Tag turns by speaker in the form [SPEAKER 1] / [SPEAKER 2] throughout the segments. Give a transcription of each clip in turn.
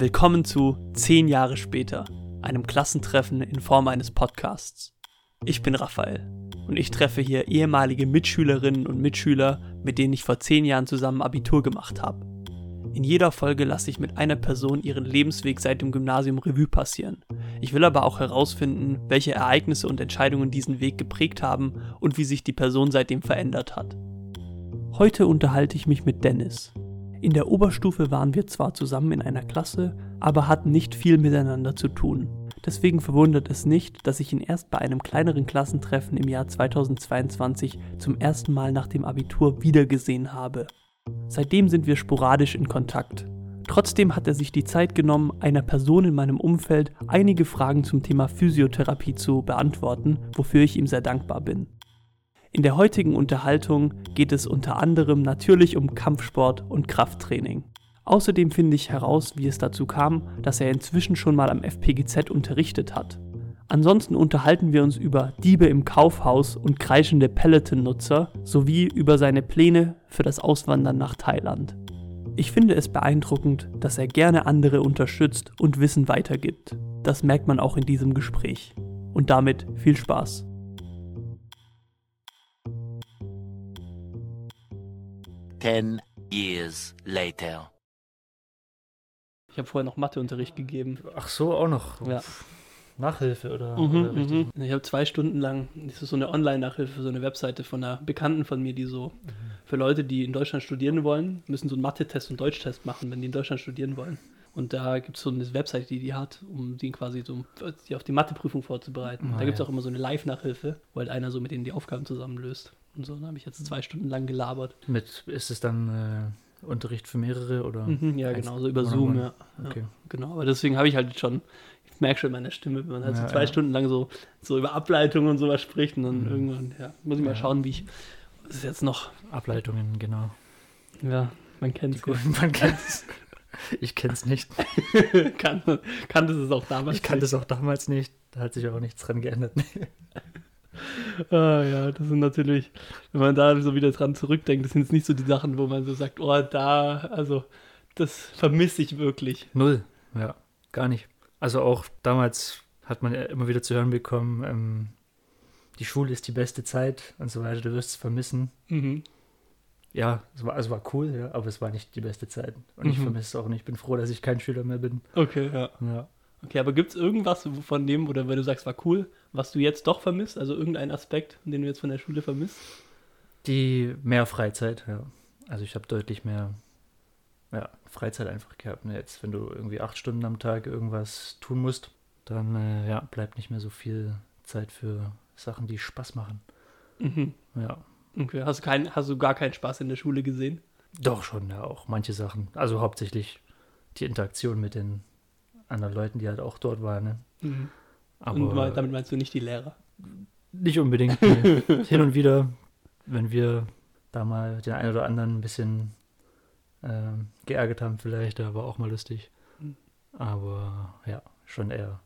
[SPEAKER 1] Willkommen zu 10 Jahre später, einem Klassentreffen in Form eines Podcasts. Ich bin Raphael und ich treffe hier ehemalige Mitschülerinnen und Mitschüler, mit denen ich vor 10 Jahren zusammen Abitur gemacht habe. In jeder Folge lasse ich mit einer Person ihren Lebensweg seit dem Gymnasium Revue passieren. Ich will aber auch herausfinden, welche Ereignisse und Entscheidungen diesen Weg geprägt haben und wie sich die Person seitdem verändert hat. Heute unterhalte ich mich mit Dennis. In der Oberstufe waren wir zwar zusammen in einer Klasse, aber hatten nicht viel miteinander zu tun. Deswegen verwundert es nicht, dass ich ihn erst bei einem kleineren Klassentreffen im Jahr 2022 zum ersten Mal nach dem Abitur wiedergesehen habe. Seitdem sind wir sporadisch in Kontakt. Trotzdem hat er sich die Zeit genommen, einer Person in meinem Umfeld einige Fragen zum Thema Physiotherapie zu beantworten, wofür ich ihm sehr dankbar bin. In der heutigen Unterhaltung geht es unter anderem natürlich um Kampfsport und Krafttraining. Außerdem finde ich heraus, wie es dazu kam, dass er inzwischen schon mal am FPGZ unterrichtet hat. Ansonsten unterhalten wir uns über Diebe im Kaufhaus und kreischende Peloton-Nutzer sowie über seine Pläne für das Auswandern nach Thailand. Ich finde es beeindruckend, dass er gerne andere unterstützt und Wissen weitergibt. Das merkt man auch in diesem Gespräch. Und damit viel Spaß.
[SPEAKER 2] Ten years later.
[SPEAKER 1] Ich habe vorher noch Matheunterricht gegeben.
[SPEAKER 3] Ach so, auch noch.
[SPEAKER 1] Ja.
[SPEAKER 3] Nachhilfe oder,
[SPEAKER 1] Mhm,
[SPEAKER 3] oder richtig?
[SPEAKER 1] mhm. Ich habe zwei Stunden lang, das ist so eine Online-Nachhilfe, so eine Webseite von einer Bekannten von mir, die so für Leute, die in Deutschland studieren wollen, müssen so einen Mathe-Test und Deutschtest machen, wenn die in Deutschland studieren wollen. Und da gibt es so eine Webseite, die die hat, um die quasi so die auf die Matheprüfung vorzubereiten.
[SPEAKER 3] Ah,
[SPEAKER 1] da gibt es
[SPEAKER 3] ja.
[SPEAKER 1] auch immer so eine Live-Nachhilfe, wo halt einer so mit denen die Aufgaben zusammenlöst. Und so, da habe ich jetzt zwei Stunden lang gelabert.
[SPEAKER 3] Mit, ist es dann äh, Unterricht für mehrere oder?
[SPEAKER 1] Mhm, ja, genau, so über? Zoom, ja. ja.
[SPEAKER 3] Okay.
[SPEAKER 1] Genau, aber deswegen habe ich halt schon, ich merke schon in meiner Stimme, wenn man halt
[SPEAKER 3] Ja,
[SPEAKER 1] so zwei
[SPEAKER 3] ja.
[SPEAKER 1] Stunden lang so, so über Ableitungen und sowas spricht und dann
[SPEAKER 3] Mhm.
[SPEAKER 1] irgendwann, ja, muss ich mal
[SPEAKER 3] Ja.
[SPEAKER 1] schauen, wie ich, das ist jetzt noch,
[SPEAKER 3] Ableitungen, genau.
[SPEAKER 1] ja, man kennt es.
[SPEAKER 3] guten, man kennt's. Ich kenn's nicht.
[SPEAKER 1] kann, kannte es auch damals.
[SPEAKER 3] Ich kannte es auch damals nicht. Da hat sich auch nichts dran geändert.
[SPEAKER 1] Ah, ja, das sind natürlich, wenn man da so wieder dran zurückdenkt, das sind jetzt nicht so die Sachen, wo man so sagt, oh, da, also, das vermisse ich wirklich.
[SPEAKER 3] Null. Ja, gar nicht. Also auch damals hat man ja immer wieder zu hören bekommen, ähm, die Schule ist die beste Zeit und so weiter, du wirst es vermissen.
[SPEAKER 1] Mhm.
[SPEAKER 3] Ja, es war, es war cool, ja, aber es war nicht die beste Zeit. Und ich
[SPEAKER 1] Mhm.
[SPEAKER 3] vermisse es auch nicht. Ich bin froh, dass ich kein Schüler mehr bin.
[SPEAKER 1] Okay, ja.
[SPEAKER 3] Ja.
[SPEAKER 1] Okay, aber gibt es irgendwas von dem, oder wenn du sagst, war cool, was du jetzt doch vermisst? Also irgendein Aspekt, den du jetzt von der Schule vermisst?
[SPEAKER 3] Die mehr Freizeit, ja. Also ich habe deutlich mehr ja, Freizeit einfach gehabt. Ne? Jetzt, wenn du irgendwie acht Stunden am Tag irgendwas tun musst, dann äh, ja, bleibt nicht mehr so viel Zeit für Sachen, die Spaß machen.
[SPEAKER 1] Mhm.
[SPEAKER 3] Ja.
[SPEAKER 1] Okay, hast du, kein, hast du gar keinen Spaß in der Schule gesehen?
[SPEAKER 3] Doch schon, ja, auch manche Sachen. Also hauptsächlich die Interaktion mit den anderen Leuten, die halt auch dort waren. Ne?
[SPEAKER 1] Mhm.
[SPEAKER 3] Aber
[SPEAKER 1] Und damit meinst du nicht die Lehrer?
[SPEAKER 3] nicht unbedingt. Hin und wieder, wenn wir da mal den einen oder anderen ein bisschen ähm, geärgert haben, vielleicht, da war auch mal lustig.
[SPEAKER 1] Mhm.
[SPEAKER 3] Aber ja, schon eher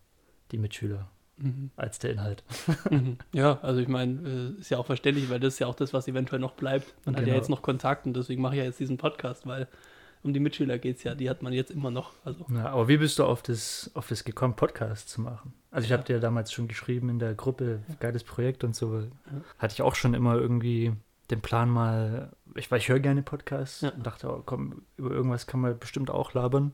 [SPEAKER 3] die Mitschüler
[SPEAKER 1] Mhm.
[SPEAKER 3] als der Inhalt.
[SPEAKER 1] Mhm. Ja, also ich meine, äh, ist ja auch verständlich, weil das ist ja auch das, was eventuell noch bleibt. Man hat ja
[SPEAKER 3] Genau.
[SPEAKER 1] jetzt noch Kontakt und deswegen mache ich ja jetzt diesen Podcast, weil um die Mitschüler geht es ja, die hat man jetzt immer noch. Also,
[SPEAKER 3] Ja, aber wie bist du auf das, auf das gekommen, Podcast zu machen? Also ich
[SPEAKER 1] Ja.
[SPEAKER 3] habe dir damals schon geschrieben in der Gruppe, geiles Projekt und so. Hatte ich auch schon immer irgendwie den Plan mal, ich, weil ich höre gerne Podcasts
[SPEAKER 1] Ja.
[SPEAKER 3] und dachte, oh, komm, über irgendwas kann man bestimmt auch labern.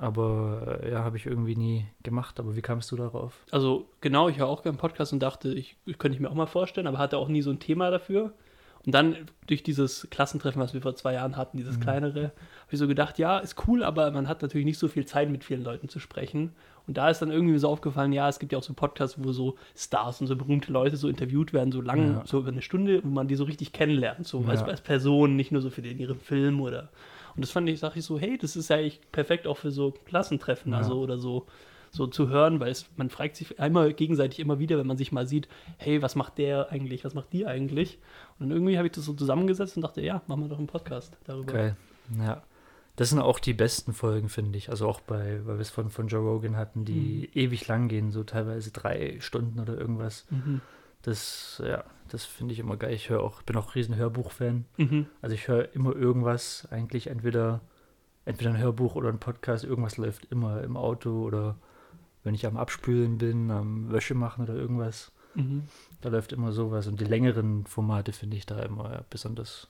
[SPEAKER 3] Aber äh, ja, habe ich irgendwie nie gemacht. Aber wie kamst du darauf?
[SPEAKER 1] also genau, ich höre auch gerne Podcast und dachte, ich, ich könnte ich mir auch mal vorstellen, aber hatte auch nie so ein Thema dafür. Und dann durch dieses Klassentreffen, was wir vor zwei Jahren hatten, dieses
[SPEAKER 3] Mhm.
[SPEAKER 1] kleinere, habe ich so gedacht, ja, ist cool, aber man hat natürlich nicht so viel Zeit, mit vielen Leuten zu sprechen. Und da ist dann irgendwie so aufgefallen, ja, es gibt ja auch so Podcasts, wo so Stars und so berühmte Leute so interviewt werden, so lang,
[SPEAKER 3] Ja.
[SPEAKER 1] so über eine Stunde, wo man die so richtig kennenlernt, so als,
[SPEAKER 3] Ja.
[SPEAKER 1] als Person, nicht nur so für den, ihren Film oder. Und das fand ich, sag ich so, hey, das ist ja eigentlich perfekt auch für so Klassentreffen,
[SPEAKER 3] Ja.
[SPEAKER 1] also oder so so zu hören, weil es, man fragt sich einmal gegenseitig immer wieder, wenn man sich mal sieht, hey, was macht der eigentlich, was macht die eigentlich? Und dann irgendwie habe ich das so zusammengesetzt und dachte, ja, machen wir doch einen Podcast darüber.
[SPEAKER 3] Geil. Ja. Das sind auch die besten Folgen, finde ich. Also auch bei, weil wir es von, von Joe Rogan hatten, die ewig lang gehen, so teilweise drei Stunden oder irgendwas.
[SPEAKER 1] Mhm.
[SPEAKER 3] Das, ja, das finde ich immer geil. Ich höre auch, bin auch riesen Hörbuch-Fan.
[SPEAKER 1] Mhm.
[SPEAKER 3] Also ich höre immer irgendwas, eigentlich entweder entweder ein Hörbuch oder ein Podcast, irgendwas läuft immer im Auto oder wenn ich am Abspülen bin, am Wäsche machen oder irgendwas.
[SPEAKER 1] Mhm.
[SPEAKER 3] Da läuft immer sowas. Und die längeren Formate finde ich da immer ja, besonders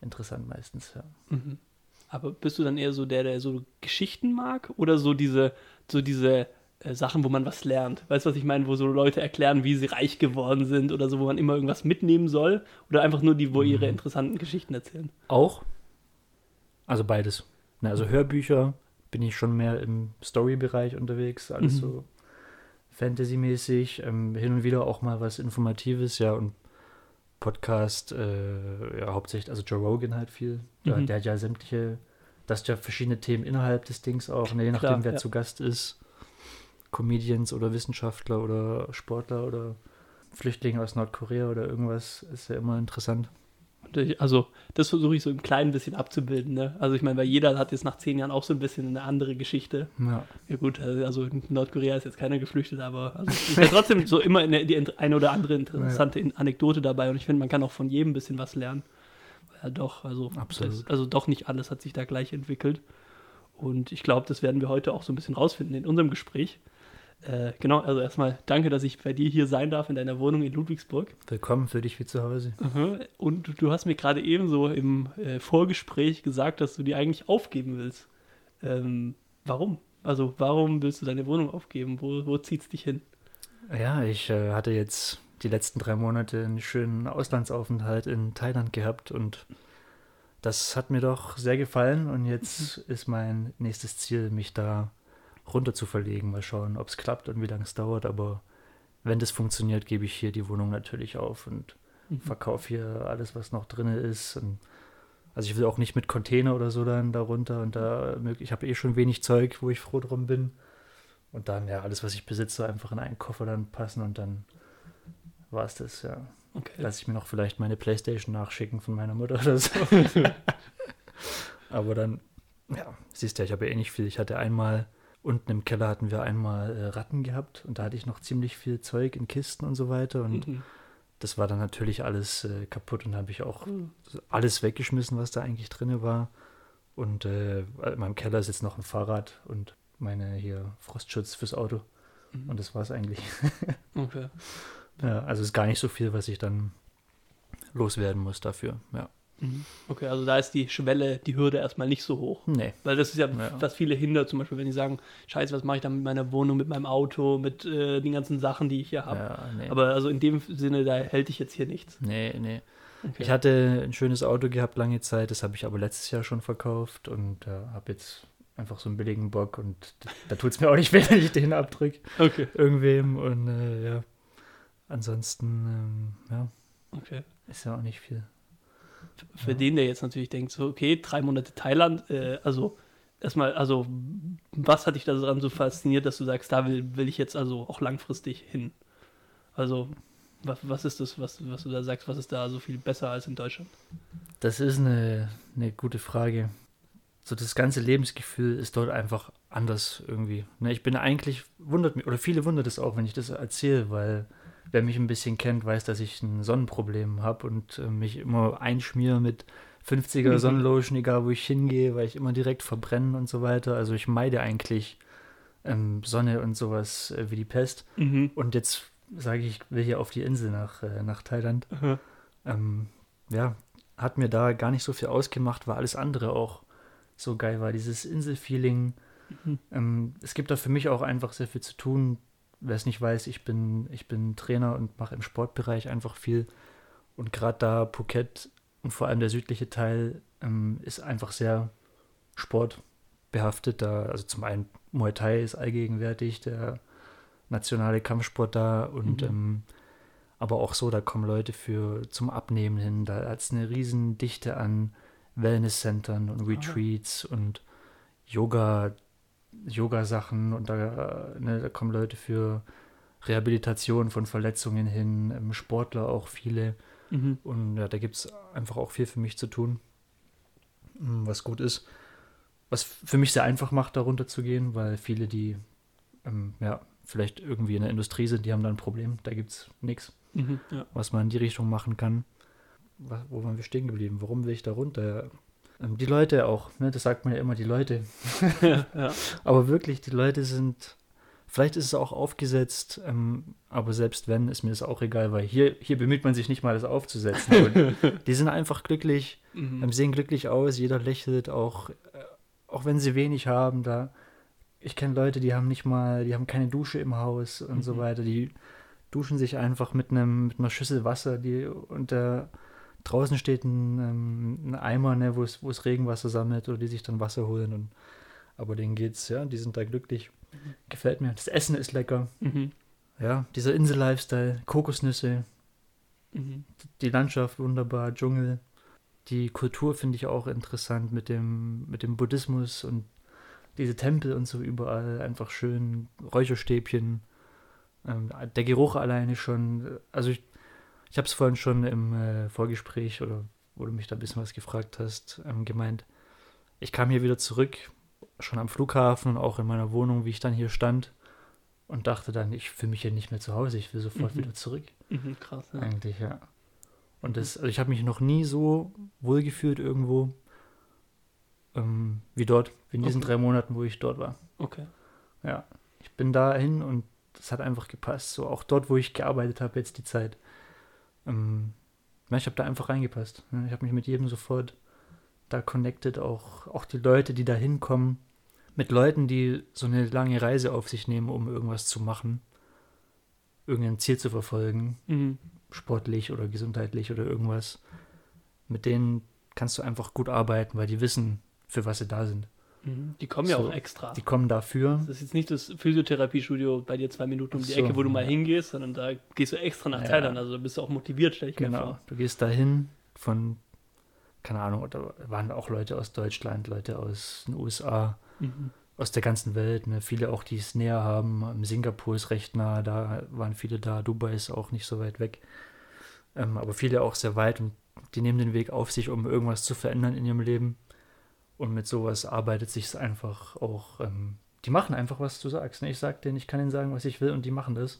[SPEAKER 3] interessant meistens, ja.
[SPEAKER 1] Mhm. Aber bist du dann eher so der, der so Geschichten mag oder so diese, so diese äh, Sachen, wo man was lernt? Weißt du, was ich meine? Wo so Leute erklären, wie sie reich geworden sind oder so, wo man immer irgendwas mitnehmen soll? Oder einfach nur die, wo ihre interessanten Geschichten erzählen?
[SPEAKER 3] Auch. Also beides. Ne, also Hörbücher bin ich schon mehr im Story-Bereich unterwegs, alles
[SPEAKER 1] Mhm.
[SPEAKER 3] so Fantasy-mäßig, ähm, hin und wieder auch mal was Informatives, ja, und Podcast, äh, ja, hauptsächlich, also Joe Rogan halt viel. Der,
[SPEAKER 1] Mhm.
[SPEAKER 3] der hat ja sämtliche, das hat ja verschiedene Themen innerhalb des Dings auch, ne, je nachdem,
[SPEAKER 1] Klar,
[SPEAKER 3] wer
[SPEAKER 1] ja.
[SPEAKER 3] zu Gast ist. Comedians oder Wissenschaftler oder Sportler oder Flüchtlinge aus Nordkorea oder irgendwas, ist ja immer interessant.
[SPEAKER 1] Also, das versuche ich so ein klein bisschen abzubilden. Ne? Also, ich meine, weil jeder hat jetzt nach zehn Jahren auch so ein bisschen eine andere Geschichte.
[SPEAKER 3] Ja.
[SPEAKER 1] Ja, gut, also in Nordkorea ist jetzt keiner geflüchtet, aber also ist ja trotzdem so immer eine, die eine oder andere interessante In- Anekdote dabei. Und ich finde, man kann auch von jedem ein bisschen was lernen. Ja, doch, also. Das, also doch nicht alles hat sich da gleich entwickelt. Und ich glaube, das werden wir heute auch so ein bisschen rausfinden in unserem Gespräch. Äh, genau, also erstmal danke, dass ich bei dir hier sein darf in deiner Wohnung in Ludwigsburg.
[SPEAKER 3] Willkommen für dich wie zu Hause.
[SPEAKER 1] Mhm. Und du- hast mir gerade eben so im äh, Vorgespräch gesagt, dass du die eigentlich aufgeben willst. Ähm, warum? Also warum willst du deine Wohnung aufgeben? Wo, wo zieht's dich hin?
[SPEAKER 3] Ja, ich äh, hatte jetzt die letzten drei Monate einen schönen Auslandsaufenthalt in Thailand gehabt und das hat mir doch sehr gefallen und jetzt ist mein nächstes Ziel, mich da runter zu verlegen. Mal schauen, ob es klappt und wie lange es dauert, aber wenn das funktioniert, gebe ich hier die Wohnung natürlich auf und
[SPEAKER 1] Mhm.
[SPEAKER 3] verkaufe hier alles, was noch drin ist. Und also ich will auch nicht mit Container oder so dann darunter und da ich habe eh schon wenig Zeug, wo ich froh drum bin. Und dann ja alles, was ich besitze, einfach in einen Koffer dann passen und dann war es das, ja.
[SPEAKER 1] Okay.
[SPEAKER 3] Lass ich mir noch vielleicht meine Playstation nachschicken von meiner Mutter oder so. Aber dann, ja, siehst du ja, ich habe ja eh nicht viel. Ich hatte einmal, unten im Keller hatten wir einmal äh, Ratten gehabt und da hatte ich noch ziemlich viel Zeug in Kisten und so weiter und
[SPEAKER 1] Mhm.
[SPEAKER 3] das war dann natürlich alles äh, kaputt und habe ich auch alles weggeschmissen, was da eigentlich drin war. Und äh, in meinem Keller ist jetzt noch ein Fahrrad und meine hier Frostschutz fürs Auto.
[SPEAKER 1] Mhm.
[SPEAKER 3] Und das war es eigentlich.
[SPEAKER 1] Okay.
[SPEAKER 3] Ja, also es ist gar nicht so viel, was ich dann loswerden muss dafür. Ja.
[SPEAKER 1] Mhm. Okay, also da ist die Schwelle, die Hürde erstmal nicht so hoch.
[SPEAKER 3] Nee.
[SPEAKER 1] Weil das ist ja,
[SPEAKER 3] Ja.
[SPEAKER 1] was viele hindert, zum Beispiel, wenn die sagen, scheiße, was mache ich dann mit meiner Wohnung, mit meinem Auto, mit äh, den ganzen Sachen, die ich hier habe.
[SPEAKER 3] Ja, nee.
[SPEAKER 1] Aber also in dem Sinne, da hält dich jetzt hier nichts.
[SPEAKER 3] nee, nee.
[SPEAKER 1] Okay.
[SPEAKER 3] Ich hatte ein schönes Auto gehabt lange Zeit, das habe ich aber letztes Jahr schon verkauft und äh, habe jetzt einfach so einen billigen Bock und da tut es mir auch nicht weh, wenn ich den abdrücke.
[SPEAKER 1] okay.
[SPEAKER 3] Irgendwem und äh, ja. Ansonsten, ähm, ja,
[SPEAKER 1] okay.
[SPEAKER 3] ist ja auch nicht viel.
[SPEAKER 1] Für
[SPEAKER 3] Ja.
[SPEAKER 1] den, der jetzt natürlich denkt, so, okay, drei Monate Thailand, äh, also erstmal, also was hat dich daran so fasziniert, dass du sagst, da will, will ich jetzt also auch langfristig hin? Also, was, was ist das, was, was du da sagst, was ist da so viel besser als in Deutschland?
[SPEAKER 3] Das ist eine, eine gute Frage. So das ganze Lebensgefühl ist dort einfach anders irgendwie. Ne, ich bin eigentlich, wundert mich, oder viele wundert es auch, wenn ich das erzähle, weil wer mich ein bisschen kennt, weiß, dass ich ein Sonnenproblem habe und äh, mich immer einschmiere mit 50er
[SPEAKER 1] Mhm.
[SPEAKER 3] Sonnenlotion, egal wo ich hingehe, weil ich immer direkt verbrenne und so weiter. Also ich meide eigentlich ähm, Sonne und sowas äh, wie die Pest.
[SPEAKER 1] Mhm.
[SPEAKER 3] Und jetzt sage ich, ich will hier auf die Insel nach, äh, nach Thailand ähm, ja, hat mir da gar nicht so viel ausgemacht, weil alles andere auch so geil war. Dieses Inselfeeling.
[SPEAKER 1] Mhm.
[SPEAKER 3] Ähm, es gibt da für mich auch einfach sehr viel zu tun. Wer es nicht weiß, ich bin, ich bin Trainer und mache im Sportbereich einfach viel. Und gerade da Phuket und vor allem der südliche Teil ähm, ist einfach sehr sportbehaftet. Da, also zum einen Muay Thai ist allgegenwärtig, der nationale Kampfsport da und
[SPEAKER 1] Mhm.
[SPEAKER 3] ähm, aber auch so, da kommen Leute für zum Abnehmen hin. Da hat es eine riesen Dichte an Wellnesscentern und Retreats und Yoga, Yoga-Sachen und da, äh, ne, da kommen Leute für Rehabilitation von Verletzungen hin, ähm, Sportler auch viele.
[SPEAKER 1] Mhm.
[SPEAKER 3] Und ja, da gibt es einfach auch viel für mich zu tun, mm, was gut ist. Was für mich sehr einfach macht, darunter zu gehen, weil viele, die ähm, ja, vielleicht irgendwie in der Industrie sind, die haben da ein Problem. Da gibt es nichts,
[SPEAKER 1] Mhm. Ja.
[SPEAKER 3] was man in die Richtung machen kann. Was, wo waren wir stehen geblieben? Warum will ich da runter? Ähm, die Leute auch, ne? das sagt man ja immer, die Leute.
[SPEAKER 1] ja.
[SPEAKER 3] Aber wirklich, die Leute sind, vielleicht ist es auch aufgesetzt, ähm, aber selbst wenn, ist mir das auch egal, weil hier, hier bemüht man sich nicht mal, das aufzusetzen. Die sind einfach glücklich,
[SPEAKER 1] Mhm.
[SPEAKER 3] ähm, sehen glücklich aus, jeder lächelt, auch, äh, auch wenn sie wenig haben, da. Ich kenne Leute, die haben nicht mal, die haben keine Dusche im Haus und so
[SPEAKER 1] Mhm.
[SPEAKER 3] weiter. Die duschen sich einfach mit einem mit einer Schüssel Wasser, die und da draußen steht ein, ähm, ein Eimer, ne, wo es Regenwasser sammelt oder die sich dann Wasser holen und aber denen geht's, ja, die sind da glücklich. Gefällt mir. Das Essen ist lecker.
[SPEAKER 1] Mhm.
[SPEAKER 3] Ja, dieser Insel-Lifestyle, Kokosnüsse,
[SPEAKER 1] Mhm.
[SPEAKER 3] die Landschaft wunderbar, Dschungel. Die Kultur finde ich auch interessant mit dem, mit dem Buddhismus und diese Tempel und so überall. Einfach schön, Räucherstäbchen. Ähm, der Geruch alleine schon. Also ich, ich habe es vorhin schon im äh, Vorgespräch oder wo du mich da ein bisschen was gefragt hast, ähm, gemeint. Ich kam hier wieder zurück, schon am Flughafen und auch in meiner Wohnung, wie ich dann hier stand und dachte dann, ich fühle mich hier nicht mehr zu Hause, ich will sofort
[SPEAKER 1] Mhm.
[SPEAKER 3] wieder zurück.
[SPEAKER 1] Mhm. Krass, ja.
[SPEAKER 3] Eigentlich, ja. Und das, also ich habe mich noch nie so wohl gefühlt irgendwo ähm, wie dort, wie in diesen
[SPEAKER 1] Okay.
[SPEAKER 3] drei Monaten, wo ich dort war.
[SPEAKER 1] Okay.
[SPEAKER 3] Ja. Ich bin dahin und das hat einfach gepasst. So auch dort, wo ich gearbeitet habe, jetzt die Zeit. Ähm, ich habe da einfach reingepasst. ne. Ich habe mich mit jedem sofort da connected, auch, auch die Leute, die da hinkommen, mit Leuten, die so eine lange Reise auf sich nehmen, um irgendwas zu machen, irgendein Ziel zu verfolgen
[SPEAKER 1] Mhm.
[SPEAKER 3] sportlich oder gesundheitlich oder irgendwas, mit denen kannst du einfach gut arbeiten, weil die wissen, für was sie da sind.
[SPEAKER 1] Mhm. Die kommen ja
[SPEAKER 3] So,
[SPEAKER 1] auch extra.
[SPEAKER 3] Die kommen dafür.
[SPEAKER 1] Das ist jetzt nicht das Physiotherapiestudio bei dir zwei Minuten um die
[SPEAKER 3] so,
[SPEAKER 1] Ecke, wo du mal hingehst, sondern da gehst du extra nach
[SPEAKER 3] Ja.
[SPEAKER 1] Thailand. Also da bist du auch motiviert, stell ich mir
[SPEAKER 3] Genau.
[SPEAKER 1] vor.
[SPEAKER 3] Du gehst dahin von, keine Ahnung, da waren auch Leute aus Deutschland, Leute aus den USA,
[SPEAKER 1] Mhm.
[SPEAKER 3] aus der ganzen Welt. Ne? Viele auch, die es näher haben. Singapur ist recht nah, da waren viele da. Dubai ist auch nicht so weit weg. Ähm, aber viele auch sehr weit und die nehmen den Weg auf sich, um irgendwas zu verändern in ihrem Leben. Und mit sowas arbeitet sich einfach auch. Ähm, die machen einfach, was du sagst. Ne? Ich sag denen, ich kann ihnen sagen, was ich will und die machen das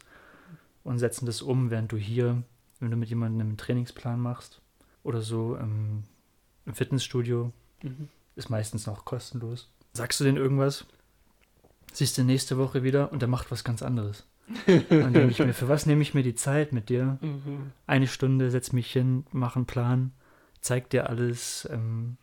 [SPEAKER 3] und setzen das um, während du hier, wenn du mit jemandem einen Trainingsplan machst oder so ähm, im Fitnessstudio,
[SPEAKER 1] Mhm.
[SPEAKER 3] ist meistens noch kostenlos. Sagst du denen irgendwas, siehst du nächste Woche wieder und der macht was ganz anderes. Dann denke ich mir, für was nehme ich mir die Zeit mit dir?
[SPEAKER 1] Mhm.
[SPEAKER 3] Eine Stunde, setz mich hin, mach einen Plan, zeig dir alles ähm,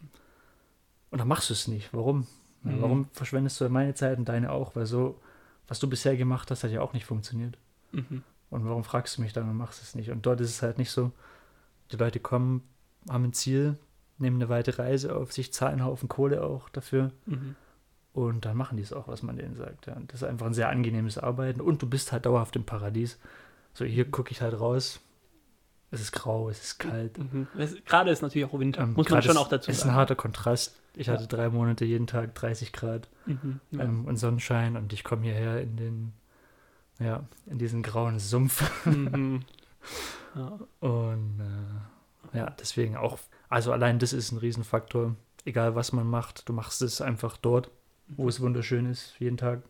[SPEAKER 3] und dann machst du es nicht. Warum? Ja,
[SPEAKER 1] Mhm.
[SPEAKER 3] Warum verschwendest du meine Zeit und deine auch? Weil so, was du bisher gemacht hast, hat ja auch nicht funktioniert.
[SPEAKER 1] Mhm.
[SPEAKER 3] Und warum fragst du mich dann und machst es nicht? Und dort ist es halt nicht so. Die Leute kommen, haben ein Ziel, nehmen eine weite Reise auf sich, zahlen einen Haufen Kohle auch dafür.
[SPEAKER 1] Mhm.
[SPEAKER 3] Und dann machen die es auch, was man denen sagt. Ja. Das ist einfach ein sehr angenehmes Arbeiten. Und du bist halt dauerhaft im Paradies. So, hier gucke ich halt raus. Es ist grau, es ist kalt.
[SPEAKER 1] Mhm. Es- Gerade ist natürlich auch Winter,
[SPEAKER 3] Ähm,
[SPEAKER 1] muss man schon
[SPEAKER 3] ist-
[SPEAKER 1] auch dazu
[SPEAKER 3] Es ist ein
[SPEAKER 1] sagen.
[SPEAKER 3] harter Kontrast. Ich
[SPEAKER 1] Ja.
[SPEAKER 3] hatte drei Monate jeden Tag 30 Grad
[SPEAKER 1] Mhm. Ja.
[SPEAKER 3] ähm, und Sonnenschein und ich komme hierher in den, ja, in diesen grauen Sumpf.
[SPEAKER 1] Mhm. Ja.
[SPEAKER 3] Und äh, ja, deswegen auch, also allein das ist ein Riesenfaktor. Egal was man macht, du machst es einfach dort, wo es wunderschön ist, jeden Tag.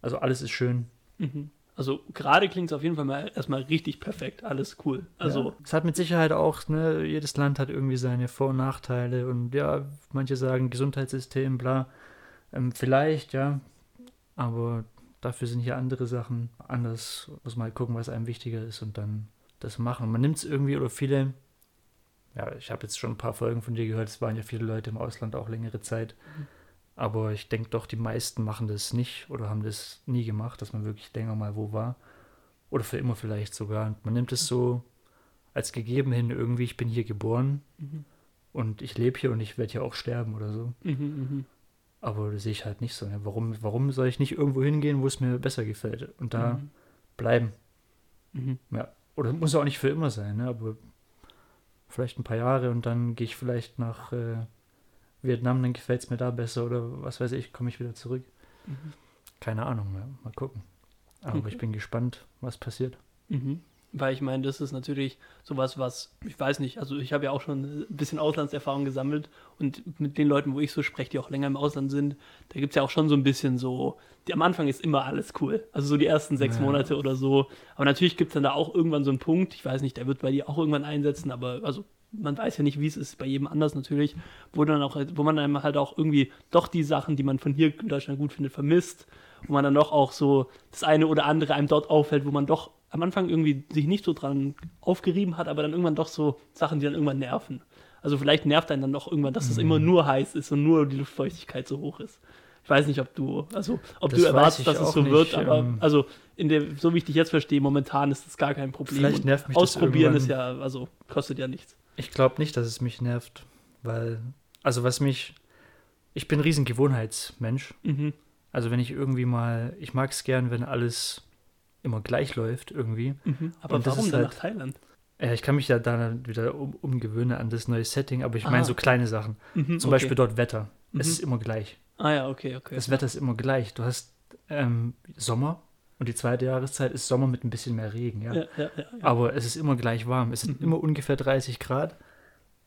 [SPEAKER 3] Also alles ist schön.
[SPEAKER 1] Mhm. Also gerade klingt es auf jeden Fall mal erstmal richtig perfekt. Alles cool. Also
[SPEAKER 3] ja. es hat mit Sicherheit auch, ne, jedes Land hat irgendwie seine Vor- und Nachteile und ja, manche sagen Gesundheitssystem, bla. Ähm, vielleicht, ja, aber dafür sind hier andere Sachen anders. Muss halt gucken, was einem wichtiger ist und dann das machen. Man nimmt es irgendwie oder viele, ja, ich habe jetzt schon ein paar Folgen von dir gehört, es waren ja viele Leute im Ausland auch längere Zeit. Aber ich denke doch, die meisten machen das nicht oder haben das nie gemacht, dass man wirklich länger mal wo war. Oder für immer vielleicht sogar. Und man nimmt es so als gegeben hin, irgendwie, ich bin hier geboren
[SPEAKER 1] Mhm.
[SPEAKER 3] und ich lebe hier und ich werde hier auch sterben oder so.
[SPEAKER 1] mhm, mhm.
[SPEAKER 3] Aber das sehe ich halt nicht so. Ne? Warum, warum soll ich nicht irgendwo hingehen, wo es mir besser gefällt und da
[SPEAKER 1] Mhm.
[SPEAKER 3] bleiben?
[SPEAKER 1] Mhm.
[SPEAKER 3] Ja. Oder muss auch nicht für immer sein, ne? aber vielleicht ein paar Jahre und dann gehe ich vielleicht nach äh, Vietnam, dann gefällt es mir da besser oder was weiß ich, komme ich wieder zurück.
[SPEAKER 1] Mhm.
[SPEAKER 3] Keine Ahnung, ja. mal gucken. Aber
[SPEAKER 1] Okay.
[SPEAKER 3] ich bin gespannt, was passiert.
[SPEAKER 1] Mhm. Weil ich meine, das ist natürlich sowas, was, ich weiß nicht, also ich habe ja auch schon ein bisschen Auslandserfahrung gesammelt und mit den Leuten, wo ich so spreche, die auch länger im Ausland sind, da gibt es ja auch schon so ein bisschen so, die, am Anfang ist immer alles cool. Also so die ersten sechs
[SPEAKER 3] Ja.
[SPEAKER 1] Monate oder so. Aber natürlich gibt es dann da auch irgendwann so einen Punkt, ich weiß nicht, der wird bei dir auch irgendwann einsetzen, aber also man weiß ja nicht, wie es ist, bei jedem anders natürlich, wo dann auch, wo man einem halt auch irgendwie doch die Sachen, die man von hier in Deutschland gut findet, vermisst, wo man dann doch auch so das eine oder andere einem dort auffällt, wo man doch am Anfang irgendwie sich nicht so dran aufgerieben hat, aber dann irgendwann doch so Sachen, die dann irgendwann nerven. Also vielleicht nervt einen dann doch irgendwann, dass es
[SPEAKER 3] Mhm.
[SPEAKER 1] immer nur heiß ist und nur die Luftfeuchtigkeit so hoch ist. Ich weiß nicht, ob du, also ob
[SPEAKER 3] Das
[SPEAKER 1] du erwartest, dass es so
[SPEAKER 3] nicht,
[SPEAKER 1] wird, aber
[SPEAKER 3] ähm,
[SPEAKER 1] also in der, so wie ich dich jetzt verstehe, momentan ist das gar kein Problem.
[SPEAKER 3] Vielleicht nervt mich das
[SPEAKER 1] Ausprobieren ist
[SPEAKER 3] irgendwann.
[SPEAKER 1] ja, also kostet ja nichts.
[SPEAKER 3] Ich glaube nicht, dass es mich nervt, weil, also was mich, ich bin ein riesen Gewohnheitsmensch.
[SPEAKER 1] Mhm.
[SPEAKER 3] Also wenn ich irgendwie mal, ich mag es gern, wenn alles immer gleich läuft irgendwie.
[SPEAKER 1] Mhm. Aber
[SPEAKER 3] Und das
[SPEAKER 1] warum dann
[SPEAKER 3] halt-
[SPEAKER 1] nach Thailand?
[SPEAKER 3] Ja, ich kann mich ja dann wieder um, umgewöhnen an das neue Setting, aber ich meine
[SPEAKER 1] Ah,
[SPEAKER 3] so kleine Sachen.
[SPEAKER 1] Mhm,
[SPEAKER 3] Zum
[SPEAKER 1] okay.
[SPEAKER 3] Beispiel dort Wetter. Es
[SPEAKER 1] Mhm.
[SPEAKER 3] ist immer gleich.
[SPEAKER 1] Ah ja, okay, okay.
[SPEAKER 3] Das Wetter ist immer gleich. Du hast ähm, Sommer und die zweite Jahreszeit ist Sommer mit ein bisschen mehr Regen, ja.
[SPEAKER 1] ja, ja, ja.
[SPEAKER 3] Aber es ist immer gleich warm. Es sind
[SPEAKER 1] Mhm.
[SPEAKER 3] immer ungefähr 30 Grad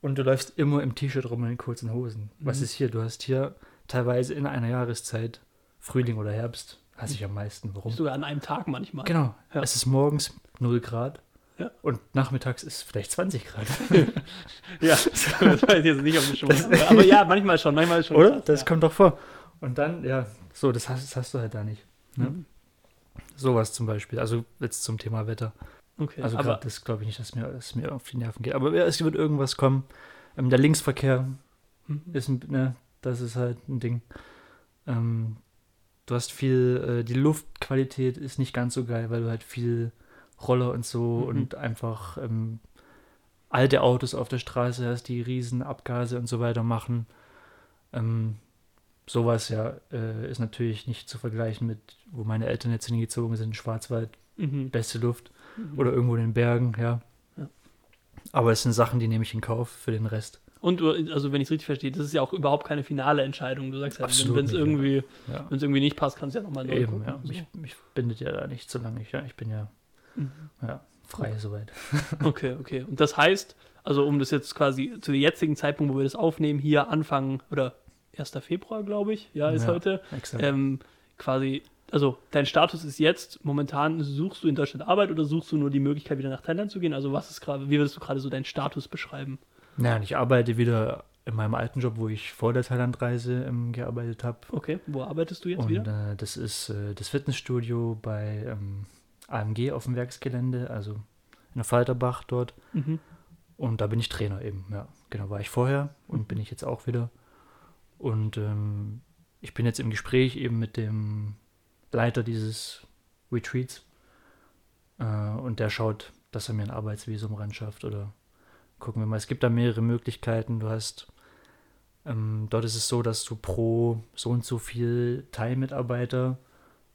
[SPEAKER 3] und du läufst immer im T-Shirt rum und in kurzen Hosen. Was
[SPEAKER 1] Mhm.
[SPEAKER 3] ist hier? Du hast hier teilweise in einer Jahreszeit, Frühling oder Herbst, hasse ich am meisten. Warum?
[SPEAKER 1] Sogar an einem Tag manchmal.
[SPEAKER 3] Genau. Es ist morgens 0 Grad
[SPEAKER 1] Ja.
[SPEAKER 3] und nachmittags ist vielleicht 20 Grad.
[SPEAKER 1] Ja, das weiß ich jetzt nicht, ob das schon aber, aber ja, manchmal schon, manchmal schon.
[SPEAKER 3] Oder? Das kommt doch vor. Und dann, ja, so, das hast, das hast du halt da nicht. Ne?
[SPEAKER 1] Mhm.
[SPEAKER 3] Sowas zum Beispiel. Also jetzt zum Thema Wetter.
[SPEAKER 1] Okay,
[SPEAKER 3] Also
[SPEAKER 1] aber
[SPEAKER 3] das glaube ich nicht, dass mir, dass mir auf die Nerven geht. Aber es wird irgendwas kommen. Ähm, der Linksverkehr
[SPEAKER 1] Mhm.
[SPEAKER 3] ist ein, ne, das ist halt ein Ding. Ähm, du hast viel, äh, die Luftqualität ist nicht ganz so geil, weil du halt viel Roller und so
[SPEAKER 1] Mhm.
[SPEAKER 3] und einfach ähm, alte Autos auf der Straße hast, die riesen Abgase und so weiter machen. Ähm, sowas ja äh, ist natürlich nicht zu vergleichen mit, wo meine Eltern jetzt hingezogen sind, Schwarzwald,
[SPEAKER 1] Mhm.
[SPEAKER 3] beste Luft
[SPEAKER 1] Mhm.
[SPEAKER 3] oder irgendwo in den Bergen, ja.
[SPEAKER 1] Ja.
[SPEAKER 3] Aber es sind Sachen, die nehme ich in Kauf für den Rest.
[SPEAKER 1] Und also wenn ich es richtig verstehe, das ist ja auch überhaupt keine finale Entscheidung. Du sagst ja,
[SPEAKER 3] Absolut
[SPEAKER 1] wenn es irgendwie,
[SPEAKER 3] Ja.
[SPEAKER 1] wenn es irgendwie nicht passt, kannst du ja nochmal neu
[SPEAKER 3] Eben,
[SPEAKER 1] gucken.
[SPEAKER 3] ja.
[SPEAKER 1] So.
[SPEAKER 3] Mich, mich bindet ja da nicht so lange. Ich, ja, ich bin ja,
[SPEAKER 1] Mhm.
[SPEAKER 3] ja frei soweit.
[SPEAKER 1] Okay, okay. Und das heißt, also um das jetzt quasi zu dem jetzigen Zeitpunkt, wo wir das aufnehmen, hier Anfang oder 1. Februar, glaube ich, ja, ist
[SPEAKER 3] Ja.
[SPEAKER 1] heute,
[SPEAKER 3] Exakt.
[SPEAKER 1] ähm, quasi, also dein Status ist jetzt, momentan suchst du in Deutschland Arbeit oder suchst du nur die Möglichkeit, wieder nach Thailand zu gehen? Also was ist gerade, wie würdest du gerade so deinen Status beschreiben?
[SPEAKER 3] Ja, und ich arbeite wieder in meinem alten Job, wo ich vor der Thailandreise ähm, gearbeitet habe.
[SPEAKER 1] Okay, wo arbeitest du jetzt
[SPEAKER 3] Und
[SPEAKER 1] wieder?
[SPEAKER 3] äh, das ist äh, das Fitnessstudio bei ähm, AMG auf dem Werksgelände, also in der Falterbach dort.
[SPEAKER 1] Mhm.
[SPEAKER 3] Und da bin ich Trainer eben, ja. Genau, war ich vorher und
[SPEAKER 1] Mhm.
[SPEAKER 3] bin ich jetzt auch wieder. Und ähm, ich bin jetzt im Gespräch eben mit dem Leiter dieses Retreats. Äh, und der schaut, dass er mir ein Arbeitsvisum ran schafft oder gucken wir mal. Es gibt da mehrere Möglichkeiten. Du hast, ähm, dort ist es so, dass du pro so und so viel Teilmitarbeiter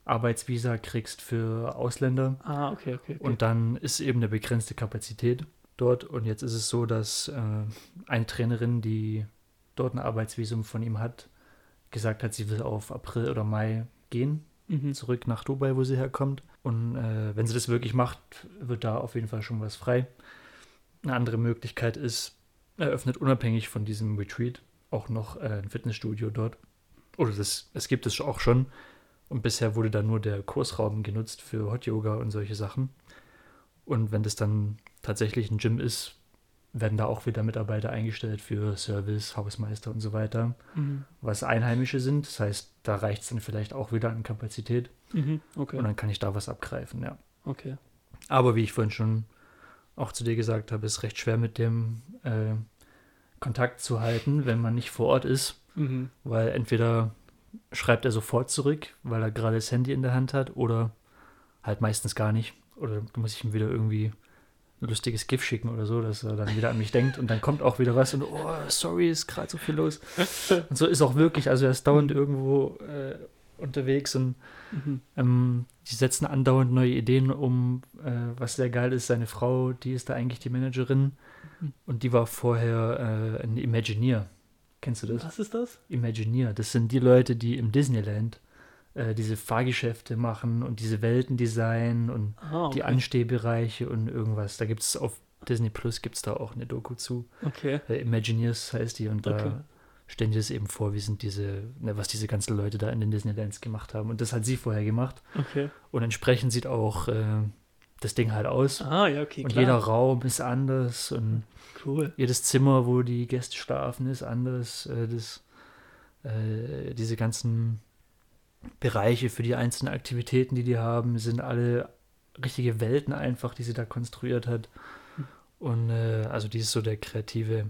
[SPEAKER 3] Arbeitsvisa kriegst für Ausländer.
[SPEAKER 1] Ah, okay, okay. okay.
[SPEAKER 3] Und dann ist eben eine begrenzte Kapazität dort. Und jetzt ist es so, dass äh, eine Trainerin, die dort ein Arbeitsvisum von ihm hat, gesagt hat, sie will auf April oder Mai gehen,
[SPEAKER 1] mhm.
[SPEAKER 3] zurück nach Dubai, wo sie herkommt. Und äh, wenn sie das wirklich macht, wird da auf jeden Fall schon was frei. Eine andere Möglichkeit ist, er öffnet unabhängig von diesem Retreat auch noch äh, ein Fitnessstudio dort. Oder das, es gibt es auch schon. Und bisher wurde da nur der Kursraum genutzt für Hot Yoga und solche Sachen. Und wenn das dann tatsächlich ein Gym ist, werden da auch wieder Mitarbeiter eingestellt für Service, Hausmeister und so weiter,
[SPEAKER 1] Mhm.
[SPEAKER 3] was Einheimische sind. Das heißt, da reicht es dann vielleicht auch wieder an Kapazität.
[SPEAKER 1] Mhm. Okay,
[SPEAKER 3] Und dann kann ich da was abgreifen, ja.
[SPEAKER 1] okay.
[SPEAKER 3] Aber wie ich vorhin schon auch zu dir gesagt habe, ist recht schwer mit dem äh, Kontakt zu halten, wenn man nicht vor Ort ist,
[SPEAKER 1] Mhm.
[SPEAKER 3] weil entweder schreibt er sofort zurück, weil er gerade das Handy in der Hand hat, oder halt meistens gar nicht. Oder du musst ihm wieder irgendwie lustiges GIF schicken oder so, dass er dann wieder an mich denkt und dann kommt auch wieder was und oh, sorry, ist gerade so viel los. Und so ist auch wirklich, also er ist dauernd irgendwo äh, unterwegs und
[SPEAKER 1] Mhm.
[SPEAKER 3] ähm, die setzen andauernd neue Ideen um, äh, was sehr geil ist. Seine Frau, die ist da eigentlich die Managerin
[SPEAKER 1] Mhm.
[SPEAKER 3] und die war vorher äh, ein Imagineer. Kennst du das?
[SPEAKER 1] Was ist das?
[SPEAKER 3] Imagineer. Das sind die Leute, die im Disneyland äh, diese Fahrgeschäfte machen und diese Welten designen und
[SPEAKER 1] Ah, okay.
[SPEAKER 3] die Anstehbereiche und irgendwas. Da gibt es auf Disney Plus gibt es da auch eine Doku zu.
[SPEAKER 1] Okay.
[SPEAKER 3] Äh, Imagineers heißt die und da
[SPEAKER 1] Okay.
[SPEAKER 3] stellen die das eben vor, wie sind diese, ne, was diese ganzen Leute da in den Disneylands gemacht haben. Und das hat sie vorher gemacht.
[SPEAKER 1] Okay.
[SPEAKER 3] Und entsprechend sieht auch äh, das Ding halt aus.
[SPEAKER 1] Ah, ja, okay,
[SPEAKER 3] und
[SPEAKER 1] klar.
[SPEAKER 3] jeder Raum ist anders und
[SPEAKER 1] cool.
[SPEAKER 3] jedes Zimmer, wo die Gäste schlafen, ist anders. Äh, das, diese ganzen Bereiche für die einzelnen Aktivitäten, die die haben, sind alle richtige Welten einfach, die sie da konstruiert hat. Und äh, also die ist so der kreative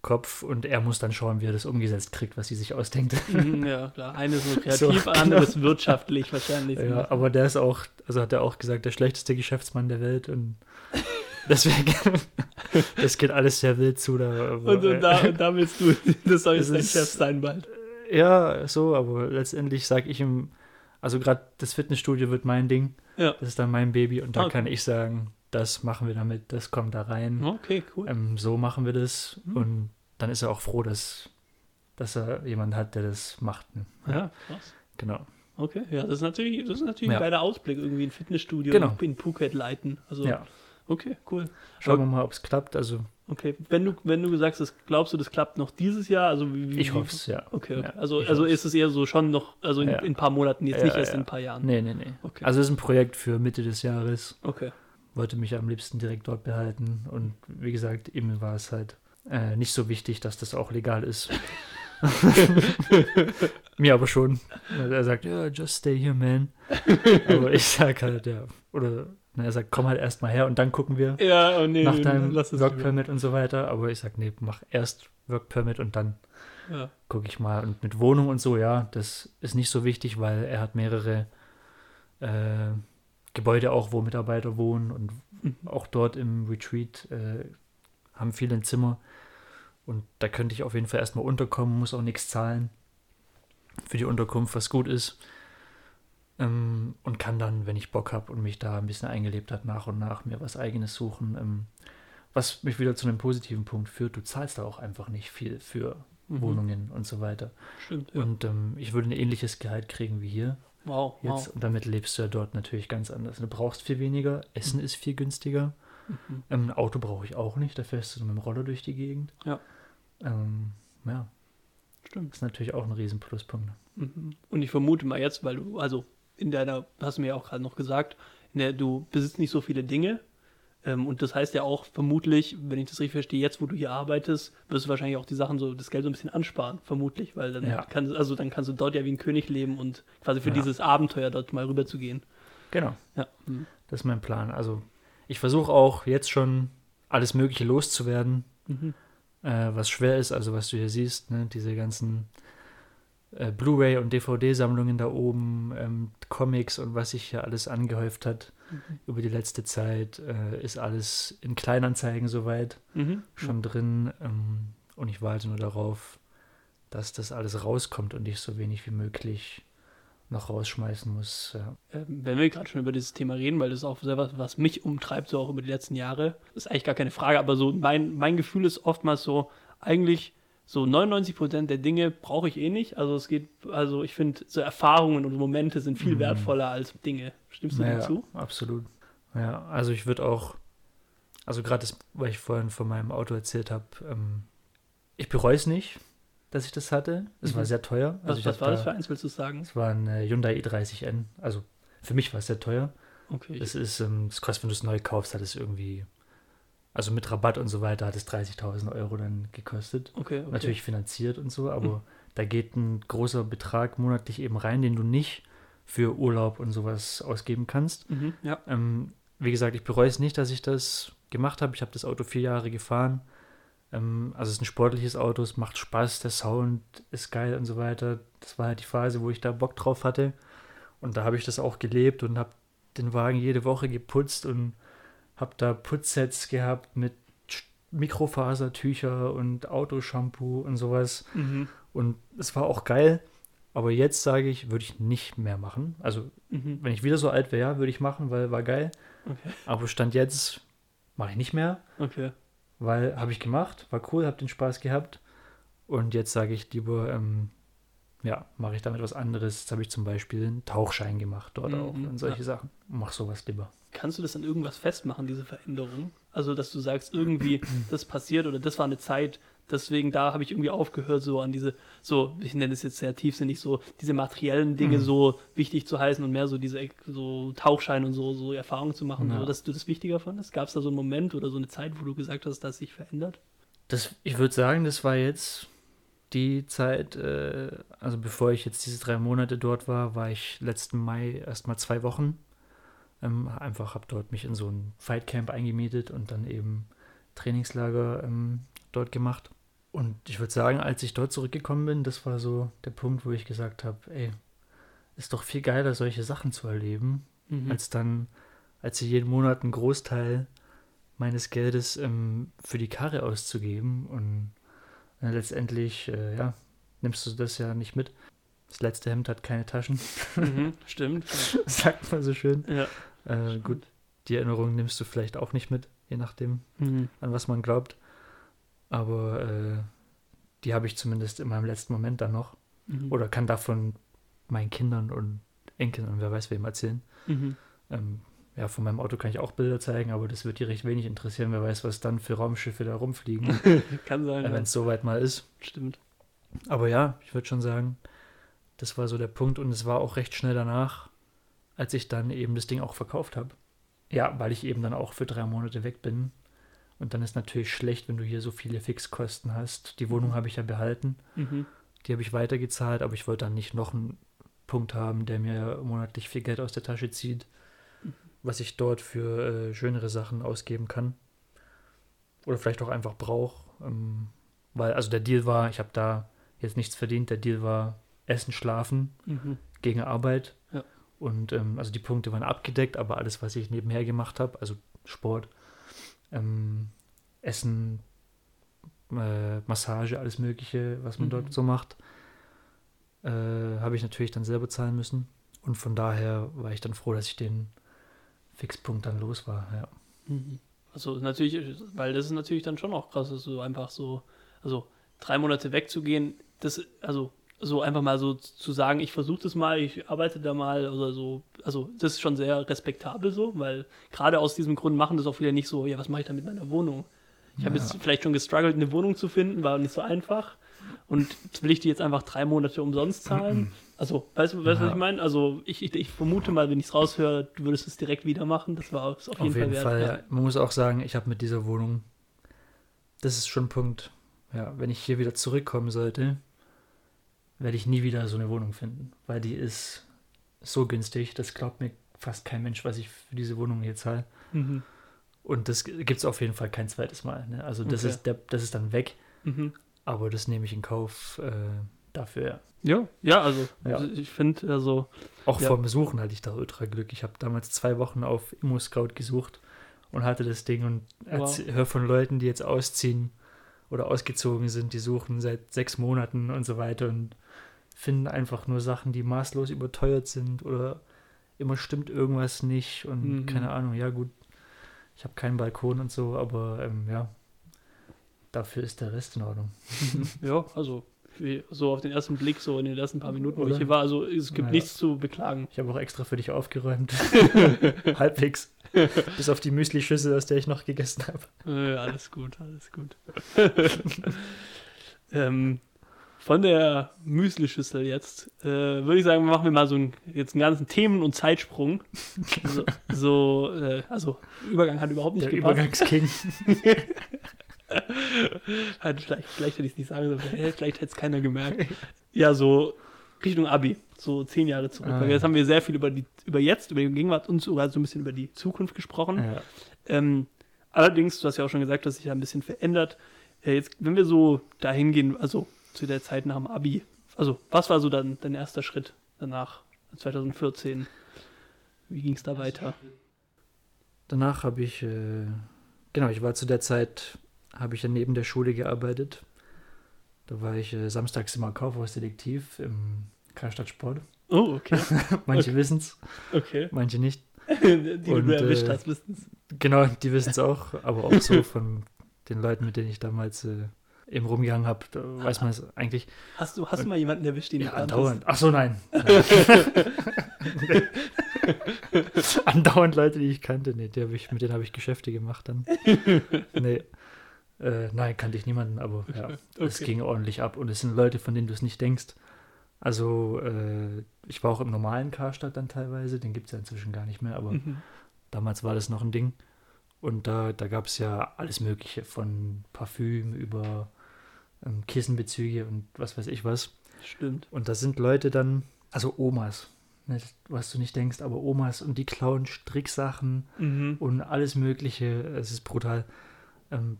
[SPEAKER 3] Kopf und er muss dann schauen, wie er das umgesetzt kriegt, was sie sich ausdenkt.
[SPEAKER 1] Mhm, ja, klar. Eine ist nur
[SPEAKER 3] So,
[SPEAKER 1] kreativ,
[SPEAKER 3] genau.
[SPEAKER 1] anderes wirtschaftlich wahrscheinlich.
[SPEAKER 3] ja, aber der ist auch, also hat er auch gesagt, der schlechteste Geschäftsmann der Welt und deswegen, das geht alles sehr wild zu. Da, aber,
[SPEAKER 1] und, und, da, und da willst du, das soll jetzt
[SPEAKER 3] Es
[SPEAKER 1] dein Chef sein bald.
[SPEAKER 3] Ja, so, aber letztendlich sage ich ihm, also gerade das Fitnessstudio wird mein Ding,
[SPEAKER 1] Ja.
[SPEAKER 3] das ist dann mein Baby und da
[SPEAKER 1] Okay.
[SPEAKER 3] kann ich sagen, das machen wir damit, das kommt da rein,
[SPEAKER 1] Okay, cool.
[SPEAKER 3] ähm, so machen wir das
[SPEAKER 1] Mhm.
[SPEAKER 3] und dann ist er auch froh, dass, dass er jemanden hat, der das macht. Ne?
[SPEAKER 1] Ja, krass.
[SPEAKER 3] Genau.
[SPEAKER 1] Okay, ja, das ist natürlich, das ist natürlich
[SPEAKER 3] Ja.
[SPEAKER 1] ein geiler Ausblick, irgendwie ein Fitnessstudio
[SPEAKER 3] Genau.
[SPEAKER 1] in Phuket leiten. Also,
[SPEAKER 3] Ja,
[SPEAKER 1] okay, cool.
[SPEAKER 3] schauen wir mal, ob es klappt. Also
[SPEAKER 1] Okay, wenn du, wenn du sagst, das glaubst du, das klappt noch dieses Jahr, also wie, wie
[SPEAKER 3] ich hoffe es, ja.
[SPEAKER 1] Okay.
[SPEAKER 3] Ja,
[SPEAKER 1] also, also
[SPEAKER 3] hoff's.
[SPEAKER 1] ist es eher so schon noch, also in,
[SPEAKER 3] Ja.
[SPEAKER 1] in ein paar Monaten, jetzt
[SPEAKER 3] Ja,
[SPEAKER 1] nicht erst in ein paar Jahren.
[SPEAKER 3] Nee, nee, nee.
[SPEAKER 1] Okay.
[SPEAKER 3] Also es ist ein Projekt für Mitte des Jahres.
[SPEAKER 1] Okay.
[SPEAKER 3] Wollte mich am liebsten direkt dort behalten. Und wie gesagt, ihm war es halt äh, nicht so wichtig, dass das auch legal ist. Mir aber schon. Er sagt, ja, just stay here, man. aber ich sag halt, ja. Oder na, er sagt, komm halt erstmal her und dann gucken wir
[SPEAKER 1] Ja, oh nee,
[SPEAKER 3] nach
[SPEAKER 1] nee,
[SPEAKER 3] deinem
[SPEAKER 1] lass es
[SPEAKER 3] Work
[SPEAKER 1] lieber.
[SPEAKER 3] Permit und so weiter. Aber ich sag, nee, mach erst Work Permit und dann
[SPEAKER 1] Ja.
[SPEAKER 3] gucke ich mal. Und mit Wohnung und so, ja, das ist nicht so wichtig, weil er hat mehrere äh, Gebäude auch, wo Mitarbeiter wohnen und
[SPEAKER 1] Mhm.
[SPEAKER 3] auch dort im Retreat äh, haben viele ein Zimmer. Und da könnte ich auf jeden Fall erstmal unterkommen, muss auch nichts zahlen für die Unterkunft, was gut ist. Ähm, und kann dann, wenn ich Bock habe und mich da ein bisschen eingelebt hat, nach und nach mir was eigenes suchen. Ähm, was mich wieder zu einem positiven Punkt führt, du zahlst da auch einfach nicht viel für
[SPEAKER 1] Mhm.
[SPEAKER 3] Wohnungen und so weiter.
[SPEAKER 1] Stimmt, ja.
[SPEAKER 3] Und ähm, ich würde ein ähnliches Gehalt kriegen wie hier
[SPEAKER 1] wow,
[SPEAKER 3] jetzt.
[SPEAKER 1] wow.
[SPEAKER 3] Und damit lebst du ja dort natürlich ganz anders. Du brauchst viel weniger, Essen ist viel günstiger.
[SPEAKER 1] Mhm.
[SPEAKER 3] Ähm, ein Auto brauche ich auch nicht, da fährst du mit dem Roller durch die Gegend.
[SPEAKER 1] Ja.
[SPEAKER 3] Ähm, ja,
[SPEAKER 1] Stimmt.
[SPEAKER 3] ist natürlich auch ein riesen Pluspunkt.
[SPEAKER 1] Mhm. Und ich vermute mal jetzt, weil du, also in deiner, hast du mir ja auch gerade noch gesagt, in der du besitzt nicht so viele Dinge. Ähm, und das heißt ja auch vermutlich, wenn ich das richtig verstehe, jetzt wo du hier arbeitest, wirst du wahrscheinlich auch die Sachen so, das Geld so ein bisschen ansparen, vermutlich, weil dann
[SPEAKER 3] Ja.
[SPEAKER 1] kannst also dann kannst du dort ja wie ein König leben und quasi für
[SPEAKER 3] Ja.
[SPEAKER 1] dieses Abenteuer dort mal rüber zu gehen.
[SPEAKER 3] Genau,
[SPEAKER 1] Ja. Mhm.
[SPEAKER 3] das ist mein Plan. Also ich versuche auch jetzt schon alles Mögliche loszuwerden,
[SPEAKER 1] Mhm.
[SPEAKER 3] äh, was schwer ist, also was du hier siehst, ne? diese ganzen äh, Blu-ray und DVD-Sammlungen da oben, ähm, Comics und was sich hier alles angehäuft hat
[SPEAKER 1] Mhm.
[SPEAKER 3] über die letzte Zeit, äh, ist alles in Kleinanzeigen soweit
[SPEAKER 1] Mhm.
[SPEAKER 3] schon drin ähm, und ich warte nur darauf, dass das alles rauskommt und ich so wenig wie möglich noch rausschmeißen muss. Ja.
[SPEAKER 1] Ähm, wenn wir gerade schon über dieses Thema reden, weil das ist auch sehr was, was mich umtreibt, so auch über die letzten Jahre, das ist eigentlich gar keine Frage, aber so mein, mein Gefühl ist oftmals so, eigentlich so 99 Prozent der Dinge brauche ich eh nicht. Also es geht, also ich finde, so Erfahrungen und Momente sind viel
[SPEAKER 3] Mhm.
[SPEAKER 1] wertvoller als Dinge. Stimmst du
[SPEAKER 3] Ja,
[SPEAKER 1] dazu?
[SPEAKER 3] absolut. Ja, also ich würde auch, also gerade das, weil ich vorhin von meinem Auto erzählt habe, ähm, ich bereue es nicht, dass ich das hatte. Es war
[SPEAKER 1] Mhm.
[SPEAKER 3] sehr teuer.
[SPEAKER 1] Was,
[SPEAKER 3] ich
[SPEAKER 1] was
[SPEAKER 3] hab
[SPEAKER 1] war das
[SPEAKER 3] da-
[SPEAKER 1] für eins, willst du sagen?
[SPEAKER 3] Es war ein äh, Hyundai i30N. Also für mich war es sehr teuer.
[SPEAKER 1] Okay.
[SPEAKER 3] Es ist, ähm, das kostet, wenn du es neu kaufst, hat es irgendwie, also mit Rabatt und so weiter, hat es 30.000 Euro dann gekostet.
[SPEAKER 1] okay, okay.
[SPEAKER 3] Natürlich finanziert und so, aber
[SPEAKER 1] Mhm.
[SPEAKER 3] da geht ein großer Betrag monatlich eben rein, den du nicht für Urlaub und sowas ausgeben kannst.
[SPEAKER 1] Mhm, ja.
[SPEAKER 3] Ähm, wie gesagt, ich bereue es nicht, dass ich das gemacht habe. Ich habe das Auto vier Jahre gefahren. Ähm, also es ist ein sportliches Auto, es macht Spaß, der Sound ist geil und so weiter. Das war halt die Phase, wo ich da Bock drauf hatte. Und da habe ich das auch gelebt und habe den Wagen jede Woche geputzt und habe da Putzsets gehabt mit Mikrofasertücher und Autoshampoo und sowas.
[SPEAKER 1] Mhm.
[SPEAKER 3] Und es war auch geil. Aber jetzt sage ich, würde ich nicht mehr machen. Also
[SPEAKER 1] Mhm.
[SPEAKER 3] wenn ich wieder so alt wäre, würde ich machen, weil war geil.
[SPEAKER 1] Okay.
[SPEAKER 3] Aber Stand jetzt mache ich nicht mehr,
[SPEAKER 1] Okay.
[SPEAKER 3] weil habe ich gemacht, war cool, habe den Spaß gehabt. Und jetzt sage ich lieber, ähm, ja, mache ich damit was anderes. Jetzt habe ich zum Beispiel einen Tauchschein gemacht dort
[SPEAKER 1] Mhm,
[SPEAKER 3] auch und solche
[SPEAKER 1] ja.
[SPEAKER 3] Sachen. Mach sowas lieber.
[SPEAKER 1] Kannst du das an irgendwas festmachen, diese Veränderung? Also, dass du sagst, irgendwie, das passiert oder das war eine Zeit, deswegen da habe ich irgendwie aufgehört, so an diese, so, ich nenne es jetzt sehr tiefsinnig, so diese materiellen Dinge
[SPEAKER 3] Mhm.
[SPEAKER 1] so wichtig zu heißen und mehr so diese so Tauchschein und so, so Erfahrungen zu machen,
[SPEAKER 3] Ja.
[SPEAKER 1] so, dass du das wichtiger fandest. Gab es da so einen Moment oder so eine Zeit, wo du gesagt hast, dass sich verändert?
[SPEAKER 3] Das, ich würde sagen, das war jetzt die Zeit, äh, also bevor ich jetzt diese drei Monate dort war, war ich letzten Mai erstmal zwei Wochen. Ähm, einfach habe dort mich in so ein Fightcamp eingemietet und dann eben Trainingslager ähm, dort gemacht. Und ich würde sagen, als ich dort zurückgekommen bin, das war so der Punkt, wo ich gesagt habe, ey, ist doch viel geiler, solche Sachen zu erleben,
[SPEAKER 1] Mhm.
[SPEAKER 3] als dann, als ich jeden Monat einen Großteil meines Geldes ähm, für die Karre auszugeben und äh, letztendlich, äh, ja, nimmst du das ja nicht mit. Das letzte Hemd hat keine Taschen,
[SPEAKER 1] mhm. Stimmt.
[SPEAKER 3] sagt man so schön.
[SPEAKER 1] Ja.
[SPEAKER 3] Äh, gut, die Erinnerung nimmst du vielleicht auch nicht mit, je nachdem,
[SPEAKER 1] Mhm.
[SPEAKER 3] an was man glaubt. Aber äh, die habe ich zumindest in meinem letzten Moment dann noch.
[SPEAKER 1] Mhm.
[SPEAKER 3] Oder kann davon meinen Kindern und Enkeln und wer weiß wem erzählen.
[SPEAKER 1] Mhm.
[SPEAKER 3] Ähm, ja, von meinem Auto kann ich auch Bilder zeigen, aber das wird die recht wenig interessieren. Wer weiß, was dann für Raumschiffe da rumfliegen,
[SPEAKER 1] Kann sein.
[SPEAKER 3] wenn
[SPEAKER 1] Ja.
[SPEAKER 3] es soweit mal ist.
[SPEAKER 1] Stimmt.
[SPEAKER 3] Aber ja, ich würde schon sagen, das war so der Punkt und es war auch recht schnell danach, als ich dann eben das Ding auch verkauft habe. Ja, weil ich eben dann auch für drei Monate weg bin. Und dann ist natürlich schlecht, wenn du hier so viele Fixkosten hast. Die Wohnung habe ich ja behalten,
[SPEAKER 1] Mhm.
[SPEAKER 3] die habe ich weitergezahlt, aber ich wollte dann nicht noch einen Punkt haben, der mir monatlich viel Geld aus der Tasche zieht, was ich dort für äh, schönere Sachen ausgeben kann. Oder vielleicht auch einfach brauche. Ähm, weil, also der Deal war, ich habe da jetzt nichts verdient, der Deal war Essen, Schlafen
[SPEAKER 1] Mhm.
[SPEAKER 3] gegen Arbeit. Und ähm, also die Punkte waren abgedeckt, aber alles, was ich nebenher gemacht habe, also Sport, ähm, Essen, äh, Massage, alles Mögliche, was man
[SPEAKER 1] Mhm.
[SPEAKER 3] dort so macht, äh, habe ich natürlich dann selber zahlen müssen. Und von daher war ich dann froh, dass ich den Fixpunkt dann los war. Ja.
[SPEAKER 1] Mhm. Also natürlich, weil das ist natürlich dann schon auch krass, dass du einfach so, also drei Monate wegzugehen, das, also so einfach mal so zu sagen, ich versuche das mal, ich arbeite da mal oder so, also das ist schon sehr respektabel so, weil gerade aus diesem Grund machen das auch viele nicht so, ja, was mache ich da mit meiner Wohnung? Ich habe
[SPEAKER 3] Ja.
[SPEAKER 1] jetzt vielleicht schon gestruggelt, eine Wohnung zu finden, war nicht so einfach. Und will ich die jetzt einfach drei Monate umsonst zahlen. Also, weißt du, weißt, du, was
[SPEAKER 3] Ja.
[SPEAKER 1] ich meine? Also, ich, ich, ich vermute mal, wenn ich es raushöre, du würdest es direkt wieder machen. Das war es auf jeden,
[SPEAKER 3] Auf jeden
[SPEAKER 1] Fall
[SPEAKER 3] Fall,
[SPEAKER 1] wert.
[SPEAKER 3] ja. Man muss auch sagen, ich habe mit dieser Wohnung, das ist schon ein Punkt, ja, wenn ich hier wieder zurückkommen sollte, werde ich nie wieder so eine Wohnung finden, weil die ist so günstig, das glaubt mir fast kein Mensch, was ich für diese Wohnung hier zahle.
[SPEAKER 1] Mhm.
[SPEAKER 3] Und das gibt es auf jeden Fall kein zweites Mal. Ne? Also das,
[SPEAKER 1] Okay.
[SPEAKER 3] ist der, das ist dann weg,
[SPEAKER 1] Mhm.
[SPEAKER 3] aber das nehme ich in Kauf äh, dafür.
[SPEAKER 1] Ja, ja, also
[SPEAKER 3] Ja.
[SPEAKER 1] ich finde, also,
[SPEAKER 3] Auch
[SPEAKER 1] Ja.
[SPEAKER 3] vom Besuchen hatte ich da ultra Glück. Ich habe damals zwei Wochen auf Immo Scout gesucht und hatte das Ding und
[SPEAKER 1] Wow.
[SPEAKER 3] höre von Leuten, die jetzt ausziehen oder ausgezogen sind, die suchen seit sechs Monaten und so weiter und finden einfach nur Sachen, die maßlos überteuert sind oder immer stimmt irgendwas nicht und
[SPEAKER 1] Mhm.
[SPEAKER 3] keine Ahnung. Ja gut, ich habe keinen Balkon und so, aber ähm, ja, dafür ist der Rest in Ordnung.
[SPEAKER 1] ja, also so auf den ersten Blick, so in den ersten paar Minuten, wo ich
[SPEAKER 3] Oder?
[SPEAKER 1] hier war, also es gibt
[SPEAKER 3] Ja.
[SPEAKER 1] nichts zu beklagen.
[SPEAKER 3] Ich habe auch extra für dich aufgeräumt. Halbwegs. Bis auf die Müsli-Schüssel, aus der ich noch gegessen habe.
[SPEAKER 1] Äh, alles gut, alles gut. ähm, von der Müslischüssel jetzt äh, würde ich sagen, machen wir mal so einen, jetzt einen ganzen Themen- und Zeitsprung. so, so äh, also Übergang hat überhaupt nicht
[SPEAKER 3] Der
[SPEAKER 1] gepasst.
[SPEAKER 3] Übergangsking.
[SPEAKER 1] Halt, vielleicht, vielleicht hätte ich es nicht sagen sollen, vielleicht, vielleicht hätte es keiner gemerkt. Ja, so Richtung Abi, so zehn Jahre zurück.
[SPEAKER 3] Ah, ja.
[SPEAKER 1] jetzt haben wir sehr viel über die, über jetzt, über die Gegenwart und sogar so ein bisschen über die Zukunft gesprochen.
[SPEAKER 3] Ja.
[SPEAKER 1] Ähm, allerdings, du hast ja auch schon gesagt, dass sich da ein bisschen verändert. Äh, jetzt, wenn wir so dahin gehen, also zu der Zeit nach dem Abi, also was war so dann dein erster Schritt danach, 2014? Wie ging es da weiter?
[SPEAKER 3] Danach habe ich, äh, genau, ich war zu der Zeit, habe ich ja neben der Schule gearbeitet. Da war ich äh, samstags immer Kaufhausdetektiv im Karstadt Sport.
[SPEAKER 1] Oh, okay,
[SPEAKER 3] Manche wissen's,
[SPEAKER 1] okay.
[SPEAKER 3] manche nicht.
[SPEAKER 1] die du
[SPEAKER 3] Und,
[SPEAKER 1] erwischt
[SPEAKER 3] äh,
[SPEAKER 1] hast, wissen's.
[SPEAKER 3] Genau, die wissen es auch, aber auch so von den Leuten, mit denen ich damals äh, eben rumgegangen habe, da weiß man es eigentlich.
[SPEAKER 1] Hast du, hast du mal jemanden erwischt, den
[SPEAKER 3] Ja, andauernd. Ach so, nein. andauernd Leute, die ich kannte. Nee, die ich, mit denen habe ich Geschäfte gemacht dann. Nee. Äh, nein, kannte ich niemanden, aber ja, es
[SPEAKER 1] Okay.
[SPEAKER 3] ging ordentlich ab. Und es sind Leute, von denen du es nicht denkst. Also, äh, ich war auch im normalen Karstadt dann teilweise, den gibt es ja inzwischen gar nicht mehr, aber
[SPEAKER 1] Mhm.
[SPEAKER 3] damals war das noch ein Ding. Und da, da gab es ja alles Mögliche, von Parfüm über ähm, Kissenbezüge und was weiß ich was.
[SPEAKER 1] Stimmt.
[SPEAKER 3] Und da sind Leute dann, also Omas, ne, was du nicht denkst, aber Omas und die klauen Stricksachen
[SPEAKER 1] Mhm.
[SPEAKER 3] und alles Mögliche. Es ist brutal. Ähm,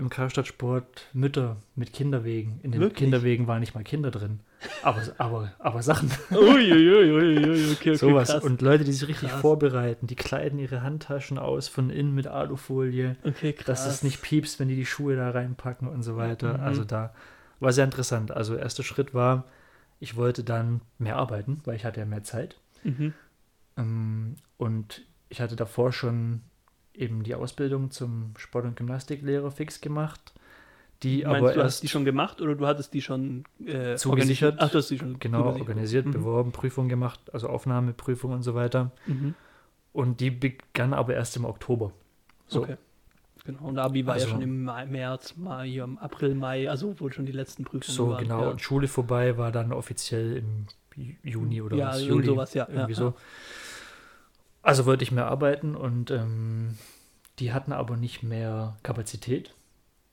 [SPEAKER 3] Im Karstadtsport Mütter mit Kinderwegen. In den
[SPEAKER 1] Wirklich?
[SPEAKER 3] Kinderwegen waren nicht mal Kinder drin. Aber, aber, aber Sachen.
[SPEAKER 1] Uiuiuiui, okay, okay,
[SPEAKER 3] Sowas.
[SPEAKER 1] krass.
[SPEAKER 3] Und Leute, die sich richtig
[SPEAKER 1] Krass.
[SPEAKER 3] vorbereiten, die kleiden ihre Handtaschen aus von innen mit Alufolie,
[SPEAKER 1] okay, krass.
[SPEAKER 3] dass es nicht piepst, wenn die die Schuhe da reinpacken und so weiter.
[SPEAKER 1] Mhm.
[SPEAKER 3] Also da war sehr interessant. Also erster Schritt war, ich wollte dann mehr arbeiten, weil ich hatte ja mehr Zeit.
[SPEAKER 1] Mhm.
[SPEAKER 3] Ähm, und ich hatte davor schon eben die Ausbildung zum Sport- und Gymnastiklehrer fix gemacht, die
[SPEAKER 1] Meinst
[SPEAKER 3] aber
[SPEAKER 1] du, hast
[SPEAKER 3] erst
[SPEAKER 1] die schon gemacht oder du hattest die schon äh,
[SPEAKER 3] Zugesichert.
[SPEAKER 1] organisiert? Ach, du hast die schon
[SPEAKER 3] genau organisiert,
[SPEAKER 1] Mhm.
[SPEAKER 3] beworben, Prüfung gemacht, also Aufnahmeprüfung und so weiter.
[SPEAKER 1] Mhm.
[SPEAKER 3] Und die begann aber erst im Oktober. So.
[SPEAKER 1] Okay. Genau, und Abi war
[SPEAKER 3] Also-
[SPEAKER 1] ja schon im Mai, März, Mai, im April, Mai, also wohl schon die letzten Prüfungen
[SPEAKER 3] So,
[SPEAKER 1] waren.
[SPEAKER 3] genau.
[SPEAKER 1] Ja.
[SPEAKER 3] Und Schule vorbei war dann offiziell im Ju- Juni oder
[SPEAKER 1] Ja,
[SPEAKER 3] was? Juli.
[SPEAKER 1] sowas, ja,
[SPEAKER 3] Irgendwie
[SPEAKER 1] ja,
[SPEAKER 3] so. Also wollte ich mehr arbeiten und ähm, die hatten aber nicht mehr Kapazität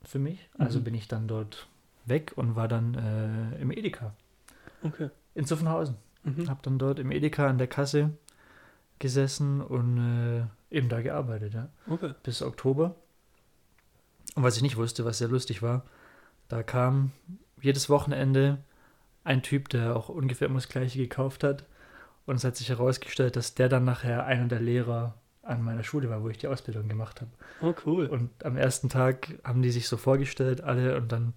[SPEAKER 3] für mich. Also
[SPEAKER 1] Mhm.
[SPEAKER 3] bin ich dann dort weg und war dann äh, im Edeka
[SPEAKER 1] Okay.
[SPEAKER 3] in Zuffenhausen.
[SPEAKER 1] Mhm.
[SPEAKER 3] Hab dann dort im Edeka an der Kasse gesessen und äh, eben da gearbeitet, ja.
[SPEAKER 1] Okay.
[SPEAKER 3] bis Oktober. Und was ich nicht wusste, was sehr lustig war, da kam jedes Wochenende ein Typ, der auch ungefähr immer das gleiche gekauft hat. Und es hat sich herausgestellt, dass der dann nachher einer der Lehrer an meiner Schule war, wo ich die Ausbildung gemacht habe.
[SPEAKER 1] Oh, cool.
[SPEAKER 3] Und am ersten Tag haben die sich so vorgestellt, alle, und dann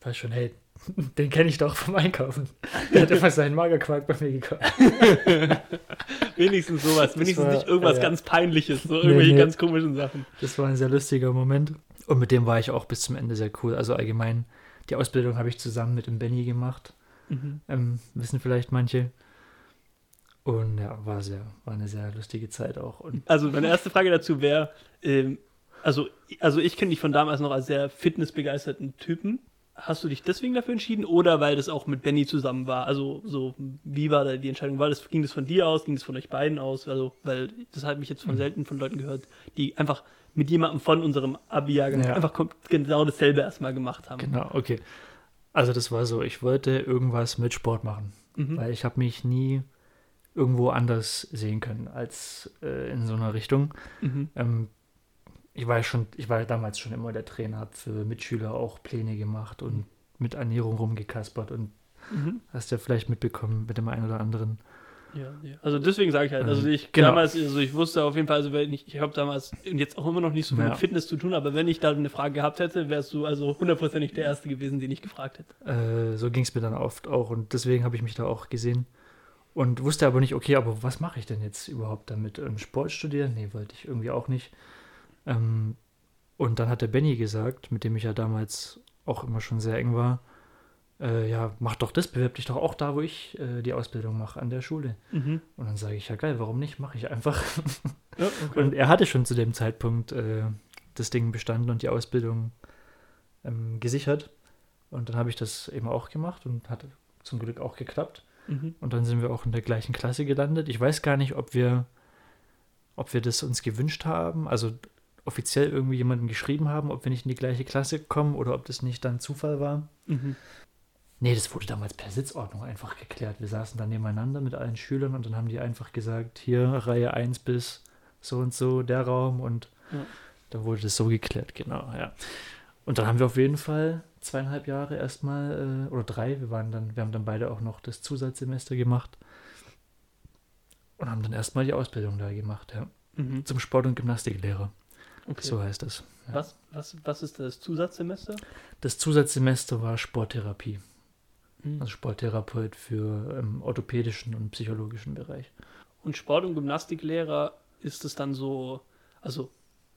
[SPEAKER 3] war ich schon, hey, den kenne ich doch vom Einkaufen. Der hat immer seinen Magerquark bei mir gekauft.
[SPEAKER 1] Wenigstens sowas, wenigstens
[SPEAKER 3] war-
[SPEAKER 1] nicht irgendwas
[SPEAKER 3] ja.
[SPEAKER 1] ganz Peinliches, so irgendwelche
[SPEAKER 3] nee.
[SPEAKER 1] ganz komischen Sachen.
[SPEAKER 3] Das war ein sehr lustiger Moment. Und mit dem war ich auch bis zum Ende sehr cool. Also allgemein, die Ausbildung habe ich zusammen mit dem Benny gemacht.
[SPEAKER 1] Mhm.
[SPEAKER 3] Ähm, wissen vielleicht manche. Und ja, war sehr, war eine sehr lustige Zeit auch. Und
[SPEAKER 1] Also meine erste Frage dazu wäre, ähm, also, also ich kenne dich von damals noch als sehr fitnessbegeisterten Typen. Hast du dich deswegen dafür entschieden oder weil das auch mit Benny zusammen war? Also so, wie war da die Entscheidung? War das, ging das von dir aus? Ging das von euch beiden aus? Also, weil das habe ich jetzt von selten von Leuten gehört, die einfach mit jemandem von unserem Abi-Jahrgang
[SPEAKER 3] Ja.
[SPEAKER 1] einfach genau dasselbe erstmal gemacht haben.
[SPEAKER 3] genau, okay. Also das war so, ich wollte irgendwas mit Sport machen.
[SPEAKER 1] Mhm.
[SPEAKER 3] Weil ich habe mich nie irgendwo anders sehen können als äh, in so einer Richtung.
[SPEAKER 1] Mhm.
[SPEAKER 3] Ähm, ich war ja schon, ich war ja damals schon immer der Trainer, habe für Mitschüler auch Pläne gemacht und mit Ernährung rumgekaspert und
[SPEAKER 1] Mhm.
[SPEAKER 3] hast ja vielleicht mitbekommen mit dem einen oder anderen.
[SPEAKER 1] Ja, ja. Also deswegen sage ich halt, also
[SPEAKER 3] Ähm,
[SPEAKER 1] ich
[SPEAKER 3] genau.
[SPEAKER 1] damals, also ich wusste auf jeden Fall, also wenn ich, ich habe damals und jetzt auch immer noch nicht so viel
[SPEAKER 3] Ja.
[SPEAKER 1] mit Fitness zu tun, aber wenn ich da eine Frage gehabt hätte, wärst du also hundertprozentig der Erste gewesen, den ich gefragt hätte.
[SPEAKER 3] Äh, so ging es mir dann oft auch und deswegen habe ich mich da auch gesehen und wusste aber nicht, okay, aber was mache ich denn jetzt überhaupt damit? Ähm, Sport studieren? Nee, wollte ich irgendwie auch nicht. Ähm, und dann hat der Benny gesagt, mit dem ich ja damals auch immer schon sehr eng war, äh, ja, mach doch das, bewirb dich doch auch da, wo ich äh, die Ausbildung mache, an der Schule. Und dann sage ich, ja geil, warum nicht? Mache ich einfach.
[SPEAKER 1] Ja, okay.
[SPEAKER 3] Und er hatte schon zu dem Zeitpunkt äh, das Ding bestanden und die Ausbildung ähm, gesichert. Und dann habe ich das eben auch gemacht und hat zum Glück auch geklappt.
[SPEAKER 1] Mhm.
[SPEAKER 3] Und dann sind wir auch in der gleichen Klasse gelandet. Ich weiß gar nicht, ob wir, ob wir das uns gewünscht haben, also offiziell irgendwie jemanden geschrieben haben, ob wir nicht in die gleiche Klasse kommen oder ob das nicht dann Zufall war.
[SPEAKER 1] Mhm.
[SPEAKER 3] Nee, das wurde damals per Sitzordnung einfach geklärt. Wir saßen dann nebeneinander mit allen Schülern und dann haben die einfach gesagt, hier Reihe 1 bis so und so, der Raum und
[SPEAKER 1] Ja.
[SPEAKER 3] dann wurde das so geklärt, genau, ja. Und dann haben wir auf jeden Fall zweieinhalb Jahre erstmal, äh, oder drei, wir waren dann, wir haben dann beide auch noch das Zusatzsemester gemacht und haben dann erstmal die Ausbildung da gemacht, ja.
[SPEAKER 1] Mhm.
[SPEAKER 3] Zum Sport- und Gymnastiklehrer,
[SPEAKER 1] Okay.
[SPEAKER 3] so heißt das. Ja.
[SPEAKER 1] Was, was, was ist das Zusatzsemester?
[SPEAKER 3] Das Zusatzsemester war Sporttherapie.
[SPEAKER 1] Mhm.
[SPEAKER 3] Also Sporttherapeut für ähm, orthopädischen und psychologischen Bereich.
[SPEAKER 1] Und Sport- und Gymnastiklehrer ist es dann so, also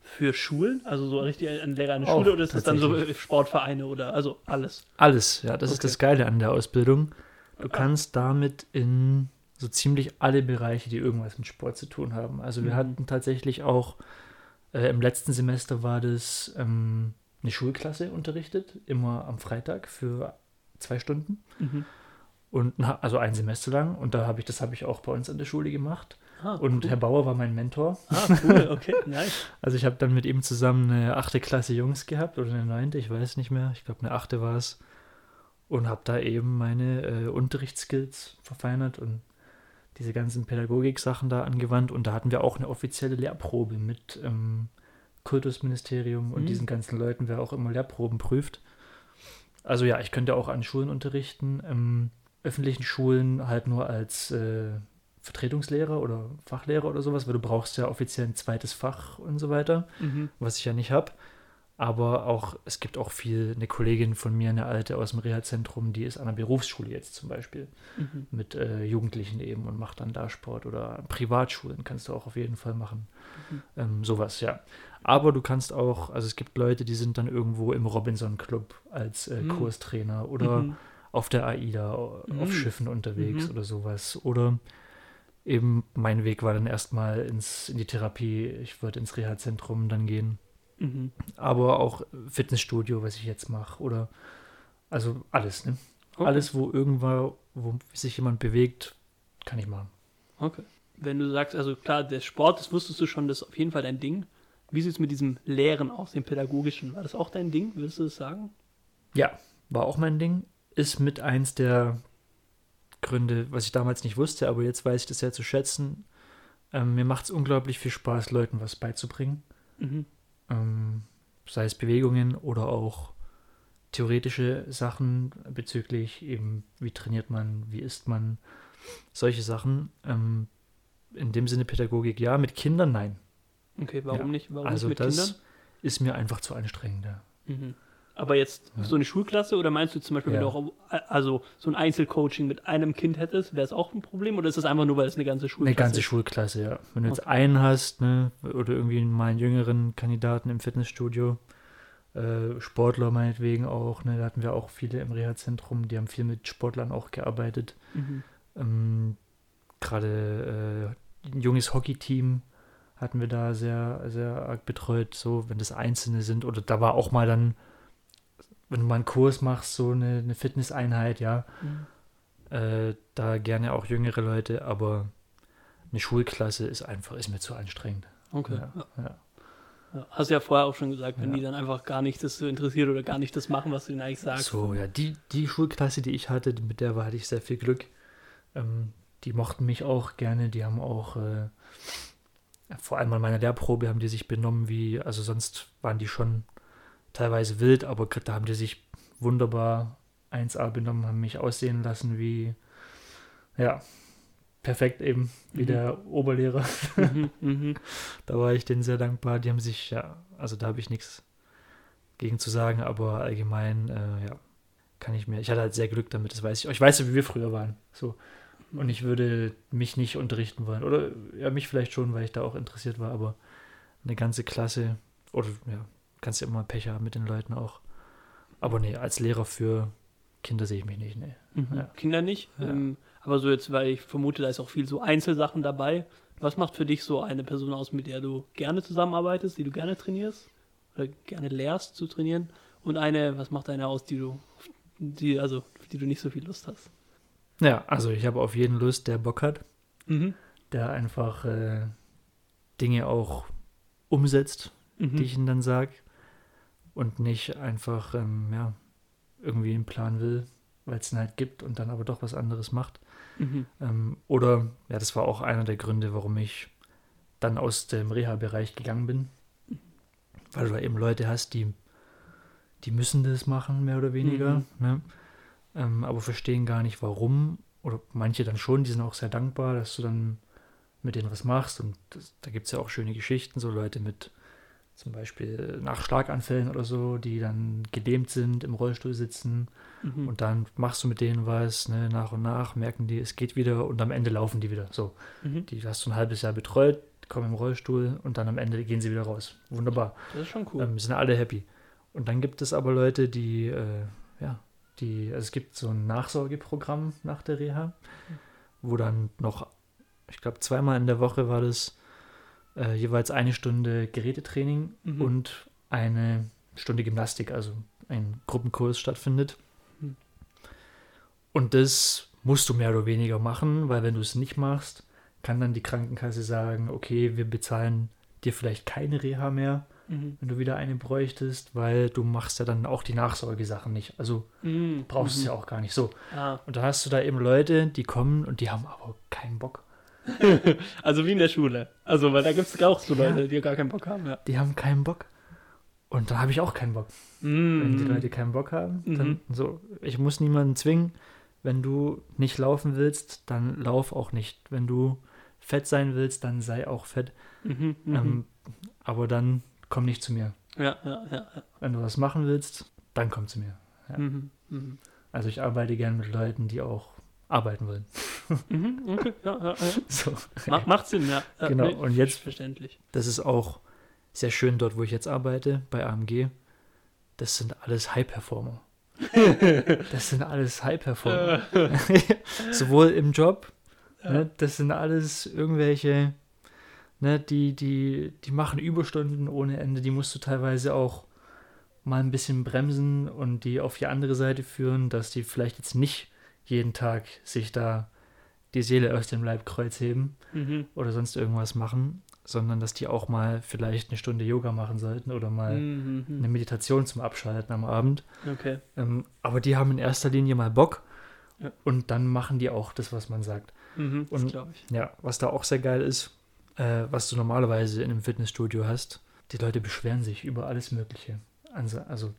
[SPEAKER 1] für Schulen, also so richtig ein Lehrer
[SPEAKER 3] Auch,
[SPEAKER 1] Schule oder ist es dann so. Sportvereine oder also alles?
[SPEAKER 3] Alles, ja, das ist
[SPEAKER 1] Okay.
[SPEAKER 3] das Geile an der Ausbildung. Du kannst damit in so ziemlich alle Bereiche, die irgendwas mit Sport zu tun haben. Also wir
[SPEAKER 1] Mhm.
[SPEAKER 3] hatten tatsächlich auch, äh, im letzten Semester war das ähm, eine Schulklasse unterrichtet, immer am Freitag für zwei Stunden.
[SPEAKER 1] Mhm.
[SPEAKER 3] Und also ein Semester lang. Und da habe ich, das habe ich auch bei uns an der Schule gemacht.
[SPEAKER 1] Ah,
[SPEAKER 3] Und
[SPEAKER 1] cool.
[SPEAKER 3] Herr Bauer war mein Mentor.
[SPEAKER 1] Ah, cool, okay, nice.
[SPEAKER 3] Also ich habe dann mit ihm zusammen eine achte Klasse Jungs gehabt oder eine neunte, ich weiß nicht mehr. Ich glaube eine achte war es. Und habe da eben meine äh, Unterrichtsskills verfeinert und diese ganzen Pädagogik-Sachen da angewandt. Und da hatten wir auch eine offizielle Lehrprobe mit ähm, Kultusministerium und
[SPEAKER 1] Mhm.
[SPEAKER 3] diesen ganzen Leuten, wer auch immer Lehrproben prüft. Also ja, ich könnte auch an Schulen unterrichten. Ähm, öffentlichen Schulen halt nur als äh, Vertretungslehrer oder Fachlehrer oder sowas, weil du brauchst ja offiziell ein zweites Fach und so weiter
[SPEAKER 1] Mhm.
[SPEAKER 3] was ich ja nicht habe. Aber auch, es gibt auch viel, eine Kollegin von mir, eine alte aus dem Reha-Zentrum, die ist an einer Berufsschule jetzt zum Beispiel
[SPEAKER 1] Mhm.
[SPEAKER 3] mit äh, Jugendlichen eben und macht dann da Sport oder Privatschulen kannst du auch auf jeden Fall machen.
[SPEAKER 1] Mhm.
[SPEAKER 3] Ähm, sowas, ja. Aber du kannst auch, also es gibt Leute, die sind dann irgendwo im Robinson Club als äh,
[SPEAKER 1] Mhm.
[SPEAKER 3] Kurstrainer oder
[SPEAKER 1] Mhm.
[SPEAKER 3] auf der AIDA,
[SPEAKER 1] Mhm.
[SPEAKER 3] auf Schiffen unterwegs
[SPEAKER 1] Mhm.
[SPEAKER 3] oder sowas. Oder eben mein Weg war dann erstmal ins, in die Therapie. Ich wollte ins Reha-Zentrum dann gehen
[SPEAKER 1] Mhm.
[SPEAKER 3] aber auch Fitnessstudio, was ich jetzt mache, oder also alles, ne?
[SPEAKER 1] Okay.
[SPEAKER 3] Alles, wo irgendwo, wo sich jemand bewegt, kann ich machen.
[SPEAKER 1] Okay. Wenn du sagst, also klar, der Sport, das wusstest du schon, das ist auf jeden Fall dein Ding. Wie sieht es mit diesem Lehren aus, dem pädagogischen? War das auch dein Ding? Würdest du das sagen?
[SPEAKER 3] Ja, war auch mein Ding. Ist mit eins der Gründe, was ich damals nicht wusste, aber jetzt weiß ich das sehr zu schätzen. Ähm, mir macht es unglaublich viel Spaß, Leuten was beizubringen.
[SPEAKER 1] Mhm.
[SPEAKER 3] ähm, sei es Bewegungen oder auch theoretische Sachen bezüglich eben, wie trainiert man, wie isst man, solche Sachen. Ähm, in dem Sinne Pädagogik ja, mit Kindern nein.
[SPEAKER 1] Okay, warum
[SPEAKER 3] Ja.
[SPEAKER 1] nicht? Warum
[SPEAKER 3] also
[SPEAKER 1] nicht mit
[SPEAKER 3] das
[SPEAKER 1] Kindern?
[SPEAKER 3] ist mir einfach zu anstrengend.
[SPEAKER 1] Mhm. Aber jetzt
[SPEAKER 3] Ja.
[SPEAKER 1] so eine Schulklasse oder meinst du zum Beispiel, wenn
[SPEAKER 3] Ja.
[SPEAKER 1] du auch also so ein Einzelcoaching mit einem Kind hättest, wäre es auch ein Problem oder ist das einfach nur, weil es eine ganze Schulklasse
[SPEAKER 3] Eine ganze
[SPEAKER 1] ist?
[SPEAKER 3] Schulklasse, ja. Wenn du jetzt
[SPEAKER 1] Okay.
[SPEAKER 3] einen hast, ne, oder irgendwie mal einen jüngeren Kandidaten im Fitnessstudio, äh, Sportler meinetwegen auch, ne, da hatten wir auch viele im Reha-Zentrum, die haben viel mit Sportlern auch gearbeitet.
[SPEAKER 1] Mhm.
[SPEAKER 3] Ähm, Gerade äh, ein junges Hockeyteam hatten wir da sehr, sehr arg betreut, so wenn das Einzelne sind. Oder da war auch mal dann, wenn du mal einen Kurs machst, so eine, eine Fitnesseinheit, ja,
[SPEAKER 1] Mhm.
[SPEAKER 3] äh, da gerne auch jüngere Leute, aber eine Schulklasse ist einfach, ist mir zu anstrengend.
[SPEAKER 1] Okay.
[SPEAKER 3] Ja,
[SPEAKER 1] Ja.
[SPEAKER 3] ja.
[SPEAKER 1] Hast ja vorher auch schon gesagt, wenn die dann einfach gar nicht das so interessiert oder gar nicht das machen, was du ihnen eigentlich sagst.
[SPEAKER 3] So, ja, die, die Schulklasse, die ich hatte, mit der war, hatte ich sehr viel Glück. Ähm, die mochten mich auch gerne, die haben auch, äh, vor allem an meiner Lehrprobe haben die sich benommen wie, also sonst waren die schon teilweise wild, aber da haben die sich wunderbar 1A benommen, haben mich aussehen lassen wie, ja, perfekt eben, wie
[SPEAKER 1] Mhm.
[SPEAKER 3] der Oberlehrer.
[SPEAKER 1] mhm, mhm.
[SPEAKER 3] Da war ich denen sehr dankbar. Die haben sich, ja, also da habe ich nichts gegen zu sagen, aber allgemein, äh, ja, kann ich mir, ich hatte halt sehr Glück damit, das weiß ich. Ich weiß ja, wie wir früher waren. So. Und ich würde mich nicht unterrichten wollen. Oder ja, mich vielleicht schon, weil ich da auch interessiert war, aber eine ganze Klasse, oder ja, kannst ja immer Pech haben mit den Leuten auch. Aber nee, als Lehrer für Kinder sehe ich mich nicht, nee.
[SPEAKER 1] Mhm.
[SPEAKER 3] Ja.
[SPEAKER 1] Kinder nicht.
[SPEAKER 3] Ja.
[SPEAKER 1] Ähm, aber so jetzt, weil ich vermute, da ist auch viel so Einzelsachen dabei. Was macht für dich so eine Person aus, mit der du gerne zusammenarbeitest, die du gerne trainierst oder gerne lehrst zu trainieren? Und eine, was macht eine aus, die du, die, also, die du nicht so viel Lust hast?
[SPEAKER 3] Ja, also ich habe auf jeden Lust, der Bock hat.
[SPEAKER 1] Mhm.
[SPEAKER 3] der einfach äh, Dinge auch umsetzt,
[SPEAKER 1] Mhm.
[SPEAKER 3] die ich ihm dann sage und nicht einfach ähm, ja, irgendwie einen Plan will, weil es ihn halt gibt und dann aber doch was anderes macht.
[SPEAKER 1] Mhm.
[SPEAKER 3] Ähm, oder, ja, das war auch einer der Gründe, warum ich dann aus dem Reha-Bereich gegangen bin, weil du da eben Leute hast, die, die müssen das machen, mehr oder weniger,
[SPEAKER 1] Mhm.
[SPEAKER 3] ne? ähm, aber verstehen gar nicht, warum. Oder manche dann schon, die sind auch sehr dankbar, dass du dann mit denen was machst. Und das, da gibt es ja auch schöne Geschichten, so Leute mit zum Beispiel nach Schlaganfällen oder so, die dann gelähmt sind, im Rollstuhl sitzen.
[SPEAKER 1] Mhm.
[SPEAKER 3] Und dann machst du mit denen was, ne, nach und nach, merken die, es geht wieder und am Ende laufen die wieder. So,
[SPEAKER 1] Mhm.
[SPEAKER 3] die hast du ein halbes Jahr betreut, kommen im Rollstuhl und dann am Ende gehen sie wieder raus. Wunderbar.
[SPEAKER 1] Das ist schon cool.
[SPEAKER 3] Ähm, sind alle happy. Und dann gibt es aber Leute, die, äh, ja, die, also es gibt so ein Nachsorgeprogramm nach der Reha, wo dann noch, ich glaube, zweimal in der Woche war das äh, jeweils eine Stunde Gerätetraining
[SPEAKER 1] Mhm.
[SPEAKER 3] und eine Stunde Gymnastik, also ein Gruppenkurs stattfindet.
[SPEAKER 1] Hm.
[SPEAKER 3] Und das musst du mehr oder weniger machen, weil wenn du es nicht machst, kann dann die Krankenkasse sagen, okay, wir bezahlen dir vielleicht keine Reha mehr,
[SPEAKER 1] Mhm.
[SPEAKER 3] wenn du wieder eine bräuchtest, weil du machst ja dann auch die Nachsorgesachen nicht. Also
[SPEAKER 1] Mhm.
[SPEAKER 3] brauchst du es
[SPEAKER 1] Mhm.
[SPEAKER 3] ja auch gar nicht so.
[SPEAKER 1] Ah,
[SPEAKER 3] Und da hast du da eben Leute, die kommen und die haben aber keinen Bock.
[SPEAKER 1] also wie in der Schule. Also, weil da gibt es auch so
[SPEAKER 3] Ja.
[SPEAKER 1] Leute, die gar keinen Bock haben, ja.
[SPEAKER 3] Die haben keinen Bock. Und da habe ich auch keinen Bock. Wenn die
[SPEAKER 1] Mhm.
[SPEAKER 3] Leute keinen Bock haben,
[SPEAKER 1] Mhm.
[SPEAKER 3] dann so. Ich muss niemanden zwingen. Wenn du nicht laufen willst, dann lauf auch nicht. Wenn du fett sein willst, dann sei auch fett.
[SPEAKER 1] Mhm. Mhm.
[SPEAKER 3] Ähm, aber dann komm nicht zu mir.
[SPEAKER 1] ja, ja, ja. ja.
[SPEAKER 3] Wenn du was machen willst, dann komm zu mir. Ja.
[SPEAKER 1] Mhm. Mhm.
[SPEAKER 3] Also ich arbeite gern mit Leuten, die auch arbeiten wollen.
[SPEAKER 1] Mhm. Okay, ja, ja, ja.
[SPEAKER 3] So.
[SPEAKER 1] Ma macht Sinn, ja.
[SPEAKER 3] Genau,
[SPEAKER 1] nee,
[SPEAKER 3] und jetzt-
[SPEAKER 1] Verständlich.
[SPEAKER 3] Das ist auch sehr schön dort, wo ich jetzt arbeite, bei AMG. Das sind alles High-Performer. das sind alles High-Performer. Sowohl im Job,
[SPEAKER 1] Ja.
[SPEAKER 3] ne, das sind alles irgendwelche, ne, die, die, die machen Überstunden ohne Ende, die musst du teilweise auch mal ein bisschen bremsen und die auf die andere Seite führen, dass die vielleicht jetzt nicht jeden Tag sich da die Seele aus dem Leib kreuz heben
[SPEAKER 1] Mhm.
[SPEAKER 3] oder sonst irgendwas machen, sondern dass die auch mal vielleicht eine Stunde Yoga machen sollten oder mal
[SPEAKER 1] Mhm.
[SPEAKER 3] eine Meditation zum Abschalten am Abend.
[SPEAKER 1] Okay.
[SPEAKER 3] Ähm, aber die haben in erster Linie mal Bock
[SPEAKER 1] Ja.
[SPEAKER 3] und dann machen die auch das, was man sagt.
[SPEAKER 1] Mhm.
[SPEAKER 3] Und-. Ja, was da auch sehr geil ist, äh, was du normalerweise in einem Fitnessstudio hast, die Leute beschweren sich über alles Mögliche. Also, also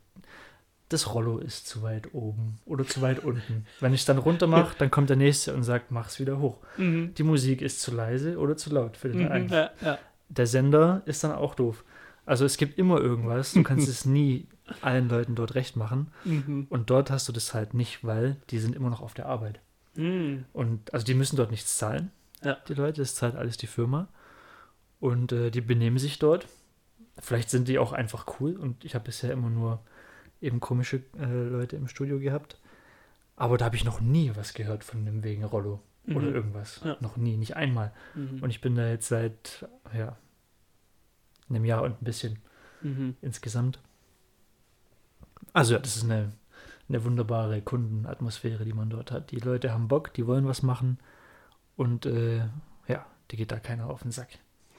[SPEAKER 3] das Rollo ist zu weit oben oder zu weit unten. Wenn ich es dann runter mache, dann kommt der nächste und sagt, mach es wieder hoch.
[SPEAKER 1] Mhm.
[SPEAKER 3] Die Musik ist zu leise oder zu laut für den
[SPEAKER 1] Mhm.
[SPEAKER 3] einen.
[SPEAKER 1] Ja, ja.
[SPEAKER 3] Der Sender ist dann auch doof. Also es gibt immer irgendwas, du kannst es nie allen Leuten dort recht machen.
[SPEAKER 1] Mhm.
[SPEAKER 3] Und dort hast du das halt nicht, weil die sind immer noch auf der Arbeit.
[SPEAKER 1] Mhm.
[SPEAKER 3] Und also die müssen dort nichts zahlen.
[SPEAKER 1] Ja.
[SPEAKER 3] Die Leute, das zahlt alles die Firma. Und äh, die benehmen sich dort. Vielleicht sind die auch einfach cool. Und ich habe bisher immer nur eben komische äh, Leute im Studio gehabt. Aber da habe ich noch nie was gehört von dem wegen Rollo oder
[SPEAKER 1] Mhm.
[SPEAKER 3] irgendwas.
[SPEAKER 1] Ja.
[SPEAKER 3] Noch nie, nicht einmal.
[SPEAKER 1] Mhm.
[SPEAKER 3] Und ich bin da jetzt seit ja, einem Jahr und ein bisschen
[SPEAKER 1] Mhm.
[SPEAKER 3] insgesamt. Also ja, das ist eine, eine wunderbare Kundenatmosphäre, die man dort hat. Die Leute haben Bock, die wollen was machen und äh, ja, die geht da keiner auf den Sack.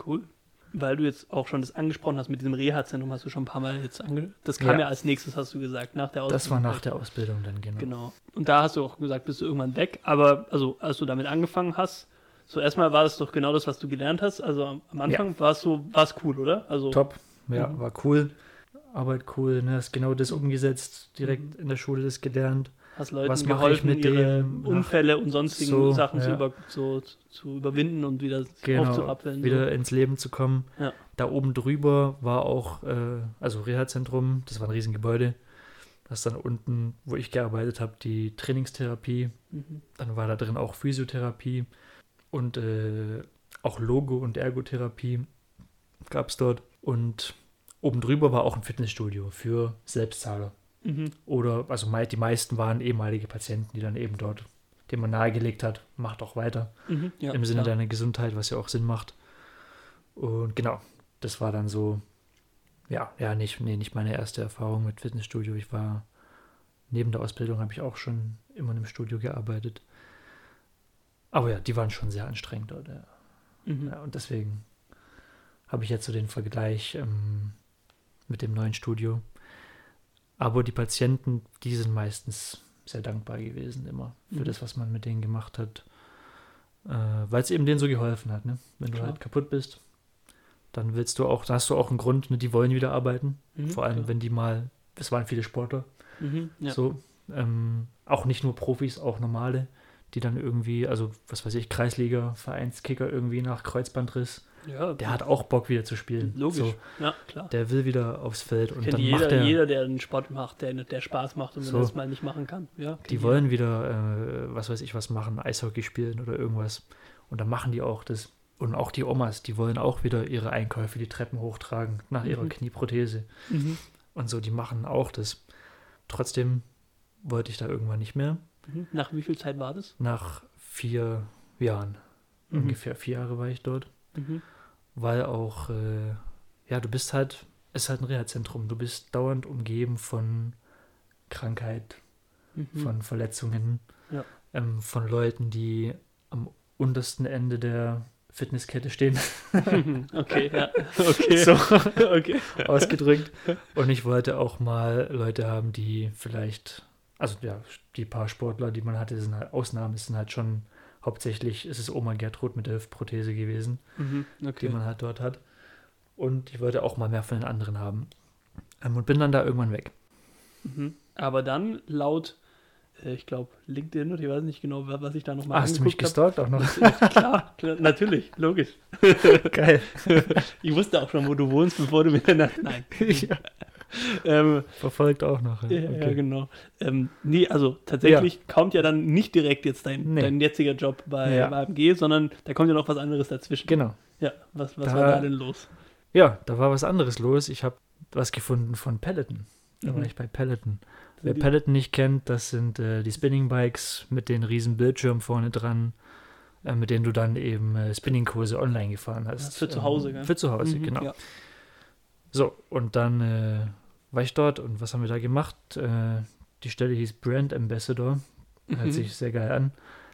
[SPEAKER 1] Cool. Weil du jetzt auch schon das angesprochen hast mit diesem Reha-Zentrum, hast du schon ein paar Mal jetzt ange... Das kam
[SPEAKER 3] Ja.
[SPEAKER 1] ja. als nächstes, hast du gesagt, nach der Ausbildung.
[SPEAKER 3] Das war nach der Ausbildung dann, genau.
[SPEAKER 1] Genau. Und da hast du auch gesagt, bist du irgendwann weg. Aber also, als du damit angefangen hast, so erstmal war es doch genau das, was du gelernt hast. Also am Anfang war es so, war es cool, oder? Also
[SPEAKER 3] Top, ja,
[SPEAKER 1] Mhm.
[SPEAKER 3] war cool. Arbeit cool, ne? hast genau das umgesetzt, direkt
[SPEAKER 1] Mhm.
[SPEAKER 3] in der Schule das gelernt.
[SPEAKER 1] Hast Leuten
[SPEAKER 3] was mache ich
[SPEAKER 1] geholfen,
[SPEAKER 3] mit
[SPEAKER 1] ihre
[SPEAKER 3] dem?
[SPEAKER 1] Unfälle und sonstigen
[SPEAKER 3] So,
[SPEAKER 1] Sachen zu,
[SPEAKER 3] ja.
[SPEAKER 1] über, so, zu überwinden und wieder
[SPEAKER 3] Genau,
[SPEAKER 1] aufzurappeln.
[SPEAKER 3] wieder ins Leben zu kommen.
[SPEAKER 1] Ja.
[SPEAKER 3] Da oben drüber war auch, äh, also Reha-Zentrum, das war ein Riesengebäude. Das ist dann unten, wo ich gearbeitet habe, die Trainingstherapie.
[SPEAKER 1] So. Mhm.
[SPEAKER 3] Dann war da drin auch Physiotherapie und äh, auch Logo- und Ergotherapie gab es dort. Und oben drüber war auch ein Fitnessstudio für Selbstzahler.
[SPEAKER 1] Mhm.
[SPEAKER 3] Oder, also die meisten waren ehemalige Patienten, die dann eben dort, dem man nahegelegt hat, macht auch weiter.
[SPEAKER 1] Mhm. Ja,
[SPEAKER 3] Im Sinne
[SPEAKER 1] klar.
[SPEAKER 3] deiner Gesundheit, was ja auch Sinn macht. Und genau, das war dann so, ja, ja, nicht, nee, nicht meine erste Erfahrung mit Fitnessstudio. Ich war, neben der Ausbildung habe ich auch schon immer in einem Studio gearbeitet. Aber ja, die waren schon sehr anstrengend dort. Ja.
[SPEAKER 1] Mhm.
[SPEAKER 3] Ja, und deswegen habe ich jetzt so den Vergleich ähm, mit dem neuen Studio. Aber die Patienten, die sind meistens sehr dankbar gewesen immer für
[SPEAKER 1] Mhm.
[SPEAKER 3] das, was man mit denen gemacht hat. Äh, Weil es eben denen so geholfen hat. Ne? Wenn du
[SPEAKER 1] Klar.
[SPEAKER 3] halt kaputt bist, dann willst du auch, da hast du auch einen Grund, ne? die wollen wieder arbeiten.
[SPEAKER 1] Mhm.
[SPEAKER 3] Vor allem,
[SPEAKER 1] klar.
[SPEAKER 3] wenn die mal, es waren viele Sportler,
[SPEAKER 1] Mhm. Ja.
[SPEAKER 3] so, ähm, auch nicht nur Profis, auch normale, die dann irgendwie, also was weiß ich, Kreisliga, Vereinskicker irgendwie nach Kreuzbandriss,
[SPEAKER 1] ja,
[SPEAKER 3] der hat auch Bock wieder zu spielen.
[SPEAKER 1] logisch.
[SPEAKER 3] So,
[SPEAKER 1] Ja, klar.
[SPEAKER 3] der will wieder aufs Feld und dann
[SPEAKER 1] jeder,
[SPEAKER 3] macht er,
[SPEAKER 1] jeder, der einen Sport macht, der, der Spaß macht und wenn
[SPEAKER 3] So.
[SPEAKER 1] er das mal nicht machen kann. Ja,
[SPEAKER 3] die
[SPEAKER 1] jeder.
[SPEAKER 3] wollen wieder, äh, was weiß ich, was machen, Eishockey spielen oder irgendwas. Und dann machen die auch das. Und auch die Omas, die wollen auch wieder ihre Einkäufe die Treppen hochtragen nach ihrer
[SPEAKER 1] Mhm.
[SPEAKER 3] Knieprothese.
[SPEAKER 1] Mhm.
[SPEAKER 3] Und so, die machen auch das. Trotzdem wollte ich da irgendwann nicht mehr.
[SPEAKER 1] Mhm. Nach wie viel Zeit war das?
[SPEAKER 3] Nach vier Jahren,
[SPEAKER 1] Mhm.
[SPEAKER 3] ungefähr vier Jahre war ich dort.
[SPEAKER 1] Mhm.
[SPEAKER 3] weil auch, äh, ja, du bist halt es ist halt ein Reha-Zentrum. Du bist dauernd umgeben von Krankheit,
[SPEAKER 1] Mhm.
[SPEAKER 3] von Verletzungen,
[SPEAKER 1] Ja.
[SPEAKER 3] ähm, von Leuten, die am untersten Ende der Fitnesskette stehen,
[SPEAKER 1] okay, ja. Okay.
[SPEAKER 3] so
[SPEAKER 1] okay.
[SPEAKER 3] ausgedrückt. Und ich wollte auch mal Leute haben, die vielleicht, also ja, die paar Sportler, die man hatte, sind halt Ausnahmen, es sind halt schon hauptsächlich, ist es Oma Gertrud mit der Hüftprothese gewesen,
[SPEAKER 1] Mhm.
[SPEAKER 3] die
[SPEAKER 1] Okay.
[SPEAKER 3] man halt dort hat. Und ich wollte auch mal mehr von den anderen haben. Ähm, und bin dann da irgendwann weg.
[SPEAKER 1] Mhm. Aber dann laut, äh, ich glaube, LinkedIn oder ich weiß nicht genau, wa- was ich da nochmal
[SPEAKER 3] Ah, hast du mich
[SPEAKER 1] habe.
[SPEAKER 3] gestalkt auch noch?
[SPEAKER 1] klar, klar, natürlich, logisch.
[SPEAKER 3] Geil.
[SPEAKER 1] Ich wusste auch schon, wo du wohnst, bevor du mir danach. Nein.
[SPEAKER 3] ja,
[SPEAKER 1] Ähm,
[SPEAKER 3] verfolgt auch noch.
[SPEAKER 1] ja, ja,
[SPEAKER 3] okay.
[SPEAKER 1] genau. Ähm, nee, also tatsächlich kommt ja dann nicht direkt jetzt dein,
[SPEAKER 3] Nee.
[SPEAKER 1] dein jetziger Job bei,
[SPEAKER 3] Ja.
[SPEAKER 1] bei AMG, sondern da kommt ja noch was anderes dazwischen.
[SPEAKER 3] Genau.
[SPEAKER 1] Ja, was, was
[SPEAKER 3] Da-
[SPEAKER 1] war da denn los?
[SPEAKER 3] Ja, da war was anderes los. Ich habe was gefunden von Peloton. Da war
[SPEAKER 1] Mhm.
[SPEAKER 3] ich bei Peloton. Wer
[SPEAKER 1] die-
[SPEAKER 3] Peloton nicht kennt, das sind äh, die Spinning Bikes mit den riesen Bildschirm vorne dran, äh, mit denen du dann eben äh, Spinningkurse online gefahren hast.
[SPEAKER 1] für zu Hause,
[SPEAKER 3] Ähm,
[SPEAKER 1] gell?
[SPEAKER 3] Für zu Hause,
[SPEAKER 1] Mhm,
[SPEAKER 3] genau.
[SPEAKER 1] Ja.
[SPEAKER 3] So, und dann äh, war ich dort und was haben wir da gemacht? Äh, die Stelle hieß Brand Ambassador. Hört
[SPEAKER 1] Mhm.
[SPEAKER 3] sich sehr geil an.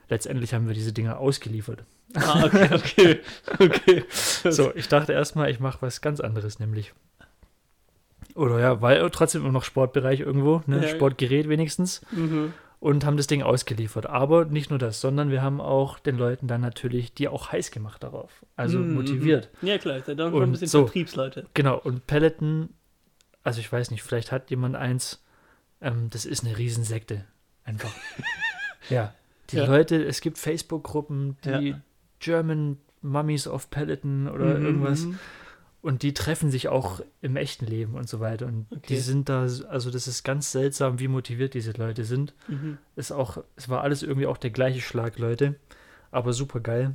[SPEAKER 3] Letztendlich haben wir diese Dinger ausgeliefert.
[SPEAKER 1] Ah, okay, okay, okay.
[SPEAKER 3] So, ich dachte erstmal, ich mache was ganz anderes, nämlich. Oder ja, weil trotzdem immer noch Sportbereich irgendwo, ne?
[SPEAKER 1] Ja.
[SPEAKER 3] Sportgerät wenigstens.
[SPEAKER 1] Mhm.
[SPEAKER 3] Und haben das Ding ausgeliefert. Aber nicht nur das, sondern wir haben auch den Leuten dann natürlich die auch heiß gemacht darauf. Also
[SPEAKER 1] Mhm,
[SPEAKER 3] motiviert.
[SPEAKER 1] mhm. Ja, klar, dann schon
[SPEAKER 3] Und
[SPEAKER 1] ein bisschen
[SPEAKER 3] so.
[SPEAKER 1] Vertriebsleute.
[SPEAKER 3] Genau, und Peloton, also ich weiß nicht, vielleicht hat jemand eins, ähm, das ist eine Riesensekte. Einfach. ja. Die
[SPEAKER 1] Ja.
[SPEAKER 3] Leute, es gibt Facebook-Gruppen, die
[SPEAKER 1] Ja.
[SPEAKER 3] German Mummies of Peloton oder
[SPEAKER 1] Mhm,
[SPEAKER 3] irgendwas. Und die treffen sich auch im echten Leben und so weiter. Und
[SPEAKER 1] Okay.
[SPEAKER 3] die sind da, also das ist ganz seltsam, wie motiviert diese Leute sind.
[SPEAKER 1] Mhm.
[SPEAKER 3] Ist auch, es war alles irgendwie auch der gleiche Schlag, Leute. Aber super geil.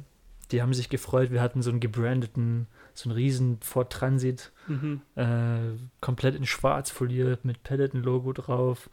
[SPEAKER 3] Die haben sich gefreut. Wir hatten so einen gebrandeten, so einen riesen Ford Transit,
[SPEAKER 1] Mhm.
[SPEAKER 3] äh, komplett in schwarz foliert mit Peloton-Logo drauf.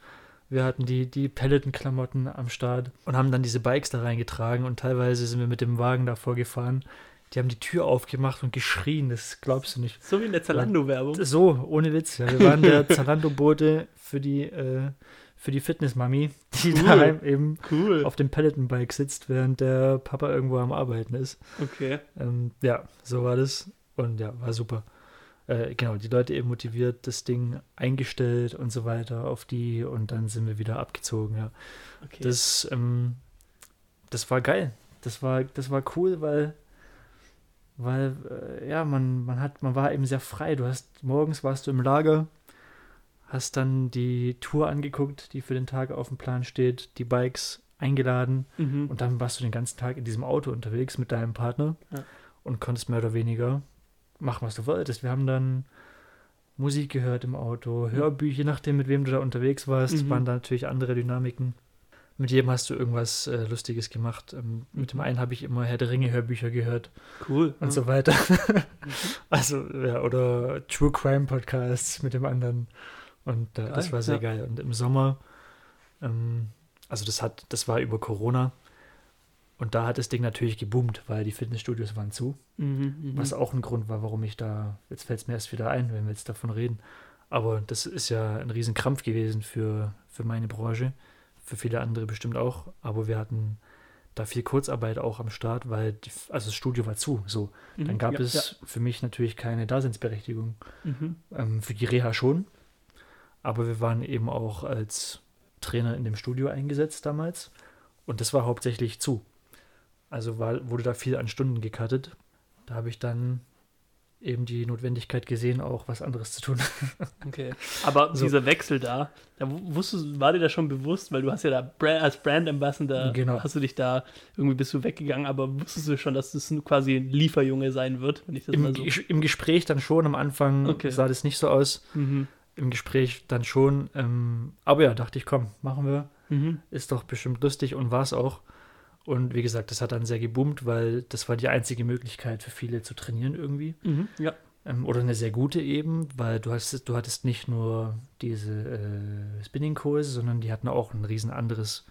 [SPEAKER 3] Wir hatten die, die Peloton-Klamotten am Start und haben dann diese Bikes da reingetragen und teilweise sind wir mit dem Wagen davor gefahren. Die haben die Tür aufgemacht und geschrien, das glaubst du nicht.
[SPEAKER 1] So wie in der Zalando-Werbung.
[SPEAKER 3] So, ohne Witz. Ja. Wir waren der Zalando-Bote für die, äh, für die Fitness-Mami, die
[SPEAKER 1] Cool.
[SPEAKER 3] daheim eben
[SPEAKER 1] Cool.
[SPEAKER 3] auf dem Peloton-Bike sitzt, während der Papa irgendwo am Arbeiten ist.
[SPEAKER 1] Okay.
[SPEAKER 3] Ähm, ja, so war das. Und ja, war super. Äh, genau, die Leute eben motiviert, das Ding eingestellt und so weiter auf die und dann sind wir wieder abgezogen, ja.
[SPEAKER 1] okay.
[SPEAKER 3] Das, ähm, das war geil. Das war, das war cool, weil, weil, äh, ja, man, man hat, man war eben sehr frei. Du hast, morgens warst du im Lager, hast dann die Tour angeguckt, die für den Tag auf dem Plan steht, die Bikes eingeladen
[SPEAKER 1] mhm.
[SPEAKER 3] und dann warst du den ganzen Tag in diesem Auto unterwegs mit deinem Partner
[SPEAKER 1] Ja.
[SPEAKER 3] und konntest mehr oder weniger machen, was du wolltest. Wir haben dann Musik gehört im Auto, Hörbücher, je nachdem, mit wem du da unterwegs warst,
[SPEAKER 1] Mhm.
[SPEAKER 3] waren da natürlich andere Dynamiken. Mit jedem hast du irgendwas äh, Lustiges gemacht. Ähm, Mit dem
[SPEAKER 1] Mhm.
[SPEAKER 3] einen habe ich immer Herr der Ringe Hörbücher gehört
[SPEAKER 1] cool.
[SPEAKER 3] und
[SPEAKER 1] ja.
[SPEAKER 3] so weiter.
[SPEAKER 1] Mhm.
[SPEAKER 3] also, ja, oder True Crime Podcasts mit dem anderen. Und äh, das war sehr
[SPEAKER 1] ja.
[SPEAKER 3] geil. Und im Sommer, ähm, also das hat, das war über Corona. Und da hat das Ding natürlich geboomt, weil die Fitnessstudios waren zu.
[SPEAKER 1] Mhm, mhm.
[SPEAKER 3] Was auch ein Grund war, warum ich da, jetzt fällt es mir erst wieder ein, wenn wir jetzt davon reden. Aber das ist ja ein Riesenkrampf gewesen für, für meine Branche, für viele andere bestimmt auch. Aber wir hatten da viel Kurzarbeit auch am Start, weil die, also das Studio war zu. So, dann
[SPEAKER 1] Mhm,
[SPEAKER 3] gab
[SPEAKER 1] ja,
[SPEAKER 3] es für mich natürlich keine Daseinsberechtigung.
[SPEAKER 1] Ja. Mhm.
[SPEAKER 3] Ähm, für die Reha schon. Aber wir waren eben auch als Trainer in dem Studio eingesetzt damals. Und das war hauptsächlich zu. Also war, wurde da viel an Stunden gecuttet. Da habe ich dann eben die Notwendigkeit gesehen, auch was anderes zu tun.
[SPEAKER 1] Okay. Aber
[SPEAKER 3] So.
[SPEAKER 1] dieser Wechsel da, da wu- wusstest, war dir das schon bewusst, weil du hast ja da Bra als Brand Ambassador,
[SPEAKER 3] Genau.
[SPEAKER 1] hast du dich da, irgendwie bist du weggegangen, aber wusstest du schon, dass das quasi ein Lieferjunge sein wird, wenn ich das
[SPEAKER 3] Im,
[SPEAKER 1] mal so.
[SPEAKER 3] Im Gespräch dann schon, am Anfang
[SPEAKER 1] Okay.
[SPEAKER 3] sah das nicht so aus.
[SPEAKER 1] Mhm.
[SPEAKER 3] Im Gespräch dann schon. Ähm, aber ja, dachte ich, komm, machen wir.
[SPEAKER 1] Mhm.
[SPEAKER 3] Ist doch bestimmt lustig und war es auch. Und wie gesagt, das hat dann sehr geboomt, weil das war die einzige Möglichkeit für viele zu trainieren irgendwie.
[SPEAKER 1] Mhm. Ja.
[SPEAKER 3] Ähm, oder eine sehr gute eben, weil du hast, du hattest nicht nur diese äh, Spinning-Kurse, sondern die hatten auch ein riesen anderes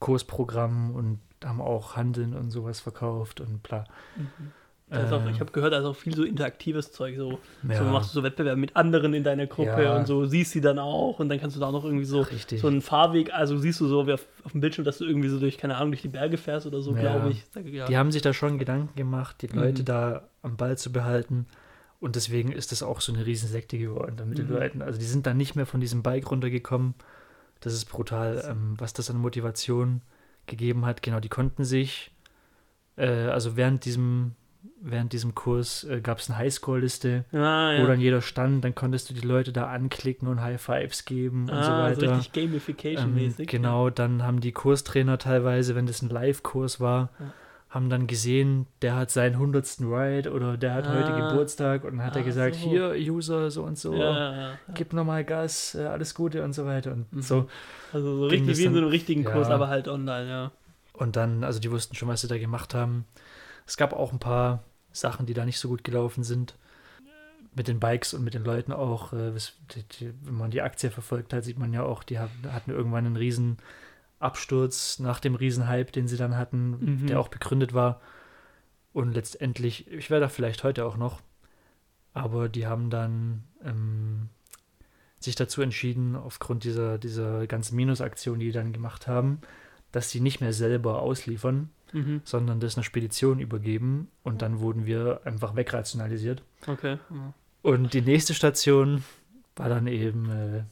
[SPEAKER 3] Kursprogramm und haben auch Handeln und sowas verkauft und bla.
[SPEAKER 1] Mhm. Auch,
[SPEAKER 3] Äh,
[SPEAKER 1] ich habe gehört, da ist auch viel so interaktives Zeug. So,
[SPEAKER 3] Ja.
[SPEAKER 1] so machst du so Wettbewerbe mit anderen in deiner Gruppe
[SPEAKER 3] Ja.
[SPEAKER 1] und so siehst sie dann auch und dann kannst du da auch noch irgendwie so,
[SPEAKER 3] Richtig.
[SPEAKER 1] so einen Fahrweg, also siehst du so wie auf, auf dem Bildschirm, dass du irgendwie so durch, keine Ahnung, durch die Berge fährst oder so,
[SPEAKER 3] Ja.
[SPEAKER 1] glaube ich.
[SPEAKER 3] Die haben sich da schon Gedanken gemacht, die Leute
[SPEAKER 1] Mhm.
[SPEAKER 3] da am Ball zu behalten. Und deswegen ist das auch so eine Riesensekte geworden da mit den
[SPEAKER 1] Mhm.
[SPEAKER 3] Leuten. Also die sind dann nicht mehr von diesem Bike runtergekommen. Das ist brutal, ähm, was das an Motivation gegeben hat. Genau, die konnten sich, äh, also während diesem, während diesem Kurs äh, gab es eine Highscore-Liste,
[SPEAKER 1] ah, ja.
[SPEAKER 3] wo dann jeder stand. Dann konntest du die Leute da anklicken und High Fives geben und so
[SPEAKER 1] ah, so
[SPEAKER 3] weiter.
[SPEAKER 1] richtig Gamification-mäßig.
[SPEAKER 3] Ähm, genau, dann haben die Kurstrainer teilweise, wenn das ein Live-Kurs war,
[SPEAKER 1] Ja.
[SPEAKER 3] haben dann gesehen, der hat seinen 100. Ride oder der hat heute
[SPEAKER 1] Ah.
[SPEAKER 3] Geburtstag und dann hat er
[SPEAKER 1] Ah,
[SPEAKER 3] gesagt,
[SPEAKER 1] so.
[SPEAKER 3] hier, User, so und so,
[SPEAKER 1] Ja,
[SPEAKER 3] gib nochmal Gas, äh, alles Gute und so weiter und
[SPEAKER 1] Mhm.
[SPEAKER 3] so.
[SPEAKER 1] Also so richtig wie in so einem richtigen Kurs, aber halt online, ja.
[SPEAKER 3] Und dann, also die wussten schon, was sie da gemacht haben. Es gab auch ein paar Sachen, die da nicht so gut gelaufen sind. Mit den Bikes und mit den Leuten auch. Äh, wenn man die Aktie verfolgt hat, sieht man ja auch, die hatten, irgendwann einen riesen Absturz nach dem Riesenhype, den sie dann hatten,
[SPEAKER 1] Mhm.
[SPEAKER 3] der auch begründet war. Und letztendlich, ich wäre da vielleicht heute auch noch, aber die haben dann ähm, sich dazu entschieden, aufgrund dieser, dieser ganzen Minusaktion, die die dann gemacht haben, dass sie nicht mehr selber ausliefern,
[SPEAKER 1] Mhm.
[SPEAKER 3] sondern das einer Spedition übergeben und dann wurden wir einfach wegrationalisiert.
[SPEAKER 1] Okay. Ja.
[SPEAKER 3] Und die nächste Station war dann eben äh,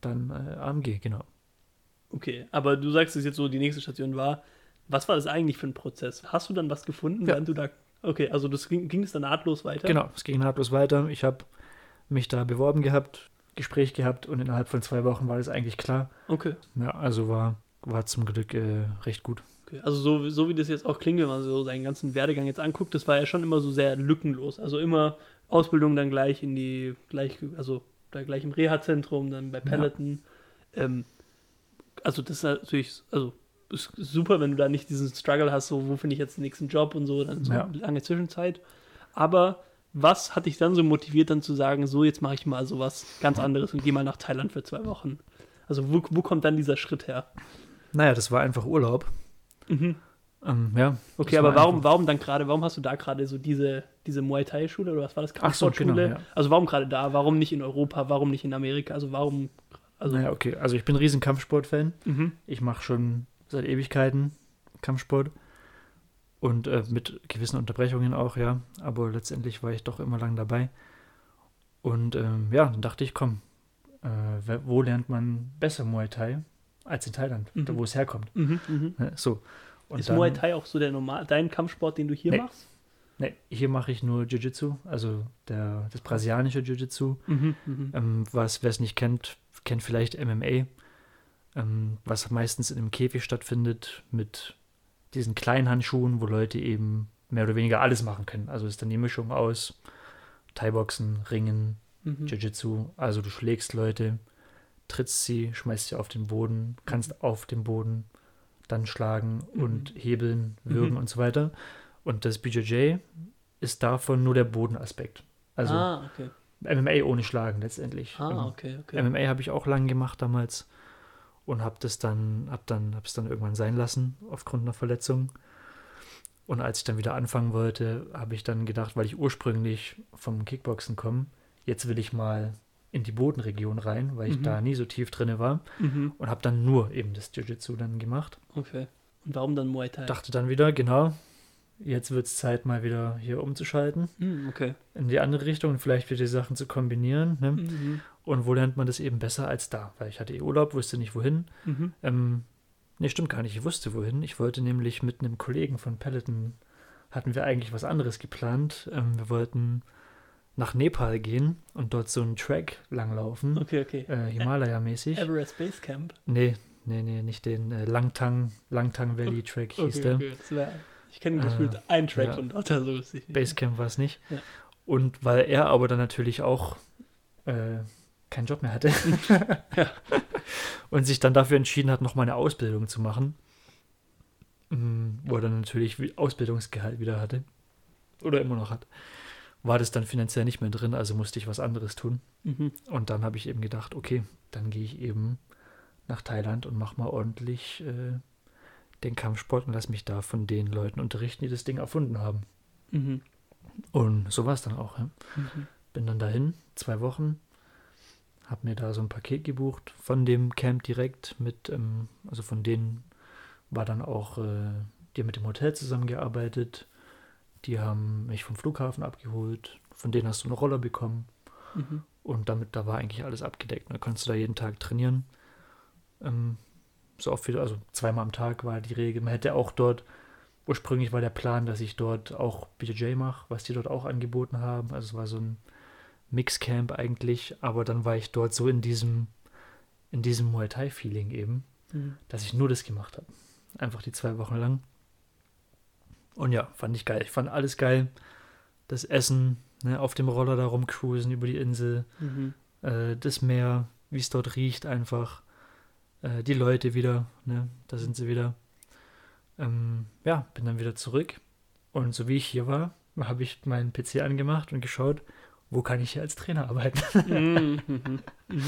[SPEAKER 3] dann äh, AMG, genau.
[SPEAKER 1] Okay, aber du sagst es jetzt so, die nächste Station war. Was war das eigentlich für ein Prozess? Hast du dann was gefunden,
[SPEAKER 3] Ja.
[SPEAKER 1] während du da. Okay, also das ging, ging es dann nahtlos weiter?
[SPEAKER 3] Genau, es ging nahtlos weiter. Ich habe mich da beworben gehabt, Gespräch gehabt und innerhalb von zwei Wochen war das eigentlich klar.
[SPEAKER 1] Okay.
[SPEAKER 3] Ja, also war, war zum Glück äh, recht gut.
[SPEAKER 1] Okay. Also so, so wie das jetzt auch klingt, wenn man so seinen ganzen Werdegang jetzt anguckt, das war ja schon immer so sehr lückenlos. Also immer Ausbildung dann gleich in die, gleich, also da gleich im Reha-Zentrum, dann bei Peloton. Ähm, also das ist natürlich, also ist super, wenn du da nicht diesen Struggle hast, so wo finde ich jetzt den nächsten Job und so, dann so
[SPEAKER 3] Ja.
[SPEAKER 1] lange Zwischenzeit. Aber was hat dich dann so motiviert, dann zu sagen, so jetzt mache ich mal sowas ganz anderes und gehe mal nach Thailand für zwei Wochen? Also wo, wo kommt dann dieser Schritt her?
[SPEAKER 3] Naja, das war einfach Urlaub.
[SPEAKER 1] Mhm.
[SPEAKER 3] Ähm, ja.
[SPEAKER 1] Okay, aber
[SPEAKER 3] war
[SPEAKER 1] warum,
[SPEAKER 3] einfach-
[SPEAKER 1] warum dann gerade, warum hast du da gerade so diese, diese Muay Thai Schule oder was war das?
[SPEAKER 3] Ach so, genau,
[SPEAKER 1] Kampfsportschule?
[SPEAKER 3] ja.
[SPEAKER 1] Also warum gerade da? Warum nicht in Europa? Warum nicht in Amerika? Also warum? Also,
[SPEAKER 3] naja, okay. Also ich bin ein riesen Kampfsport-Fan.
[SPEAKER 1] mhm.
[SPEAKER 3] Ich mache schon seit Ewigkeiten Kampfsport. Und äh, mit gewissen Unterbrechungen auch, ja. Aber letztendlich war ich doch immer lang dabei. Und ähm, ja, dann dachte ich, komm, äh, wo lernt man besser Muay Thai als in Thailand,
[SPEAKER 1] Mhm.
[SPEAKER 3] wo es herkommt.
[SPEAKER 1] Mhm. Mhm.
[SPEAKER 3] Ne, So. Und
[SPEAKER 1] ist
[SPEAKER 3] dann-
[SPEAKER 1] Muay Thai auch so der normal, dein Kampfsport, den du hier
[SPEAKER 3] Nee.
[SPEAKER 1] machst?
[SPEAKER 3] Nee, hier mache ich nur Jiu-Jitsu, also der, das brasilianische Jiu-Jitsu.
[SPEAKER 1] Mhm. Mhm.
[SPEAKER 3] Ähm, was, wer es nicht kennt, kennt vielleicht MMA, ähm, was meistens in einem Käfig stattfindet mit diesen kleinen Handschuhen, wo Leute eben mehr oder weniger alles machen können. Also ist dann die Mischung aus Thai-Boxen, Ringen,
[SPEAKER 1] Mhm.
[SPEAKER 3] Jiu-Jitsu. Also du schlägst Leute, trittst sie, schmeißt sie auf den Boden, kannst auf dem Boden dann schlagen
[SPEAKER 1] Mhm.
[SPEAKER 3] und hebeln, würgen
[SPEAKER 1] Mhm.
[SPEAKER 3] und so weiter. Und das BJJ ist davon nur der Bodenaspekt. Also
[SPEAKER 1] ah, okay.
[SPEAKER 3] MMA ohne Schlagen letztendlich.
[SPEAKER 1] Ah,
[SPEAKER 3] Ähm,
[SPEAKER 1] okay, okay.
[SPEAKER 3] MMA habe ich auch lange gemacht damals und habe das dann, hab dann, hab's dann irgendwann sein lassen aufgrund einer Verletzung. Und als ich dann wieder anfangen wollte, habe ich dann gedacht, weil ich ursprünglich vom Kickboxen komme, jetzt will ich mal in die Bodenregion rein, weil ich
[SPEAKER 1] Mhm.
[SPEAKER 3] da nie so tief drinne war
[SPEAKER 1] Mhm.
[SPEAKER 3] und habe dann nur eben das Jiu-Jitsu dann gemacht.
[SPEAKER 1] Okay. Und warum dann Muay Thai?
[SPEAKER 3] Dachte dann wieder, genau, jetzt wird es Zeit mal wieder hier umzuschalten
[SPEAKER 1] Mhm, okay.
[SPEAKER 3] in die andere Richtung und vielleicht wieder die Sachen zu kombinieren. Ne?
[SPEAKER 1] Mhm.
[SPEAKER 3] Und wo lernt man das eben besser als da? Weil ich hatte eh Urlaub, wusste nicht wohin.
[SPEAKER 1] Mhm.
[SPEAKER 3] Ähm, nee, stimmt gar nicht. Ich wusste wohin. Ich wollte nämlich mit einem Kollegen von Peloton, hatten wir eigentlich was anderes geplant. Ähm, wir wollten nach Nepal gehen und dort so einen Track langlaufen,
[SPEAKER 1] Okay, okay.
[SPEAKER 3] äh, Himalaya-mäßig.
[SPEAKER 1] Everest Base Camp.
[SPEAKER 3] Nee, nee, nee, nicht den äh, Langtang, Langtang Valley Track hieß
[SPEAKER 1] Okay,
[SPEAKER 3] der.
[SPEAKER 1] okay. Wär, ich kenne
[SPEAKER 3] Äh,
[SPEAKER 1] gefühlt einen Track
[SPEAKER 3] ja.
[SPEAKER 1] von dort, also ist ich-
[SPEAKER 3] Basecamp war es nicht.
[SPEAKER 1] Ja.
[SPEAKER 3] Und weil er aber dann natürlich auch äh, keinen Job mehr hatte
[SPEAKER 1] Ja.
[SPEAKER 3] und sich dann dafür entschieden hat, noch mal eine Ausbildung zu machen, mm, wo er dann natürlich Ausbildungsgehalt wieder hatte oder immer noch hat, war das dann finanziell nicht mehr drin, also musste ich was anderes tun.
[SPEAKER 1] Mhm.
[SPEAKER 3] Und dann habe ich eben gedacht, okay, dann gehe ich eben nach Thailand und mache mal ordentlich äh, den Kampfsport und lass mich da von den Leuten unterrichten, die das Ding erfunden haben.
[SPEAKER 1] Mhm.
[SPEAKER 3] Und so war es dann auch. Ja.
[SPEAKER 1] Mhm.
[SPEAKER 3] Bin dann dahin, zwei Wochen, habe mir da so ein Paket gebucht von dem Camp direkt mit, ähm, also von denen war dann auch, äh, die mit dem Hotel zusammengearbeitet, die haben mich vom Flughafen abgeholt, von denen hast du eine Roller bekommen
[SPEAKER 1] Mhm.
[SPEAKER 3] und damit, da war eigentlich alles abgedeckt. Da konntest du da jeden Tag trainieren. Ähm, so oft wieder, also zweimal am Tag war die Regel. Man hätte auch dort, ursprünglich war der Plan, dass ich dort auch BJJ mache, was die dort auch angeboten haben. Also es war so ein Mixcamp eigentlich, aber dann war ich dort so in diesem, in diesem Muay Thai-Feeling eben,
[SPEAKER 1] Mhm.
[SPEAKER 3] dass ich nur das gemacht habe. Einfach die zwei Wochen lang. Und ja, fand ich geil. Ich fand alles geil. Das Essen, ne, auf dem Roller da rumcruisen über die Insel,
[SPEAKER 1] Mhm.
[SPEAKER 3] äh, das Meer, wie es dort riecht einfach, äh, die Leute wieder, ne, da sind sie wieder. Ähm, ja, bin dann wieder zurück und so wie ich hier war, habe ich meinen PC angemacht und geschaut, wo kann ich hier als Trainer arbeiten.
[SPEAKER 1] Mhm. Mhm. Mhm.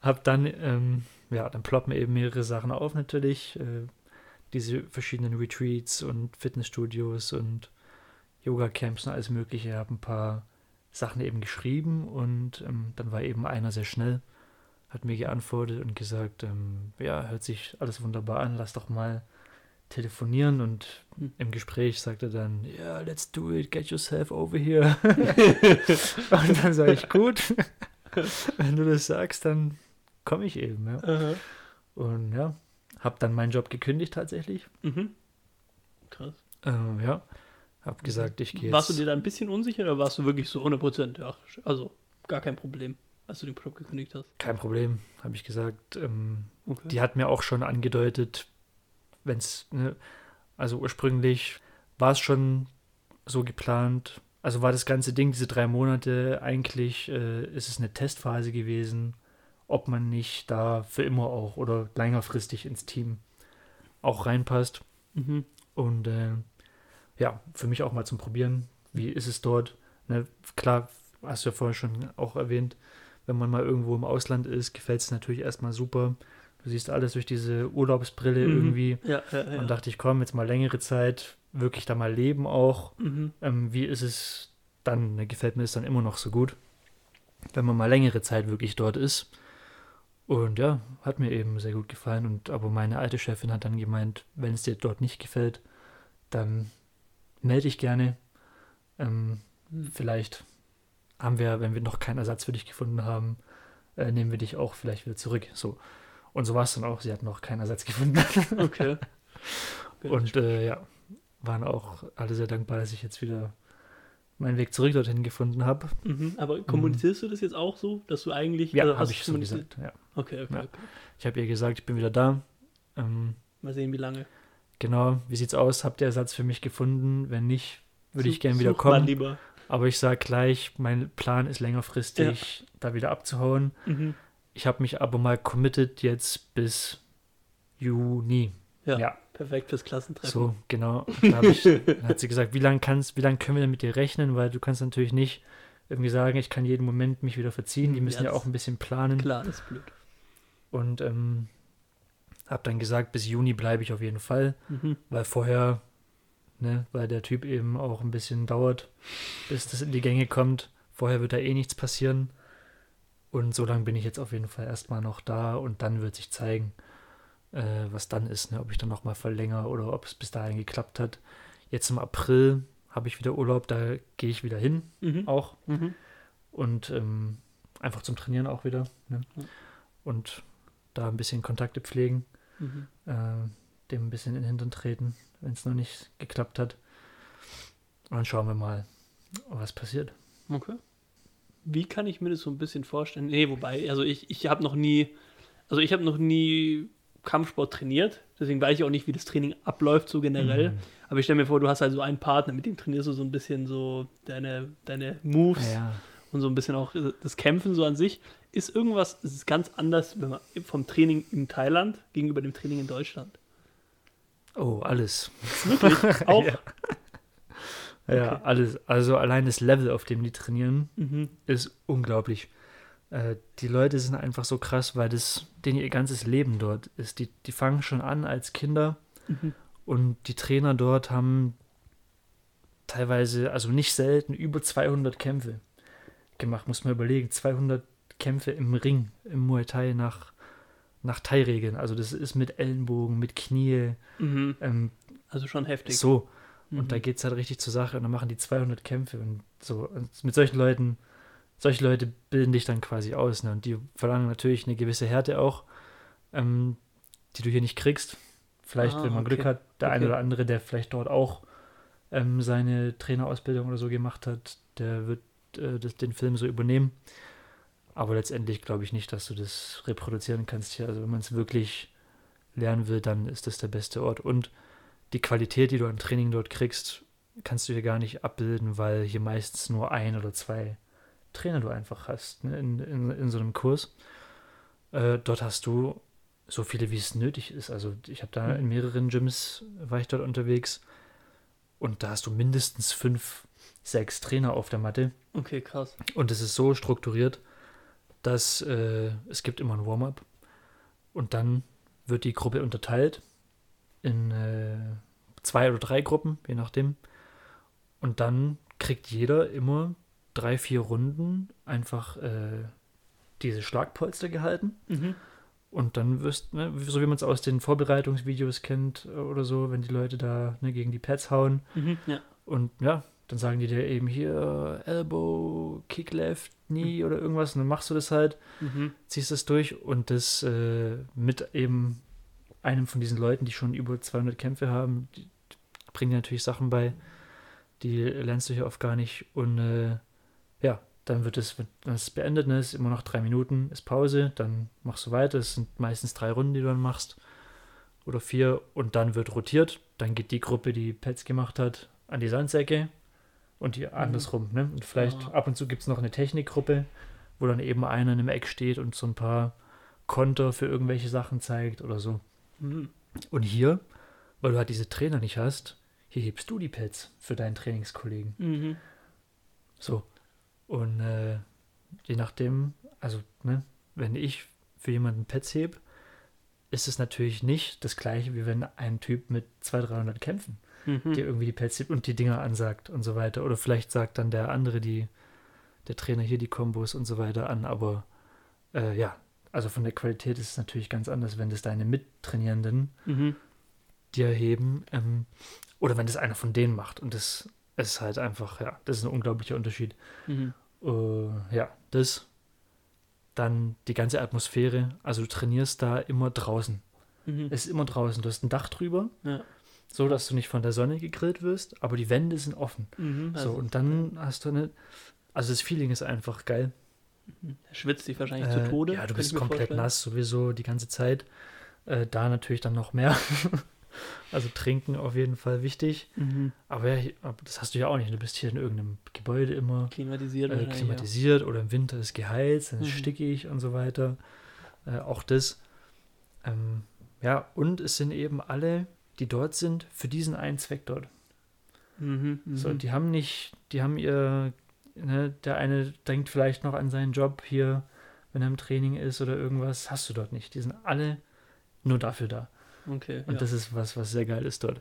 [SPEAKER 3] Hab dann, ähm, ja, dann ploppen eben mehrere Sachen auf natürlich, äh, diese verschiedenen Retreats und Fitnessstudios und Yoga-Camps und alles mögliche, habe ein paar Sachen eben geschrieben und ähm, dann war eben einer sehr schnell, hat mir geantwortet und gesagt, ähm, ja, hört sich alles wunderbar an, lass doch mal telefonieren und
[SPEAKER 1] Hm.
[SPEAKER 3] im Gespräch sagte er dann, ja, let's do it, get yourself over here. und dann sage ich, gut, wenn du das sagst, dann komme ich eben, ja.
[SPEAKER 1] Aha.
[SPEAKER 3] Und ja, habe dann meinen Job gekündigt tatsächlich.
[SPEAKER 1] Mhm. Krass.
[SPEAKER 3] Ähm, ja, habe gesagt, ich gehe.
[SPEAKER 1] Warst du dir da ein bisschen unsicher oder warst du wirklich so 100 Prozent? Ja, also gar kein Problem, als du den Job gekündigt hast.
[SPEAKER 3] Kein Problem, habe ich gesagt. Ähm,
[SPEAKER 1] Okay.
[SPEAKER 3] die hat mir auch schon angedeutet, wenn es, ne, also ursprünglich war es schon so geplant. Also war das ganze Ding, diese drei Monate, eigentlich äh, ist es eine Testphase gewesen, ob man nicht da für immer auch oder längerfristig ins Team auch reinpasst.
[SPEAKER 1] Mhm.
[SPEAKER 3] Und äh, ja, für mich auch mal zum Probieren. Wie ist es dort? Ne, klar, hast du ja vorher schon auch erwähnt, wenn man mal irgendwo im Ausland ist, gefällt es natürlich erstmal super. Du siehst alles durch diese Urlaubsbrille
[SPEAKER 1] Mhm.
[SPEAKER 3] irgendwie.
[SPEAKER 1] Ja, ja, ja.
[SPEAKER 3] Und dachte ich, komm, jetzt mal längere Zeit, wirklich da mal leben auch.
[SPEAKER 1] mhm.
[SPEAKER 3] Ähm, wie ist es dann? Ne, gefällt mir das dann immer noch so gut, wenn man mal längere Zeit wirklich dort ist. Und ja, hat mir eben sehr gut gefallen. Und aber meine alte Chefin hat dann gemeint, wenn es dir dort nicht gefällt, dann melde dich gerne. Ähm,
[SPEAKER 1] Hm.
[SPEAKER 3] vielleicht haben wir, wenn wir noch keinen Ersatz für dich gefunden haben, äh, nehmen wir dich auch vielleicht wieder zurück. So. Und so war es dann auch. Sie hat noch keinen Ersatz gefunden.
[SPEAKER 1] Okay. okay.
[SPEAKER 3] Und äh, ja, waren auch alle sehr dankbar, dass ich jetzt wieder meinen Weg zurück dorthin gefunden habe.
[SPEAKER 1] mhm. Aber kommunizierst du das jetzt auch so, dass du eigentlich.
[SPEAKER 3] Ja,
[SPEAKER 1] also
[SPEAKER 3] habe ich so gesagt. Ja.
[SPEAKER 1] Okay, okay,
[SPEAKER 3] Ja.
[SPEAKER 1] okay.
[SPEAKER 3] Ich habe ihr gesagt, ich bin wieder da. Ähm,
[SPEAKER 1] Mal sehen, wie lange.
[SPEAKER 3] genau, wie sieht's aus? Habt ihr Ersatz für mich gefunden? Wenn nicht, würde ich
[SPEAKER 1] Such-
[SPEAKER 3] gern wieder kommen.
[SPEAKER 1] lieber.
[SPEAKER 3] Aber ich sage gleich, mein Plan ist längerfristig, da wieder abzuhauen.
[SPEAKER 1] Mhm.
[SPEAKER 3] Ich habe mich aber mal committed jetzt bis Juni.
[SPEAKER 1] Ja,
[SPEAKER 3] Ja.
[SPEAKER 1] perfekt fürs Klassentreffen.
[SPEAKER 3] So, genau. Da ich, dann hat sie gesagt, wie lange kannst, wie lange können wir denn mit dir rechnen? Weil du kannst natürlich nicht irgendwie sagen, ich kann jeden Moment mich wieder verziehen. Die
[SPEAKER 1] Ja,
[SPEAKER 3] müssen ja,
[SPEAKER 1] das-
[SPEAKER 3] auch ein bisschen planen.
[SPEAKER 1] Klar, das ist blöd.
[SPEAKER 3] Und ähm, habe dann gesagt, bis Juni bleibe ich auf jeden Fall,
[SPEAKER 1] Mhm.
[SPEAKER 3] weil vorher, ne, weil der Typ eben auch ein bisschen dauert, bis das in die Gänge kommt. Vorher wird da eh nichts passieren. Und so lange bin ich jetzt auf jeden Fall erstmal noch da und dann wird sich zeigen, äh, was dann ist, ne? ob ich dann nochmal verlängere oder ob es bis dahin geklappt hat. Jetzt im April habe ich wieder Urlaub, da gehe ich wieder hin
[SPEAKER 1] Mhm.
[SPEAKER 3] auch
[SPEAKER 1] Mhm.
[SPEAKER 3] und ähm, einfach zum Trainieren auch wieder. Ne?
[SPEAKER 1] Ja.
[SPEAKER 3] Und da ein bisschen Kontakte pflegen,
[SPEAKER 1] Mhm.
[SPEAKER 3] äh, dem ein bisschen in den Hintern treten, wenn es noch nicht geklappt hat. Und dann schauen wir mal, was passiert.
[SPEAKER 1] Okay. Wie kann ich mir das so ein bisschen vorstellen? Nee, wobei, also ich, ich habe noch nie, also ich habe noch nie Kampfsport trainiert, deswegen weiß ich auch nicht, wie das Training abläuft, so generell.
[SPEAKER 3] Mhm.
[SPEAKER 1] Aber ich stelle mir vor, du hast halt so einen Partner, mit dem trainierst du so ein bisschen so deine, deine Moves
[SPEAKER 3] Ja,
[SPEAKER 1] und so ein bisschen auch das Kämpfen so an sich. Ist irgendwas, ist ganz anders wenn man, vom Training in Thailand gegenüber dem Training in Deutschland?
[SPEAKER 3] oh, alles.
[SPEAKER 1] Wirklich? Auch?
[SPEAKER 3] Ja. Ja,
[SPEAKER 1] Okay.
[SPEAKER 3] alles. Also allein das Level, auf dem die trainieren,
[SPEAKER 1] Mhm.
[SPEAKER 3] ist unglaublich. Äh, die Leute sind einfach so krass, weil das denen ihr ganzes Leben dort ist. Die, die fangen schon an als Kinder
[SPEAKER 1] Mhm.
[SPEAKER 3] und die Trainer dort haben teilweise, also nicht selten, über 200 Kämpfe gemacht. Muss man überlegen, 200 Kämpfe im Ring, im Muay Thai nach, nach Thai-Regeln. Also das ist mit Ellenbogen, mit Knie,
[SPEAKER 1] Mhm.
[SPEAKER 3] ähm,
[SPEAKER 1] Also schon heftig.
[SPEAKER 3] so.
[SPEAKER 1] Mhm.
[SPEAKER 3] Und da geht es halt richtig zur Sache und dann machen die 200 Kämpfe und so. Und mit solchen Leuten, solche Leute bilden dich dann quasi aus. Ne? Und die verlangen natürlich eine gewisse Härte auch, ähm, die du hier nicht kriegst. Vielleicht,
[SPEAKER 1] Ah,
[SPEAKER 3] wenn man
[SPEAKER 1] okay.
[SPEAKER 3] Glück hat, der
[SPEAKER 1] Okay.
[SPEAKER 3] eine oder andere, der vielleicht dort auch ähm, seine Trainerausbildung oder so gemacht hat, der wird äh, das, den Film so übernehmen. Aber letztendlich glaube ich nicht, dass du das reproduzieren kannst hier. Also wenn man es wirklich lernen will, dann ist das der beste Ort. Und die Qualität, die du an Training dort kriegst, kannst du hier gar nicht abbilden, weil hier meistens nur ein oder zwei Trainer du einfach hast ne, in, in, in so einem Kurs. Äh, dort hast du so viele, wie es nötig ist. Also ich habe da
[SPEAKER 1] Mhm.
[SPEAKER 3] in mehreren Gyms, war ich dort unterwegs und da hast du mindestens fünf, sechs Trainer auf der Matte.
[SPEAKER 1] Okay, krass.
[SPEAKER 3] Und es ist so strukturiert, dass äh, es gibt immer ein Warm-up und dann wird die Gruppe unterteilt in äh, zwei oder drei Gruppen, je nachdem. Und dann kriegt jeder immer drei, vier Runden einfach äh, diese Schlagpolster gehalten.
[SPEAKER 1] Mhm.
[SPEAKER 3] Und dann wirst, ne, so wie man es aus den Vorbereitungsvideos kennt äh, oder so, wenn die Leute da ne, gegen die Pads hauen,
[SPEAKER 1] Mhm. Ja.
[SPEAKER 3] und ja, dann sagen die dir eben hier Elbow, Kick Left, Knee oder irgendwas. Und dann machst du das halt,
[SPEAKER 1] Mhm.
[SPEAKER 3] ziehst das durch und das äh, mit eben einem von diesen Leuten, die schon über 200 Kämpfe haben, die bringen dir natürlich Sachen bei, die lernst du hier oft gar nicht. Und äh, ja, dann wird es, wenn es beendet, ne, ist immer noch drei Minuten, ist Pause, dann machst du weiter. Es sind meistens drei Runden, die du dann machst. Oder vier. Und dann wird rotiert. Dann geht die Gruppe, die Pets gemacht hat, an die Sandsäcke und die andersrum. Ne? Und vielleicht
[SPEAKER 1] Ah.
[SPEAKER 3] ab und zu gibt es noch eine Technikgruppe, wo dann eben einer in einem Eck steht und so ein paar Konter für irgendwelche Sachen zeigt oder so.
[SPEAKER 1] Mhm.
[SPEAKER 3] Und hier, weil du halt diese Trainer nicht hast, hier hebst du die Pads für deinen Trainingskollegen.
[SPEAKER 1] Mhm.
[SPEAKER 3] So. Und äh, je nachdem, also, ne, wenn ich für jemanden Pads heb, ist es natürlich nicht das gleiche, wie wenn ein Typ mit 200, 300 Kämpfen
[SPEAKER 1] Mhm.
[SPEAKER 3] dir irgendwie die Pads hebt und die Dinger ansagt und so weiter. Oder vielleicht sagt dann der andere, die, der Trainer hier die Kombos und so weiter an. Aber äh, ja, also von der Qualität ist es natürlich ganz anders, wenn das deine Mittrainierenden
[SPEAKER 1] Mhm.
[SPEAKER 3] dir heben ähm, oder wenn das einer von denen macht. Und das ist halt einfach, ja, das ist ein unglaublicher Unterschied.
[SPEAKER 1] Mhm.
[SPEAKER 3] Äh, ja, das. Dann die ganze Atmosphäre. Also du trainierst da immer draußen.
[SPEAKER 1] Mhm.
[SPEAKER 3] Es ist immer draußen. Du hast ein Dach drüber,
[SPEAKER 1] Ja.
[SPEAKER 3] so dass du nicht von der Sonne gegrillt wirst, aber die Wände sind offen.
[SPEAKER 1] Mhm.
[SPEAKER 3] so,
[SPEAKER 1] Also,
[SPEAKER 3] und dann hast du eine. Also das Feeling ist einfach geil.
[SPEAKER 1] er schwitzt dich wahrscheinlich
[SPEAKER 3] Äh,
[SPEAKER 1] zu Tode.
[SPEAKER 3] Ja, du bist komplett
[SPEAKER 1] vorstellen.
[SPEAKER 3] nass sowieso die ganze Zeit. Äh, da natürlich dann noch mehr. also trinken auf jeden Fall wichtig.
[SPEAKER 1] Mhm.
[SPEAKER 3] Aber, ja, das hast du ja auch nicht. Du bist hier in irgendeinem Gebäude immer
[SPEAKER 1] Klimatisiert.
[SPEAKER 3] äh, klimatisiert oder im Winter ist geheizt, dann ist
[SPEAKER 1] Mhm.
[SPEAKER 3] stickig und so weiter. Äh, auch das. Ähm, ja, und es sind eben alle, die dort sind, für diesen einen Zweck dort.
[SPEAKER 1] Mhm. Mhm.
[SPEAKER 3] So, die haben nicht, die haben ihr, ne, der eine denkt vielleicht noch an seinen Job hier, wenn er im Training ist oder irgendwas, hast du dort nicht. Die sind alle nur dafür da.
[SPEAKER 1] Okay.
[SPEAKER 3] Und
[SPEAKER 1] ja.
[SPEAKER 3] das ist was, was sehr geil ist dort.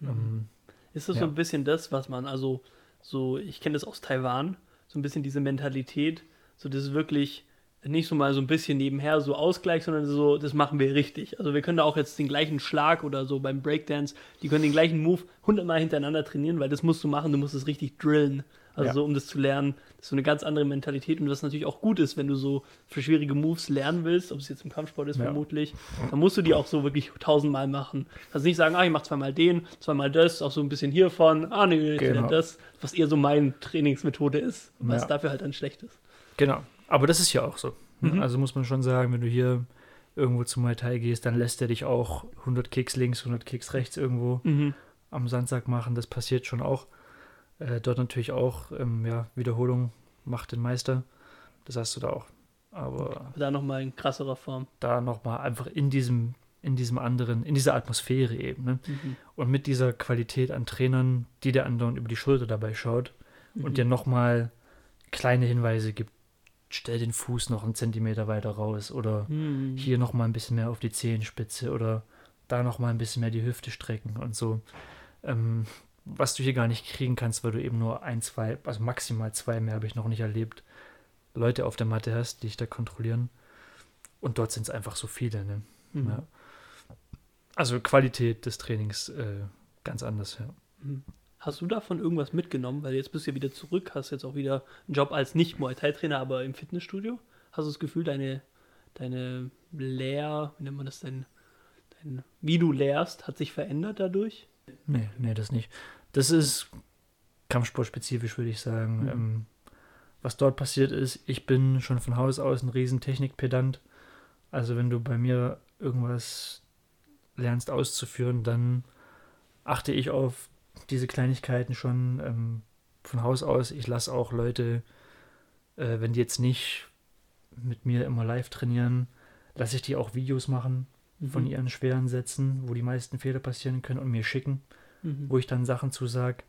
[SPEAKER 1] Mhm.
[SPEAKER 3] Ähm,
[SPEAKER 1] Ist das
[SPEAKER 3] Ja.
[SPEAKER 1] so ein bisschen das, was man, also, so, ich kenne das aus Taiwan, so ein bisschen diese Mentalität, so das ist wirklich nicht so mal so ein bisschen nebenher so Ausgleich, sondern so, das machen wir richtig. Also wir können da auch jetzt den gleichen Schlag oder so beim Breakdance, die können den gleichen Move hundertmal hintereinander trainieren, weil das musst du machen, du musst es richtig drillen. Also
[SPEAKER 3] Ja.
[SPEAKER 1] so, um das zu lernen, das ist so eine ganz andere Mentalität und was natürlich auch gut ist, wenn du so für schwierige Moves lernen willst, ob es jetzt im Kampfsport ist
[SPEAKER 3] Ja.
[SPEAKER 1] vermutlich, dann musst du die auch so wirklich tausendmal machen. Kannst nicht sagen, ah, ich mach zweimal den, zweimal das, auch so ein bisschen hiervon, ah, nee,
[SPEAKER 3] Genau.
[SPEAKER 1] das, was eher so meine Trainingsmethode ist, was
[SPEAKER 3] Ja.
[SPEAKER 1] dafür halt dann schlecht ist.
[SPEAKER 3] Genau. Aber das ist ja auch so. ne?
[SPEAKER 1] Mhm.
[SPEAKER 3] Also muss man schon sagen, wenn du hier irgendwo zum Muay Thai gehst, dann lässt er dich auch 100 Kicks links, 100 Kicks rechts irgendwo
[SPEAKER 1] Mhm.
[SPEAKER 3] am Sandsack machen. Das passiert schon auch. Äh, dort natürlich auch, ähm, ja, Wiederholung macht den Meister. Das hast du da auch. Aber
[SPEAKER 1] Da nochmal in krasserer Form.
[SPEAKER 3] da nochmal einfach in diesem, in diesem anderen, in dieser Atmosphäre eben. Ne?
[SPEAKER 1] Mhm.
[SPEAKER 3] Und mit dieser Qualität an Trainern, die der anderen über die Schulter dabei schaut
[SPEAKER 1] Mhm.
[SPEAKER 3] und dir nochmal kleine Hinweise gibt. Stell den Fuß noch einen Zentimeter weiter raus oder
[SPEAKER 1] Mhm.
[SPEAKER 3] hier nochmal ein bisschen mehr auf die Zehenspitze oder da nochmal ein bisschen mehr die Hüfte strecken und so. Ähm, was du hier gar nicht kriegen kannst, weil du eben nur ein, zwei, also maximal zwei mehr habe ich noch nicht erlebt, Leute auf der Matte hast, die dich da kontrollieren. Und dort sind es einfach so viele. Ne?
[SPEAKER 1] Mhm.
[SPEAKER 3] Ja. Also Qualität des Trainings äh, ganz anders, ja.
[SPEAKER 1] Mhm. Hast du davon irgendwas mitgenommen? Weil jetzt bist du ja wieder zurück, hast jetzt auch wieder einen Job als nicht Muay Thai Trainer, aber im Fitnessstudio. Hast du das Gefühl, deine, deine Lehr, wie nennt man das denn, dein, wie du lehrst, hat sich verändert dadurch?
[SPEAKER 3] Nee, nee, das nicht. Das ist kampfsportspezifisch, würde ich sagen.
[SPEAKER 1] Mhm.
[SPEAKER 3] Ähm, was dort passiert ist, ich bin schon von Haus aus ein riesen Technikpedant. Also wenn du bei mir irgendwas lernst auszuführen, dann achte ich auf diese Kleinigkeiten schon ähm, von Haus aus. Ich lasse auch Leute, äh, wenn die jetzt nicht mit mir immer live trainieren, lasse ich die auch Videos machen von
[SPEAKER 1] Mhm.
[SPEAKER 3] ihren schweren Sätzen, wo die meisten Fehler passieren können und mir schicken
[SPEAKER 1] Mhm.
[SPEAKER 3] wo ich dann Sachen zu sag.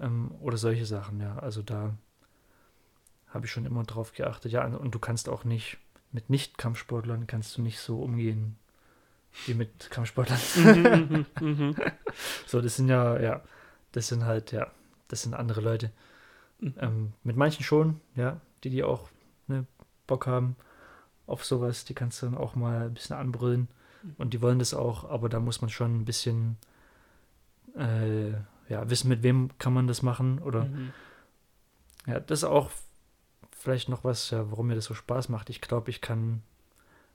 [SPEAKER 3] Ähm, oder solche Sachen, ja. Also da habe ich schon immer drauf geachtet. Ja, und du kannst auch nicht, mit Nicht-Kampfsportlern kannst du nicht so umgehen wie mit Kampfsportlern.
[SPEAKER 1] Mhm, mhm, mhm.
[SPEAKER 3] so, das sind ja, ja, das sind halt, ja, das sind andere Leute. Ähm, mit manchen schon, ja, die, die auch ne, Bock haben auf sowas, die kannst du dann auch mal ein bisschen anbrüllen. Und die wollen das auch, aber da muss man schon ein bisschen äh, ja, wissen, mit wem kann man das machen. Oder
[SPEAKER 1] Mhm.
[SPEAKER 3] ja, das ist auch vielleicht noch was, ja, warum mir das so Spaß macht. Ich glaube, ich kann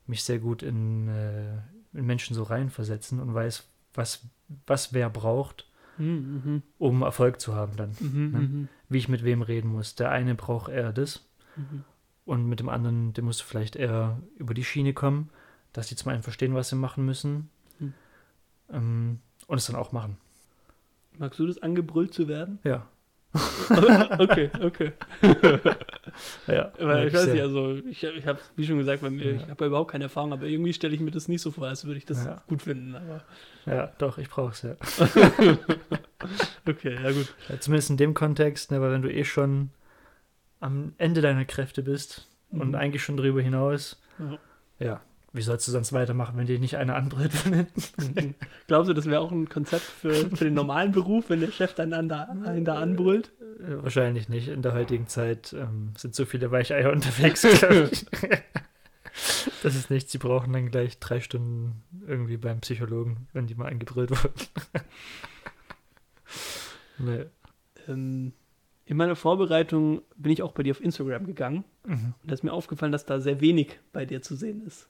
[SPEAKER 3] mich sehr gut in, äh, in Menschen so reinversetzen und weiß, was, was wer braucht,
[SPEAKER 1] Mhm, mhm,
[SPEAKER 3] um Erfolg zu haben dann.
[SPEAKER 1] mhm,
[SPEAKER 3] Ne?
[SPEAKER 1] mhm,
[SPEAKER 3] Wie ich mit wem reden muss. Der eine braucht eher das
[SPEAKER 1] mhm.
[SPEAKER 3] Und mit dem anderen, der muss vielleicht eher über die Schiene kommen, dass die zum einen verstehen, was sie machen müssen
[SPEAKER 1] Hm.
[SPEAKER 3] ähm, und es dann auch machen.
[SPEAKER 1] Magst du das angebrüllt zu werden?
[SPEAKER 3] Ja.
[SPEAKER 1] okay, okay.
[SPEAKER 3] ja
[SPEAKER 1] Weil ich weiß
[SPEAKER 3] sehr.
[SPEAKER 1] nicht, also ich, ich habe, wie schon gesagt, bei mir,
[SPEAKER 3] Ja.
[SPEAKER 1] ich habe ja überhaupt keine Erfahrung, aber irgendwie stelle ich mir das nicht so vor, als würde ich das
[SPEAKER 3] Ja.
[SPEAKER 1] gut finden. Aber
[SPEAKER 3] Ja, doch, ich brauche es ja.
[SPEAKER 1] okay, ja gut.
[SPEAKER 3] Zumindest in dem Kontext, ne, weil wenn du eh schon am Ende deiner Kräfte bist und
[SPEAKER 1] Mhm.
[SPEAKER 3] eigentlich schon drüber hinaus,
[SPEAKER 1] Ja.
[SPEAKER 3] ja, wie sollst du sonst weitermachen, wenn dir nicht einer anbrüllt von hinten?
[SPEAKER 1] Mhm. Glaubst du, das wäre auch ein Konzept für, für den normalen Beruf, wenn der Chef dann an da, einen da anbrüllt?
[SPEAKER 3] Äh, Wahrscheinlich nicht. In der heutigen Zeit ähm, sind so viele Weicheier unterwegs. Das ist nichts. Sie brauchen dann gleich drei Stunden irgendwie beim Psychologen, wenn die mal angebrüllt wurden. nee.
[SPEAKER 1] Ähm, in meiner Vorbereitung bin ich auch bei dir auf Instagram gegangen
[SPEAKER 3] Mhm.
[SPEAKER 1] und da ist mir aufgefallen, dass da sehr wenig bei dir zu sehen ist.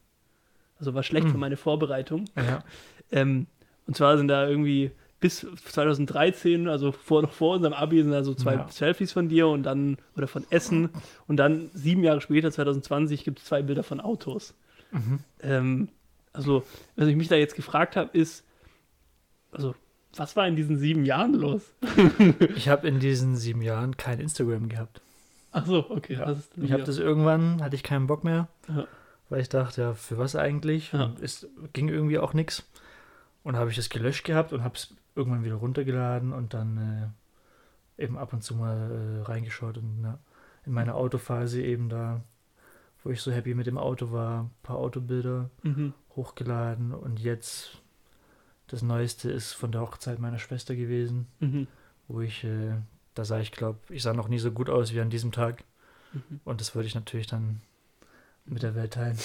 [SPEAKER 1] Also war schlecht
[SPEAKER 3] Mhm.
[SPEAKER 1] für meine Vorbereitung.
[SPEAKER 3] Ja.
[SPEAKER 1] Ähm, und zwar sind da irgendwie bis 2013, also vor, noch vor unserem Abi, sind da so zwei
[SPEAKER 3] Ja.
[SPEAKER 1] Selfies von dir und dann, oder von Essen. Und dann sieben Jahre später, 2020, gibt es zwei Bilder von Autos.
[SPEAKER 3] Mhm.
[SPEAKER 1] Ähm, also, was ich mich da jetzt gefragt habe, ist, also, was war in diesen sieben Jahren los?
[SPEAKER 3] Ich habe in diesen sieben Jahren kein Instagram gehabt.
[SPEAKER 1] Ach so, okay.
[SPEAKER 3] Ja. Ich habe das irgendwann, hatte ich keinen Bock mehr,
[SPEAKER 1] Ja.
[SPEAKER 3] weil ich dachte, ja, für was eigentlich?
[SPEAKER 1] Ja.
[SPEAKER 3] Es ging irgendwie auch nichts. Und habe ich es gelöscht gehabt und habe es irgendwann wieder runtergeladen und dann äh, eben ab und zu mal äh, reingeschaut und na, in meiner Autophase eben da, wo ich so happy mit dem Auto war, ein paar Autobilder
[SPEAKER 1] Mhm.
[SPEAKER 3] hochgeladen und jetzt das Neueste ist von der Hochzeit meiner Schwester gewesen,
[SPEAKER 1] Mhm.
[SPEAKER 3] wo ich, äh, da sah ich glaube, ich sah noch nie so gut aus wie an diesem Tag
[SPEAKER 1] Mhm.
[SPEAKER 3] und das würde ich natürlich dann mit der Welt teilen.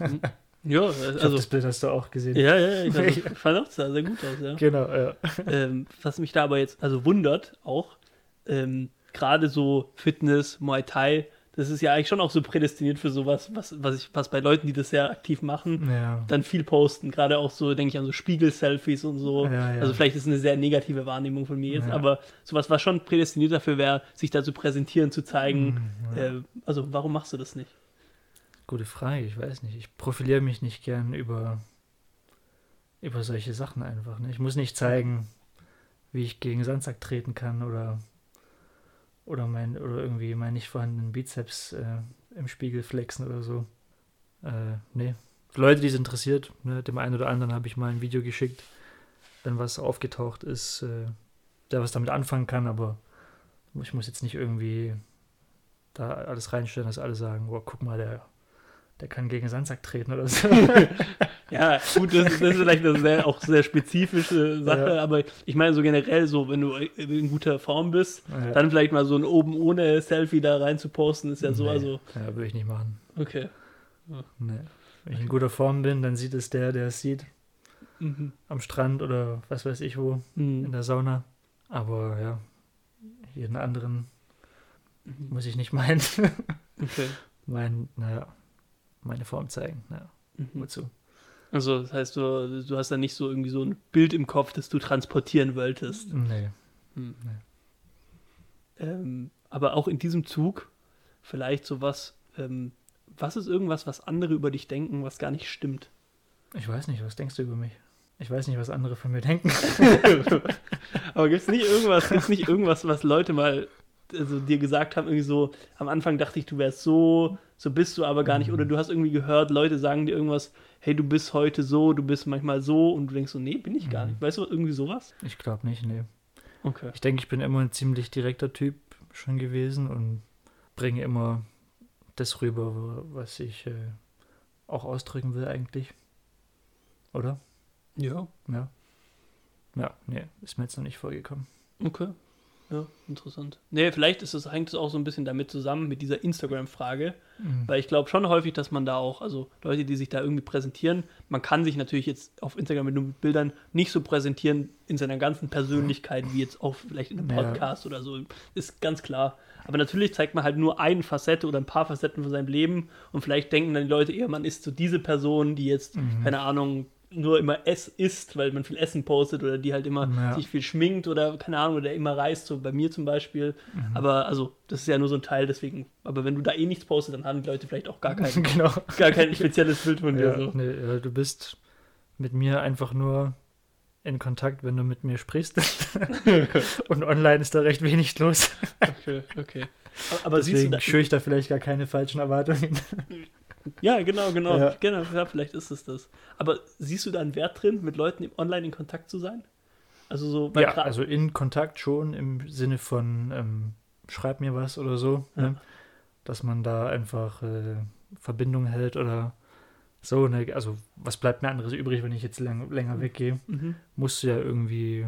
[SPEAKER 1] Mhm. Ja,
[SPEAKER 3] Ich glaube,
[SPEAKER 1] also.
[SPEAKER 3] das Bild hast du auch gesehen.
[SPEAKER 1] Ja, ja, ich, also, ich fand auch, sah sehr gut aus, ja.
[SPEAKER 3] Genau, ja.
[SPEAKER 1] ähm, was mich da aber jetzt also wundert auch, ähm, gerade so Fitness, Muay Thai, das ist ja eigentlich schon auch so prädestiniert für sowas, was, was, ich, was bei Leuten, die das sehr aktiv machen,
[SPEAKER 3] Ja.
[SPEAKER 1] dann viel posten. Gerade auch so, denke ich an so Spiegel-Selfies und so.
[SPEAKER 3] Ja, ja.
[SPEAKER 1] Also vielleicht ist es eine sehr negative Wahrnehmung von mir jetzt, aber sowas, was schon prädestiniert dafür wäre, sich da zu präsentieren, zu zeigen.
[SPEAKER 3] Mhm.
[SPEAKER 1] Äh, also warum machst du das nicht?
[SPEAKER 3] Gute Frage, ich weiß nicht. Ich profiliere mich nicht gern über, über solche Sachen einfach. Ne? Ich muss nicht zeigen, wie ich gegen Sandsack treten kann oder, oder, mein, oder irgendwie meinen nicht vorhandenen Bizeps äh, im Spiegel flexen oder so. Äh, nee. Leute, die es interessiert, ne, dem einen oder anderen habe ich mal ein Video geschickt, wenn was aufgetaucht ist, äh, der was damit anfangen kann, aber ich muss jetzt nicht irgendwie da alles reinstellen, dass alle sagen, boah, guck mal, der, der kann gegen Sandsack treten oder so.
[SPEAKER 1] Ja, gut, das, ist- das ist vielleicht eine sehr, auch sehr spezifische Sache,
[SPEAKER 3] Ja.
[SPEAKER 1] aber ich meine so generell so, wenn du in guter Form bist,
[SPEAKER 3] Ja.
[SPEAKER 1] dann vielleicht mal so ein oben ohne Selfie da rein zu posten, ist ja so,
[SPEAKER 3] Nee,
[SPEAKER 1] also,
[SPEAKER 3] Ja, würde ich nicht machen.
[SPEAKER 1] okay.
[SPEAKER 3] Nee. Wenn ich in guter Form bin, dann sieht es der, der es sieht.
[SPEAKER 1] Mhm.
[SPEAKER 3] Am Strand oder was weiß ich wo, in
[SPEAKER 1] Mhm.
[SPEAKER 3] der Sauna. Aber ja, jeden anderen
[SPEAKER 1] Mhm.
[SPEAKER 3] muss ich nicht meinen.
[SPEAKER 1] Okay.
[SPEAKER 3] mein, naja, meine Form zeigen. Naja,
[SPEAKER 1] Mhm.
[SPEAKER 3] wozu?
[SPEAKER 1] Also, das heißt, du, du hast da nicht so irgendwie so ein Bild im Kopf, das du transportieren wolltest.
[SPEAKER 3] Nee.
[SPEAKER 1] Hm.
[SPEAKER 3] Nee.
[SPEAKER 1] Ähm, aber auch in diesem Zug vielleicht sowas, ähm, was ist irgendwas, was andere über dich denken, was gar nicht stimmt?
[SPEAKER 3] Ich weiß nicht, was denkst du über mich? Ich weiß nicht, was andere von mir denken.
[SPEAKER 1] aber gibt es nicht irgendwas, gibt's nicht irgendwas, was Leute mal also dir gesagt haben, irgendwie so, am Anfang dachte ich, du wärst so, so bist du aber gar nicht,
[SPEAKER 3] Mhm.
[SPEAKER 1] oder du hast irgendwie gehört, Leute sagen dir irgendwas, hey, du bist heute so, du bist manchmal so, und du denkst so, nee, bin ich gar
[SPEAKER 3] Mhm.
[SPEAKER 1] nicht. Weißt du, irgendwie sowas?
[SPEAKER 3] Ich glaube nicht, nee.
[SPEAKER 1] Okay.
[SPEAKER 3] Ich denke, ich bin immer ein ziemlich direkter Typ schon gewesen und bringe immer das rüber, was ich äh, auch ausdrücken will eigentlich. Oder?
[SPEAKER 1] Ja.
[SPEAKER 3] Ja. Ja, nee, ist mir jetzt noch nicht vorgekommen.
[SPEAKER 1] Okay. Ja, interessant. Nee, vielleicht ist es, hängt es auch so ein bisschen damit zusammen, mit dieser Instagram-Frage.
[SPEAKER 3] Mhm.
[SPEAKER 1] Weil ich glaube schon häufig, dass man da auch, also Leute, die sich da irgendwie präsentieren, man kann sich natürlich jetzt auf Instagram mit nur Bildern nicht so präsentieren in seiner ganzen Persönlichkeit, wie jetzt auch vielleicht in einem
[SPEAKER 3] Ja.
[SPEAKER 1] Podcast oder so. Ist ganz klar. Aber natürlich zeigt man halt nur eine Facette oder ein paar Facetten von seinem Leben und vielleicht denken dann die Leute eher, man ist so diese Person, die jetzt,
[SPEAKER 3] Mhm.
[SPEAKER 1] keine Ahnung, nur immer es isst, weil man viel Essen postet oder die halt immer
[SPEAKER 3] Ja.
[SPEAKER 1] sich viel schminkt oder keine Ahnung, oder immer reist, so bei mir zum Beispiel.
[SPEAKER 3] Mhm.
[SPEAKER 1] Aber also, das ist ja nur so ein Teil, deswegen, aber wenn du da eh nichts postest, dann haben die Leute vielleicht auch gar kein,
[SPEAKER 3] genau.
[SPEAKER 1] gar kein spezielles Bild von dir.
[SPEAKER 3] Ja,
[SPEAKER 1] So.
[SPEAKER 3] nee, ja, du bist mit mir einfach nur in Kontakt, wenn du mit mir sprichst. und online ist da recht wenig los.
[SPEAKER 1] Okay, okay. Aber, aber
[SPEAKER 3] Deswegen schüre ich da vielleicht gar keine falschen Erwartungen.
[SPEAKER 1] Ja, genau, genau,
[SPEAKER 3] Ja.
[SPEAKER 1] genau, ja, vielleicht ist es das. Aber siehst du da einen Wert drin, mit Leuten online in Kontakt zu sein? Also so,
[SPEAKER 3] Ja, also in Kontakt schon im Sinne von ähm, schreib mir was oder so,
[SPEAKER 1] Ja.
[SPEAKER 3] ne? dass man da einfach äh, Verbindung hält oder so. Ne? Also was bleibt mir anderes übrig, wenn ich jetzt lang, länger weggehe?
[SPEAKER 1] Mhm.
[SPEAKER 3] Musst du ja irgendwie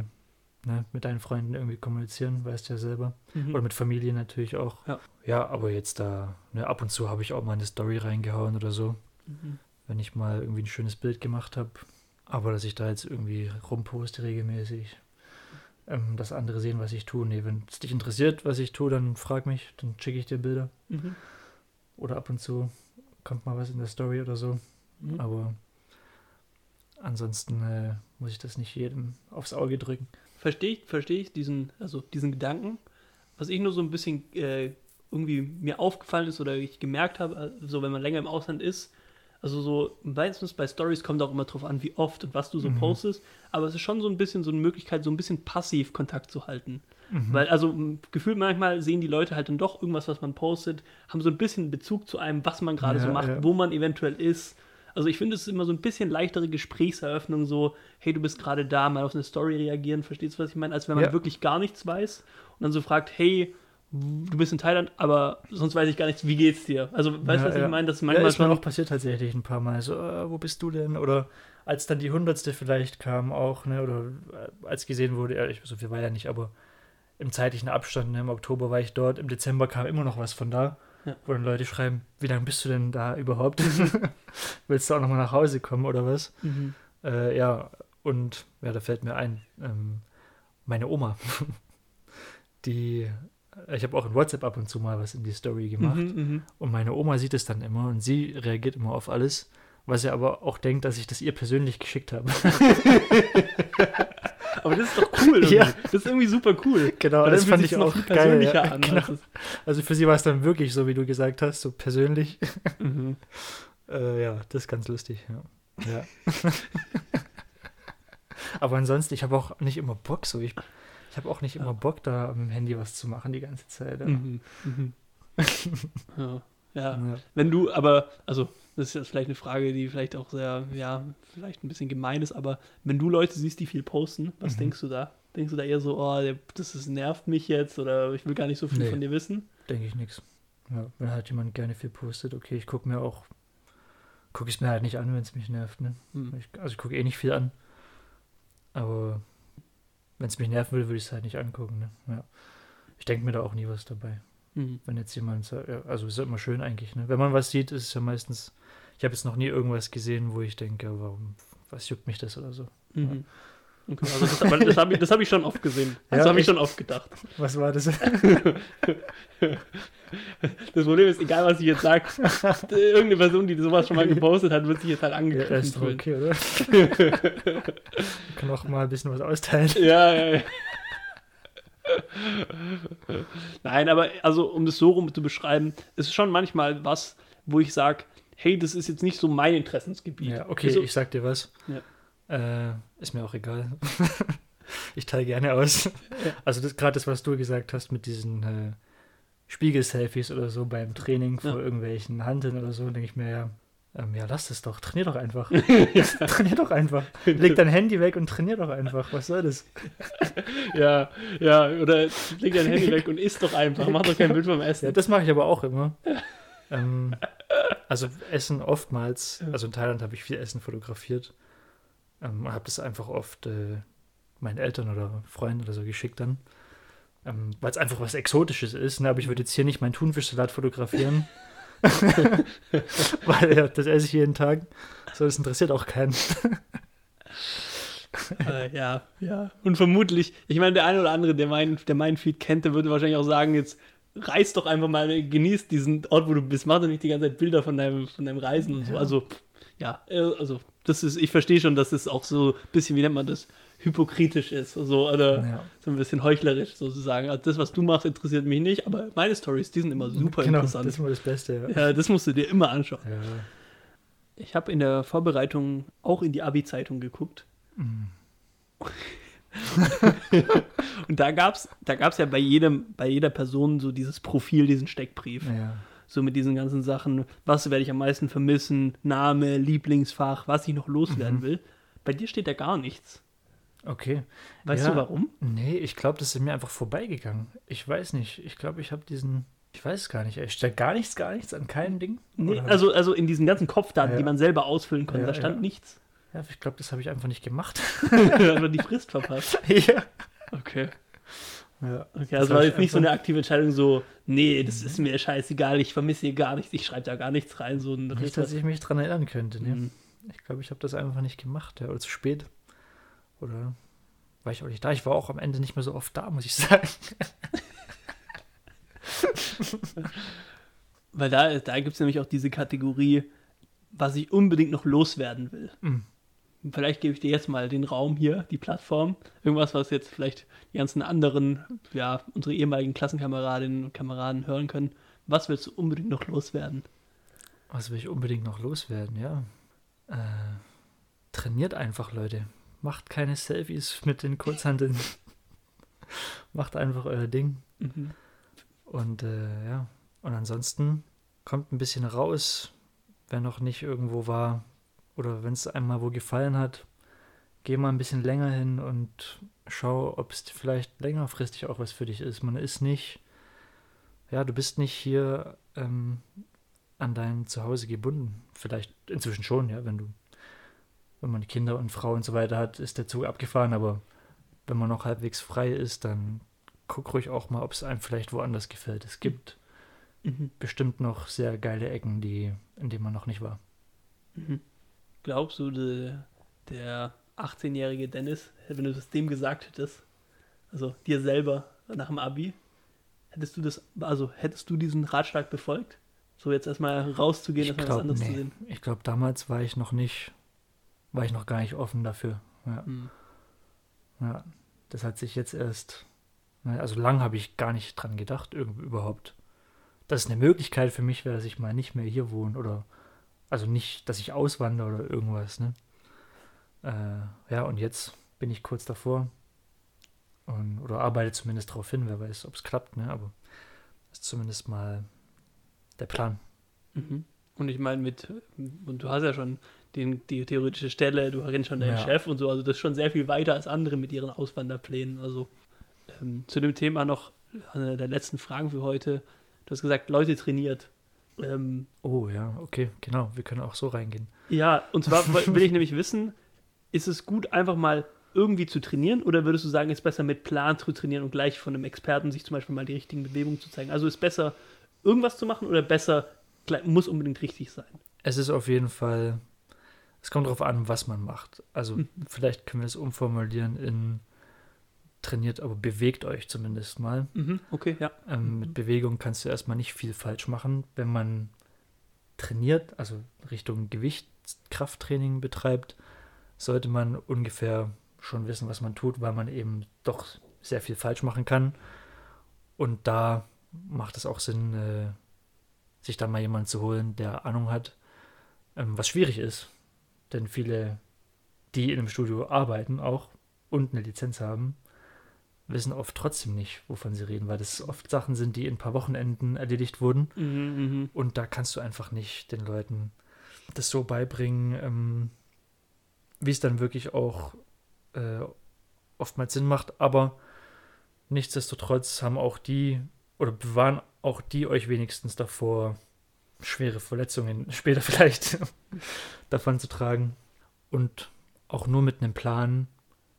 [SPEAKER 3] ne, mit deinen Freunden irgendwie kommunizieren, weißt ja selber.
[SPEAKER 1] Mhm.
[SPEAKER 3] Oder mit Familie natürlich auch.
[SPEAKER 1] Ja.
[SPEAKER 3] ja aber jetzt da, ne, ab und zu habe ich auch mal eine Story reingehauen oder so,
[SPEAKER 1] Mhm.
[SPEAKER 3] wenn ich mal irgendwie ein schönes Bild gemacht habe. Aber dass ich da jetzt irgendwie rumposte regelmäßig, ähm, dass andere sehen, was ich tue. Nee, wenn es dich interessiert, was ich tue, dann frag mich, dann schicke ich dir Bilder.
[SPEAKER 1] Mhm.
[SPEAKER 3] Oder ab und zu kommt mal was in der Story oder so.
[SPEAKER 1] Mhm.
[SPEAKER 3] Aber ansonsten äh, muss ich das nicht jedem aufs Auge drücken.
[SPEAKER 1] Verstehe ich, verstehe ich diesen, also diesen Gedanken. Was ich nur so ein bisschen äh, irgendwie mir aufgefallen ist oder ich gemerkt habe, äh, so wenn man länger im Ausland ist, also so meistens bei Stories kommt auch immer drauf an, wie oft und was du so
[SPEAKER 3] Mhm.
[SPEAKER 1] postest, aber es ist schon so ein bisschen so eine Möglichkeit, so ein bisschen passiv Kontakt zu halten.
[SPEAKER 3] Mhm.
[SPEAKER 1] Weil, also gefühlt manchmal sehen die Leute halt dann doch irgendwas, was man postet, haben so ein bisschen Bezug zu einem, was man gerade so
[SPEAKER 3] Ja,
[SPEAKER 1] macht,
[SPEAKER 3] ja.
[SPEAKER 1] wo man eventuell ist. Also ich finde, es ist immer so ein bisschen leichtere Gesprächseröffnung, so, hey, du bist gerade da, mal auf eine Story reagieren, verstehst du, was ich meine? Als wenn man
[SPEAKER 3] Ja.
[SPEAKER 1] wirklich gar nichts weiß und dann so fragt, hey, du bist in Thailand, aber sonst weiß ich gar nichts, wie geht's dir? Also, weißt du,
[SPEAKER 3] Ja,
[SPEAKER 1] was ich
[SPEAKER 3] ja.
[SPEAKER 1] meine? Das ist
[SPEAKER 3] ja,
[SPEAKER 1] manchmal
[SPEAKER 3] ist mir
[SPEAKER 1] schon.
[SPEAKER 3] auch passiert tatsächlich ein paar Mal. So, äh, wo bist du denn? Oder als dann die hundertste vielleicht kam auch, ne? Oder äh, als gesehen wurde, ja, ich, so viel war ja nicht, aber im zeitlichen Abstand, ne, im Oktober war ich dort, im Dezember kam immer noch was von da,
[SPEAKER 1] Ja.
[SPEAKER 3] wo dann Leute schreiben, wie lange bist du denn da überhaupt? Willst du auch nochmal nach Hause kommen oder was?
[SPEAKER 1] Mhm.
[SPEAKER 3] Äh, ja, und ja, da fällt mir ein, ähm, meine Oma, die, ich habe auch in WhatsApp ab und zu mal was in die Story gemacht.
[SPEAKER 1] Mhm, mhm.
[SPEAKER 3] Und meine Oma sieht es dann immer und sie reagiert immer auf alles, was er aber auch denkt, dass ich das ihr persönlich geschickt habe.
[SPEAKER 1] Aber das ist doch cool. Irgendwie.
[SPEAKER 3] Ja.
[SPEAKER 1] Das ist irgendwie super cool.
[SPEAKER 3] genau, das fand ich auch geil.
[SPEAKER 1] persönlicher
[SPEAKER 3] Ja,
[SPEAKER 1] an.
[SPEAKER 3] genau.
[SPEAKER 1] als
[SPEAKER 3] Also für sie war es dann wirklich so, wie du gesagt hast, so persönlich.
[SPEAKER 1] Mhm.
[SPEAKER 3] Äh, ja, das ist ganz lustig. Ja. ja. aber ansonsten, ich habe auch nicht immer Bock so. Ich, ich habe auch nicht immer Bock, da dem Handy was zu machen die ganze Zeit. Ja.
[SPEAKER 1] Mhm. Mhm. ja. ja.
[SPEAKER 3] Ja.
[SPEAKER 1] Wenn du, aber, also, das ist jetzt vielleicht eine Frage, die vielleicht auch sehr, ja, vielleicht ein bisschen gemein ist, aber wenn du Leute siehst, die viel posten, was
[SPEAKER 3] Mhm.
[SPEAKER 1] denkst du da? Denkst du da eher so, oh, das ist, nervt mich jetzt oder ich will gar nicht so viel
[SPEAKER 3] Nee.
[SPEAKER 1] von dir wissen?
[SPEAKER 3] Denke ich nichts. Ja, wenn halt jemand gerne viel postet, okay, ich gucke mir auch gucke ich es mir halt nicht an, wenn es mich nervt. Ne?
[SPEAKER 1] Hm.
[SPEAKER 3] Ich, also ich gucke eh nicht viel an. Aber wenn es mich nerven will, würde ich es halt nicht angucken. Ne? Ja. Ich denke mir da auch nie was dabei.
[SPEAKER 1] Mhm.
[SPEAKER 3] Wenn jetzt jemand sagt, ja, also ist ja immer schön eigentlich. Ne? Wenn man was sieht, ist es ja meistens. Ich habe jetzt noch nie irgendwas gesehen, wo ich denke, warum, was juckt mich das oder so.
[SPEAKER 1] Mhm. Okay, also das, aber das habe ich, das hab ich schon oft gesehen. Das
[SPEAKER 3] Ja,
[SPEAKER 1] habe ich schon oft gedacht.
[SPEAKER 3] Was war das?
[SPEAKER 1] Das Problem ist, egal was ich jetzt sage, irgendeine Person, die sowas schon mal gepostet hat, wird sich jetzt halt
[SPEAKER 3] ja,
[SPEAKER 1] angegriffen
[SPEAKER 3] ist doch
[SPEAKER 1] fühlen.
[SPEAKER 3] okay, oder? Kann auch mal ein bisschen was austeilen.
[SPEAKER 1] Ja, ja, ja. Nein, aber also um das so rum zu beschreiben, ist schon manchmal was, wo ich sage, hey, das ist jetzt nicht so mein Interessensgebiet.
[SPEAKER 3] Ja, okay,
[SPEAKER 1] Also,
[SPEAKER 3] ich sag dir was.
[SPEAKER 1] Ja.
[SPEAKER 3] Äh, ist mir auch egal. ich teile gerne aus. Also das gerade das, was du gesagt hast mit diesen äh, Spiegel-Selfies oder so beim Training vor
[SPEAKER 1] Ja.
[SPEAKER 3] irgendwelchen Handeln oder so, denke ich mir ja, ähm, ja, lass das doch, trainier doch einfach. trainier doch einfach. Leg dein Handy weg und trainier doch einfach. Was soll das?
[SPEAKER 1] ja, ja, oder leg dein Handy weg und isst doch einfach, mach doch kein Bild vom Essen.
[SPEAKER 3] Ja, das mache ich aber auch immer. ähm, also Essen oftmals, also in Thailand habe ich viel Essen fotografiert. Ähm, habe das einfach oft äh, meinen Eltern oder Freunden oder so geschickt dann. Ähm, Weil es einfach was Exotisches ist. Ne? Aber ich würde jetzt hier nicht meinen Thunfischsalat fotografieren. Weil ja, das esse ich jeden Tag. So, das interessiert auch keinen.
[SPEAKER 1] Äh, ja, ja. Und vermutlich, ich meine, der eine oder andere, der meinen der mein Feed kennt, der würde wahrscheinlich auch sagen, jetzt reiß doch einfach mal, genieß diesen Ort, wo du bist, mach doch nicht die ganze Zeit Bilder von deinem, von deinem Reisen und so.
[SPEAKER 3] Ja.
[SPEAKER 1] Also, ja, äh, also, das ist, ich verstehe schon, dass es auch so ein bisschen, wie nennt man das, hypokritisch ist, so, oder
[SPEAKER 3] Ja.
[SPEAKER 1] so ein bisschen heuchlerisch sozusagen. Also das, was du machst, interessiert mich nicht, aber meine Stories, die sind immer super
[SPEAKER 3] genau,
[SPEAKER 1] interessant.
[SPEAKER 3] Das ist immer das Beste. Ja.
[SPEAKER 1] ja, das musst du dir immer anschauen.
[SPEAKER 3] Ja.
[SPEAKER 1] Ich habe in der Vorbereitung auch in die Abi-Zeitung geguckt.
[SPEAKER 3] Mhm.
[SPEAKER 1] Und da gab es da gab's ja bei, jedem, bei jeder Person so dieses Profil, diesen Steckbrief.
[SPEAKER 3] ja.
[SPEAKER 1] So mit diesen ganzen Sachen, was werde ich am meisten vermissen, Name, Lieblingsfach, was ich noch loswerden
[SPEAKER 3] Mhm.
[SPEAKER 1] will. Bei dir steht da gar nichts.
[SPEAKER 3] Okay.
[SPEAKER 1] Weißt
[SPEAKER 3] Ja.
[SPEAKER 1] du warum?
[SPEAKER 3] Nee, ich glaube, das ist mir einfach vorbeigegangen. Ich weiß nicht. Ich glaube, ich habe diesen. Ich weiß es gar nicht. Ich steht gar nichts, gar nichts an keinem Ding.
[SPEAKER 1] Nee, also, also in diesen ganzen Kopfdaten,
[SPEAKER 3] Ja.
[SPEAKER 1] die man selber ausfüllen konnte,
[SPEAKER 3] Ja,
[SPEAKER 1] da stand nichts.
[SPEAKER 3] Ja, ich glaube, das habe ich einfach nicht gemacht.
[SPEAKER 1] Oder die Frist verpasst.
[SPEAKER 3] ja.
[SPEAKER 1] Okay.
[SPEAKER 3] ja.
[SPEAKER 1] Okay,
[SPEAKER 3] Das
[SPEAKER 1] also war jetzt nicht so
[SPEAKER 3] einfach-
[SPEAKER 1] eine aktive Entscheidung, so, nee, das ist mir scheißegal, ich vermisse hier gar nichts, ich schreibe da gar nichts rein. So ein
[SPEAKER 3] Nicht, dass ich mich dran erinnern könnte. Ne?
[SPEAKER 1] Mhm.
[SPEAKER 3] Ich glaube, ich habe das einfach nicht gemacht. Ja. Oder zu spät. Oder war ich auch nicht da? Ich war auch am Ende nicht mehr so oft da, muss ich sagen.
[SPEAKER 1] Weil da, da gibt es nämlich auch diese Kategorie, was ich unbedingt noch loswerden will.
[SPEAKER 3] Mhm.
[SPEAKER 1] Vielleicht gebe ich dir jetzt mal den Raum hier, die Plattform. Irgendwas, was jetzt vielleicht die ganzen anderen, ja, unsere ehemaligen Klassenkameradinnen und Kameraden hören können. Was willst du unbedingt noch loswerden?
[SPEAKER 3] Was will ich unbedingt noch loswerden? Ja. Äh, trainiert einfach, Leute. Macht keine Selfies mit den Kurzhanteln. Macht einfach euer Ding.
[SPEAKER 1] Mhm.
[SPEAKER 3] Und äh, ja, und ansonsten kommt ein bisschen raus, wer noch nicht irgendwo war oder wenn es einmal wo gefallen hat, geh mal ein bisschen länger hin und schau, ob es vielleicht längerfristig auch was für dich ist. Man ist nicht, ja, du bist nicht hier ähm, an dein Zuhause gebunden. Vielleicht inzwischen schon, ja, wenn du, wenn man Kinder und Frau und so weiter hat, ist der Zug abgefahren, aber wenn man noch halbwegs frei ist, dann guck ruhig auch mal, ob es einem vielleicht woanders gefällt. Es gibt
[SPEAKER 1] Mhm.
[SPEAKER 3] bestimmt noch sehr geile Ecken, die, in denen man noch nicht war.
[SPEAKER 1] Mhm. Glaubst du, de, der 18-jährige Dennis, wenn du das dem gesagt hättest, also dir selber nach dem Abi, hättest du das, also hättest du diesen Ratschlag befolgt? So jetzt erstmal rauszugehen,
[SPEAKER 3] Ich
[SPEAKER 1] erstmal was anderes zu
[SPEAKER 3] nee.
[SPEAKER 1] sehen.
[SPEAKER 3] Ich glaube, damals war ich noch nicht, war ich noch gar nicht offen dafür. Ja,
[SPEAKER 1] Mhm.
[SPEAKER 3] ja. das hat sich jetzt erst, na, also lang habe ich gar nicht dran gedacht, überhaupt. Dass es eine Möglichkeit für mich wäre, dass ich mal nicht mehr hier wohne oder, also nicht, dass ich auswandere oder irgendwas, ne? Äh, ja, und jetzt bin ich kurz davor und, oder arbeite zumindest darauf hin, wer weiß, ob es klappt, ne? Aber das ist zumindest mal der Plan.
[SPEAKER 1] Mhm. Und ich meine, mit, und du hast ja schon den, die theoretische Stelle, du kennst schon deinen
[SPEAKER 3] Ja.
[SPEAKER 1] Chef und so, also das ist schon sehr viel weiter als andere mit ihren Auswanderplänen. Also ähm, zu dem Thema noch eine der letzten Fragen für heute. Du hast gesagt, Leute trainiert. Ähm,
[SPEAKER 3] Oh ja, okay, genau. Wir können auch so reingehen.
[SPEAKER 1] ja, und zwar will ich nämlich wissen, ist es gut, einfach mal irgendwie zu trainieren oder würdest du sagen, es ist besser mit Plan zu trainieren und gleich von einem Experten sich zum Beispiel mal die richtigen Bewegungen zu zeigen? Also ist besser, irgendwas zu machen oder besser, muss unbedingt richtig sein?
[SPEAKER 3] Es ist auf jeden Fall, es kommt darauf an, was man macht. Also
[SPEAKER 1] Mhm.
[SPEAKER 3] vielleicht können wir es umformulieren in trainiert, aber bewegt euch zumindest mal.
[SPEAKER 1] Mhm, okay, ja.
[SPEAKER 3] Ähm, mit Bewegung kannst du erstmal nicht viel falsch machen. Wenn man trainiert, also Richtung Gewichtskrafttraining betreibt, sollte man ungefähr schon wissen, was man tut, weil man eben doch sehr viel falsch machen kann. Und da macht es auch Sinn, äh, sich dann mal jemanden zu holen, der Ahnung hat, ähm, was schwierig ist. Denn viele, die in einem Studio arbeiten auch und eine Lizenz haben, wissen oft trotzdem nicht, wovon sie reden, weil das oft Sachen sind, die in ein paar Wochenenden erledigt wurden.
[SPEAKER 1] Mhm, mhm.
[SPEAKER 3] Und da kannst du einfach nicht den Leuten das so beibringen, ähm, wie es dann wirklich auch äh, oftmals Sinn macht. Aber nichtsdestotrotz haben auch die oder bewahren auch die euch wenigstens davor, schwere Verletzungen später vielleicht davon zu tragen. Und auch nur mit einem Plan,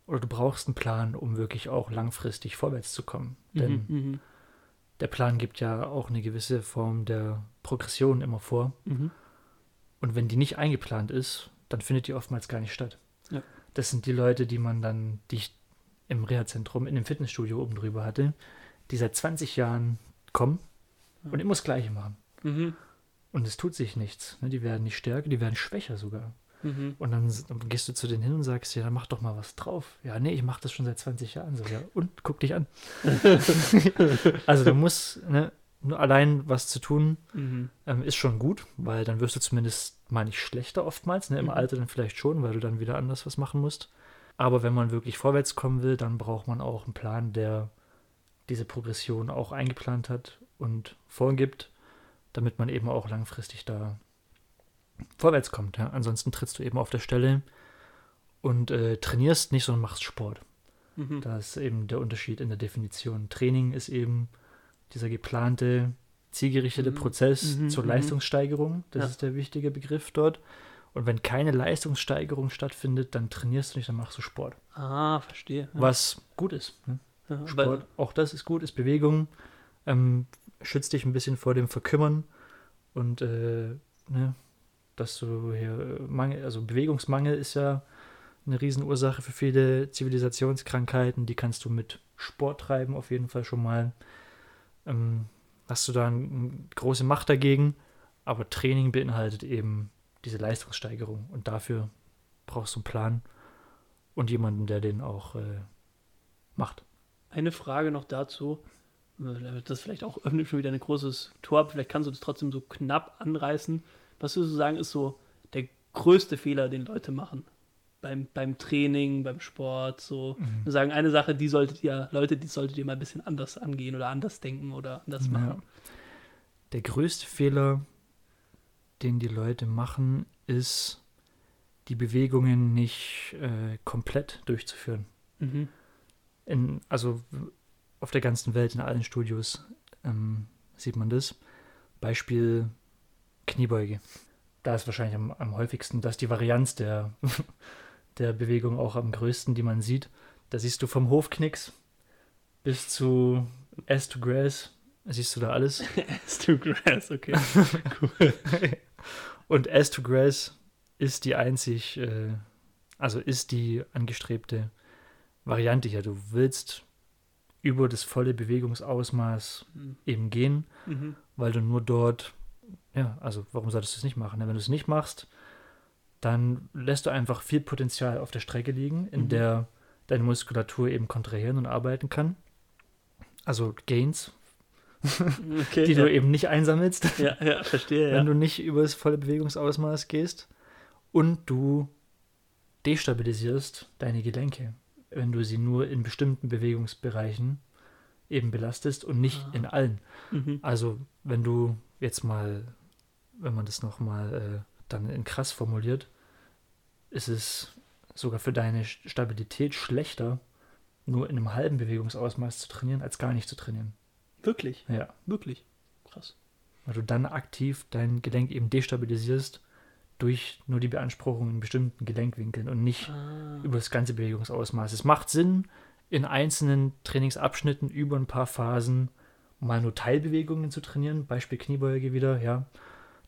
[SPEAKER 3] oder du brauchst einen Plan, um wirklich auch langfristig vorwärts zu kommen. Denn
[SPEAKER 1] Mhm, mhm,
[SPEAKER 3] der Plan gibt ja auch eine gewisse Form der Progression immer vor.
[SPEAKER 1] mhm.
[SPEAKER 3] Und wenn die nicht eingeplant ist, dann findet die oftmals gar nicht statt.
[SPEAKER 1] Ja.
[SPEAKER 3] Das sind die Leute, die man dann, die ich im Reha-Zentrum, in dem Fitnessstudio oben drüber hatte, die seit 20 Jahren kommen und immer das Gleiche machen. Und es tut sich nichts. ne? Die werden nicht stärker, die werden schwächer sogar.
[SPEAKER 1] mhm.
[SPEAKER 3] Und dann, dann gehst du zu denen hin und sagst, ja, dann mach doch mal was drauf. Ja, nee, ich mach das schon seit 20 Jahren so. Ja, und guck dich an. also du musst, ne, nur allein was zu tun,
[SPEAKER 1] Mhm.
[SPEAKER 3] ähm, ist schon gut, weil dann wirst du zumindest mal nicht schlechter oftmals, ne, im
[SPEAKER 1] Mhm.
[SPEAKER 3] Alter dann vielleicht schon, weil du dann wieder anders was machen musst. Aber wenn man wirklich vorwärts kommen will, dann braucht man auch einen Plan, der diese Progression auch eingeplant hat und vorgibt, damit man eben auch langfristig da vorwärts kommt. Ja? Ansonsten trittst du eben auf der Stelle und äh, trainierst nicht, sondern machst Sport.
[SPEAKER 1] Mhm.
[SPEAKER 3] Da ist eben der Unterschied in der Definition. Training ist eben dieser geplante, zielgerichtete
[SPEAKER 1] Mhm.
[SPEAKER 3] Prozess
[SPEAKER 1] Mhm,
[SPEAKER 3] zur
[SPEAKER 1] mhm.
[SPEAKER 3] Leistungssteigerung. Das
[SPEAKER 1] Ja.
[SPEAKER 3] ist der wichtige Begriff dort. Und wenn keine Leistungssteigerung stattfindet, dann trainierst du nicht, dann machst du Sport.
[SPEAKER 1] Ah, verstehe. Ja.
[SPEAKER 3] Was gut ist. Ne?
[SPEAKER 1] Ja,
[SPEAKER 3] Sport, auch das ist gut, ist Bewegung. Ähm, schützt dich ein bisschen vor dem Verkümmern und äh, ne, dass du hier äh, Mangel, also Bewegungsmangel ist ja eine Riesenursache für viele Zivilisationskrankheiten. Die kannst du mit Sport treiben, auf jeden Fall schon mal. Ähm, hast du da eine große Macht dagegen, aber Training beinhaltet eben diese Leistungssteigerung und dafür brauchst du einen Plan und jemanden, der den auch äh, macht.
[SPEAKER 1] Eine Frage noch dazu. Das vielleicht auch öffnet schon wieder ein großes Tor, vielleicht kannst du das trotzdem so knapp anreißen. Was würdest du sagen, ist so der größte Fehler, den Leute machen? Beim, beim Training, beim Sport, so. Wir sagen, eine Sache, die solltet ihr, Leute, die solltet ihr mal ein bisschen anders angehen oder anders denken oder anders
[SPEAKER 3] Ja.
[SPEAKER 1] machen.
[SPEAKER 3] Der größte Fehler, den die Leute machen, ist, die Bewegungen nicht äh, komplett durchzuführen.
[SPEAKER 1] Mhm.
[SPEAKER 3] In, also auf der ganzen Welt, in allen Studios ähm, sieht man das. Beispiel Kniebeuge. Da ist wahrscheinlich am, am häufigsten, das ist die Varianz der, der Bewegung auch am größten, die man sieht. Da siehst du vom Hofknicks bis zu S to Grass, siehst du da alles.
[SPEAKER 1] It's too grass, okay.
[SPEAKER 3] Und As to Grace ist die einzig, äh, also ist die angestrebte Variante hier. Du willst über das volle Bewegungsausmaß
[SPEAKER 1] Mhm.
[SPEAKER 3] eben gehen,
[SPEAKER 1] Mhm.
[SPEAKER 3] weil du nur dort, ja, also warum solltest du es nicht machen? ne? Wenn du es nicht machst, dann lässt du einfach viel Potenzial auf der Strecke liegen, in
[SPEAKER 1] Mhm.
[SPEAKER 3] der deine Muskulatur eben kontrahieren und arbeiten kann. Also Gains,
[SPEAKER 1] Okay,
[SPEAKER 3] die
[SPEAKER 1] ja.
[SPEAKER 3] du eben nicht einsammelst.
[SPEAKER 1] ja, ja, verstehe, ja.
[SPEAKER 3] wenn du nicht über das volle Bewegungsausmaß gehst und du destabilisierst deine Gelenke, wenn du sie nur in bestimmten Bewegungsbereichen eben belastest und nicht
[SPEAKER 1] Ah.
[SPEAKER 3] in allen.
[SPEAKER 1] Mhm.
[SPEAKER 3] Also wenn du jetzt mal, wenn man das nochmal äh, dann in krass formuliert, ist es sogar für deine Stabilität schlechter, nur in einem halben Bewegungsausmaß zu trainieren, als gar nicht zu trainieren.
[SPEAKER 1] Wirklich,
[SPEAKER 3] Ja.
[SPEAKER 1] wirklich. Krass.
[SPEAKER 3] weil du dann aktiv dein Gelenk eben destabilisierst durch nur die Beanspruchung in bestimmten Gelenkwinkeln und nicht
[SPEAKER 1] Ah.
[SPEAKER 3] über das ganze Bewegungsausmaß. Es macht Sinn, in einzelnen Trainingsabschnitten über ein paar Phasen mal nur Teilbewegungen zu trainieren, Beispiel Kniebeuge wieder, ja.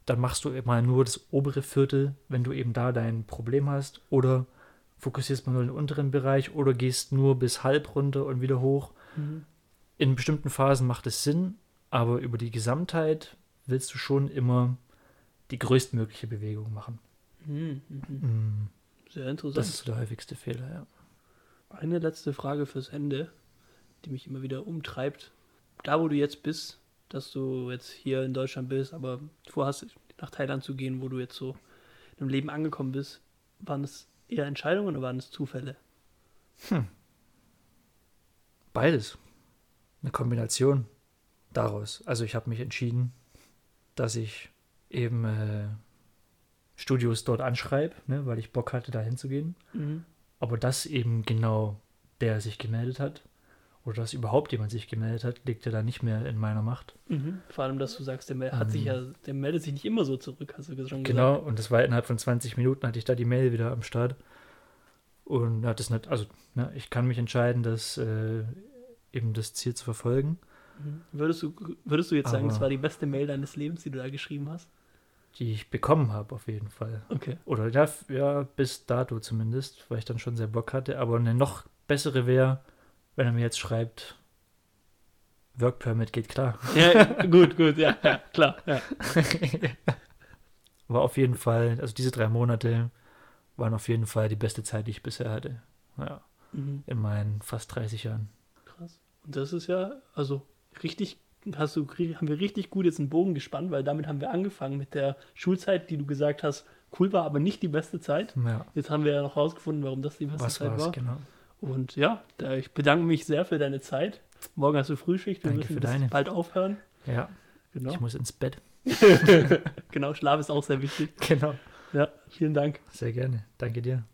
[SPEAKER 3] Dann machst du mal nur das obere Viertel, wenn du eben da dein Problem hast, oder fokussierst mal nur den unteren Bereich oder gehst nur bis halb runter und wieder hoch.
[SPEAKER 1] Mhm.
[SPEAKER 3] In bestimmten Phasen macht es Sinn, aber über die Gesamtheit willst du schon immer die größtmögliche Bewegung machen.
[SPEAKER 1] Mhm. Mhm. Sehr interessant.
[SPEAKER 3] Das ist so der häufigste Fehler, ja.
[SPEAKER 1] Eine letzte Frage fürs Ende, die mich immer wieder umtreibt. Da, wo du jetzt bist, dass du jetzt hier in Deutschland bist, aber vorhast, nach Thailand zu gehen, wo du jetzt so im Leben angekommen bist, waren es eher Entscheidungen oder waren es Zufälle?
[SPEAKER 3] Beides. Eine Kombination daraus. Also ich habe mich entschieden, dass ich eben äh, Studios dort anschreibe, ne, weil ich Bock hatte, da hinzugehen.
[SPEAKER 1] Mhm.
[SPEAKER 3] Aber dass eben genau der sich gemeldet hat oder dass überhaupt jemand sich gemeldet hat, liegt ja da nicht mehr in meiner Macht.
[SPEAKER 1] Mhm. Vor allem, dass du sagst, der, hat sich
[SPEAKER 3] Ähm.
[SPEAKER 1] ja, der meldet sich nicht immer so zurück, hast du schon
[SPEAKER 3] Genau,
[SPEAKER 1] gesagt.
[SPEAKER 3] und das war innerhalb von 20 Minuten hatte ich da die Mail wieder am Start. Und hat das nicht, also ne, ich kann mich entscheiden, das äh, eben das Ziel zu verfolgen.
[SPEAKER 1] Würdest, du, würdest du jetzt sagen, das war die beste Mail deines Lebens, die du da geschrieben hast?
[SPEAKER 3] die ich bekommen habe, auf jeden Fall.
[SPEAKER 1] Okay.
[SPEAKER 3] Oder ja, ja, bis dato zumindest, weil ich dann schon sehr Bock hatte. Aber eine noch bessere wäre, wenn er mir jetzt schreibt, Work Permit geht klar.
[SPEAKER 1] Ja, gut, gut, ja, ja klar. Ja.
[SPEAKER 3] War auf jeden Fall, also diese drei Monate waren auf jeden Fall die beste Zeit, die ich bisher hatte. Ja,
[SPEAKER 1] Mhm.
[SPEAKER 3] in meinen fast 30 Jahren.
[SPEAKER 1] Krass. Und das ist ja, also richtig, hast du, haben wir richtig gut jetzt einen Bogen gespannt, weil damit haben wir angefangen mit der Schulzeit, die du gesagt hast, cool war, aber nicht die beste Zeit.
[SPEAKER 3] Ja,
[SPEAKER 1] Jetzt haben wir ja noch rausgefunden, warum das die beste
[SPEAKER 3] was
[SPEAKER 1] Zeit war
[SPEAKER 3] genau.
[SPEAKER 1] Und ja, da, ich bedanke mich sehr für deine Zeit. Morgen hast du Frühschicht, wir
[SPEAKER 3] Danke
[SPEAKER 1] müssen
[SPEAKER 3] für
[SPEAKER 1] bis
[SPEAKER 3] deine.
[SPEAKER 1] bald aufhören.
[SPEAKER 3] Ja,
[SPEAKER 1] Genau.
[SPEAKER 3] ich muss ins Bett.
[SPEAKER 1] genau, Schlaf ist auch sehr wichtig.
[SPEAKER 3] Genau.
[SPEAKER 1] Ja, vielen Dank.
[SPEAKER 3] Sehr gerne. Danke dir.